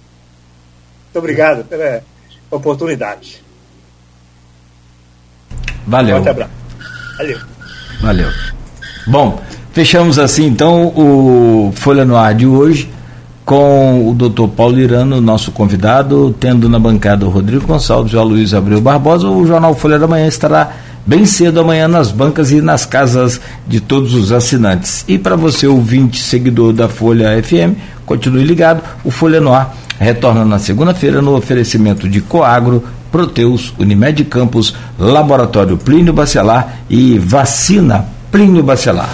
Muito obrigado pela oportunidade. Valeu. Forte abraço. Valeu. Valeu. Bom, fechamos assim então o Folha no Ar de hoje com o doutor Paulo Irano, nosso convidado, tendo na bancada o Rodrigo Gonçalves e o Luiz Abreu Barbosa. O Jornal Folha da Manhã estará bem cedo amanhã nas bancas e nas casas de todos os assinantes. E para você, ouvinte, seguidor da Folha FM, continue ligado. O Folha no Ar retorna na segunda-feira no oferecimento de Coagro, Proteus, Unimed Campos, Laboratório Plínio Bacelar e Vacina Plínio Bacelar.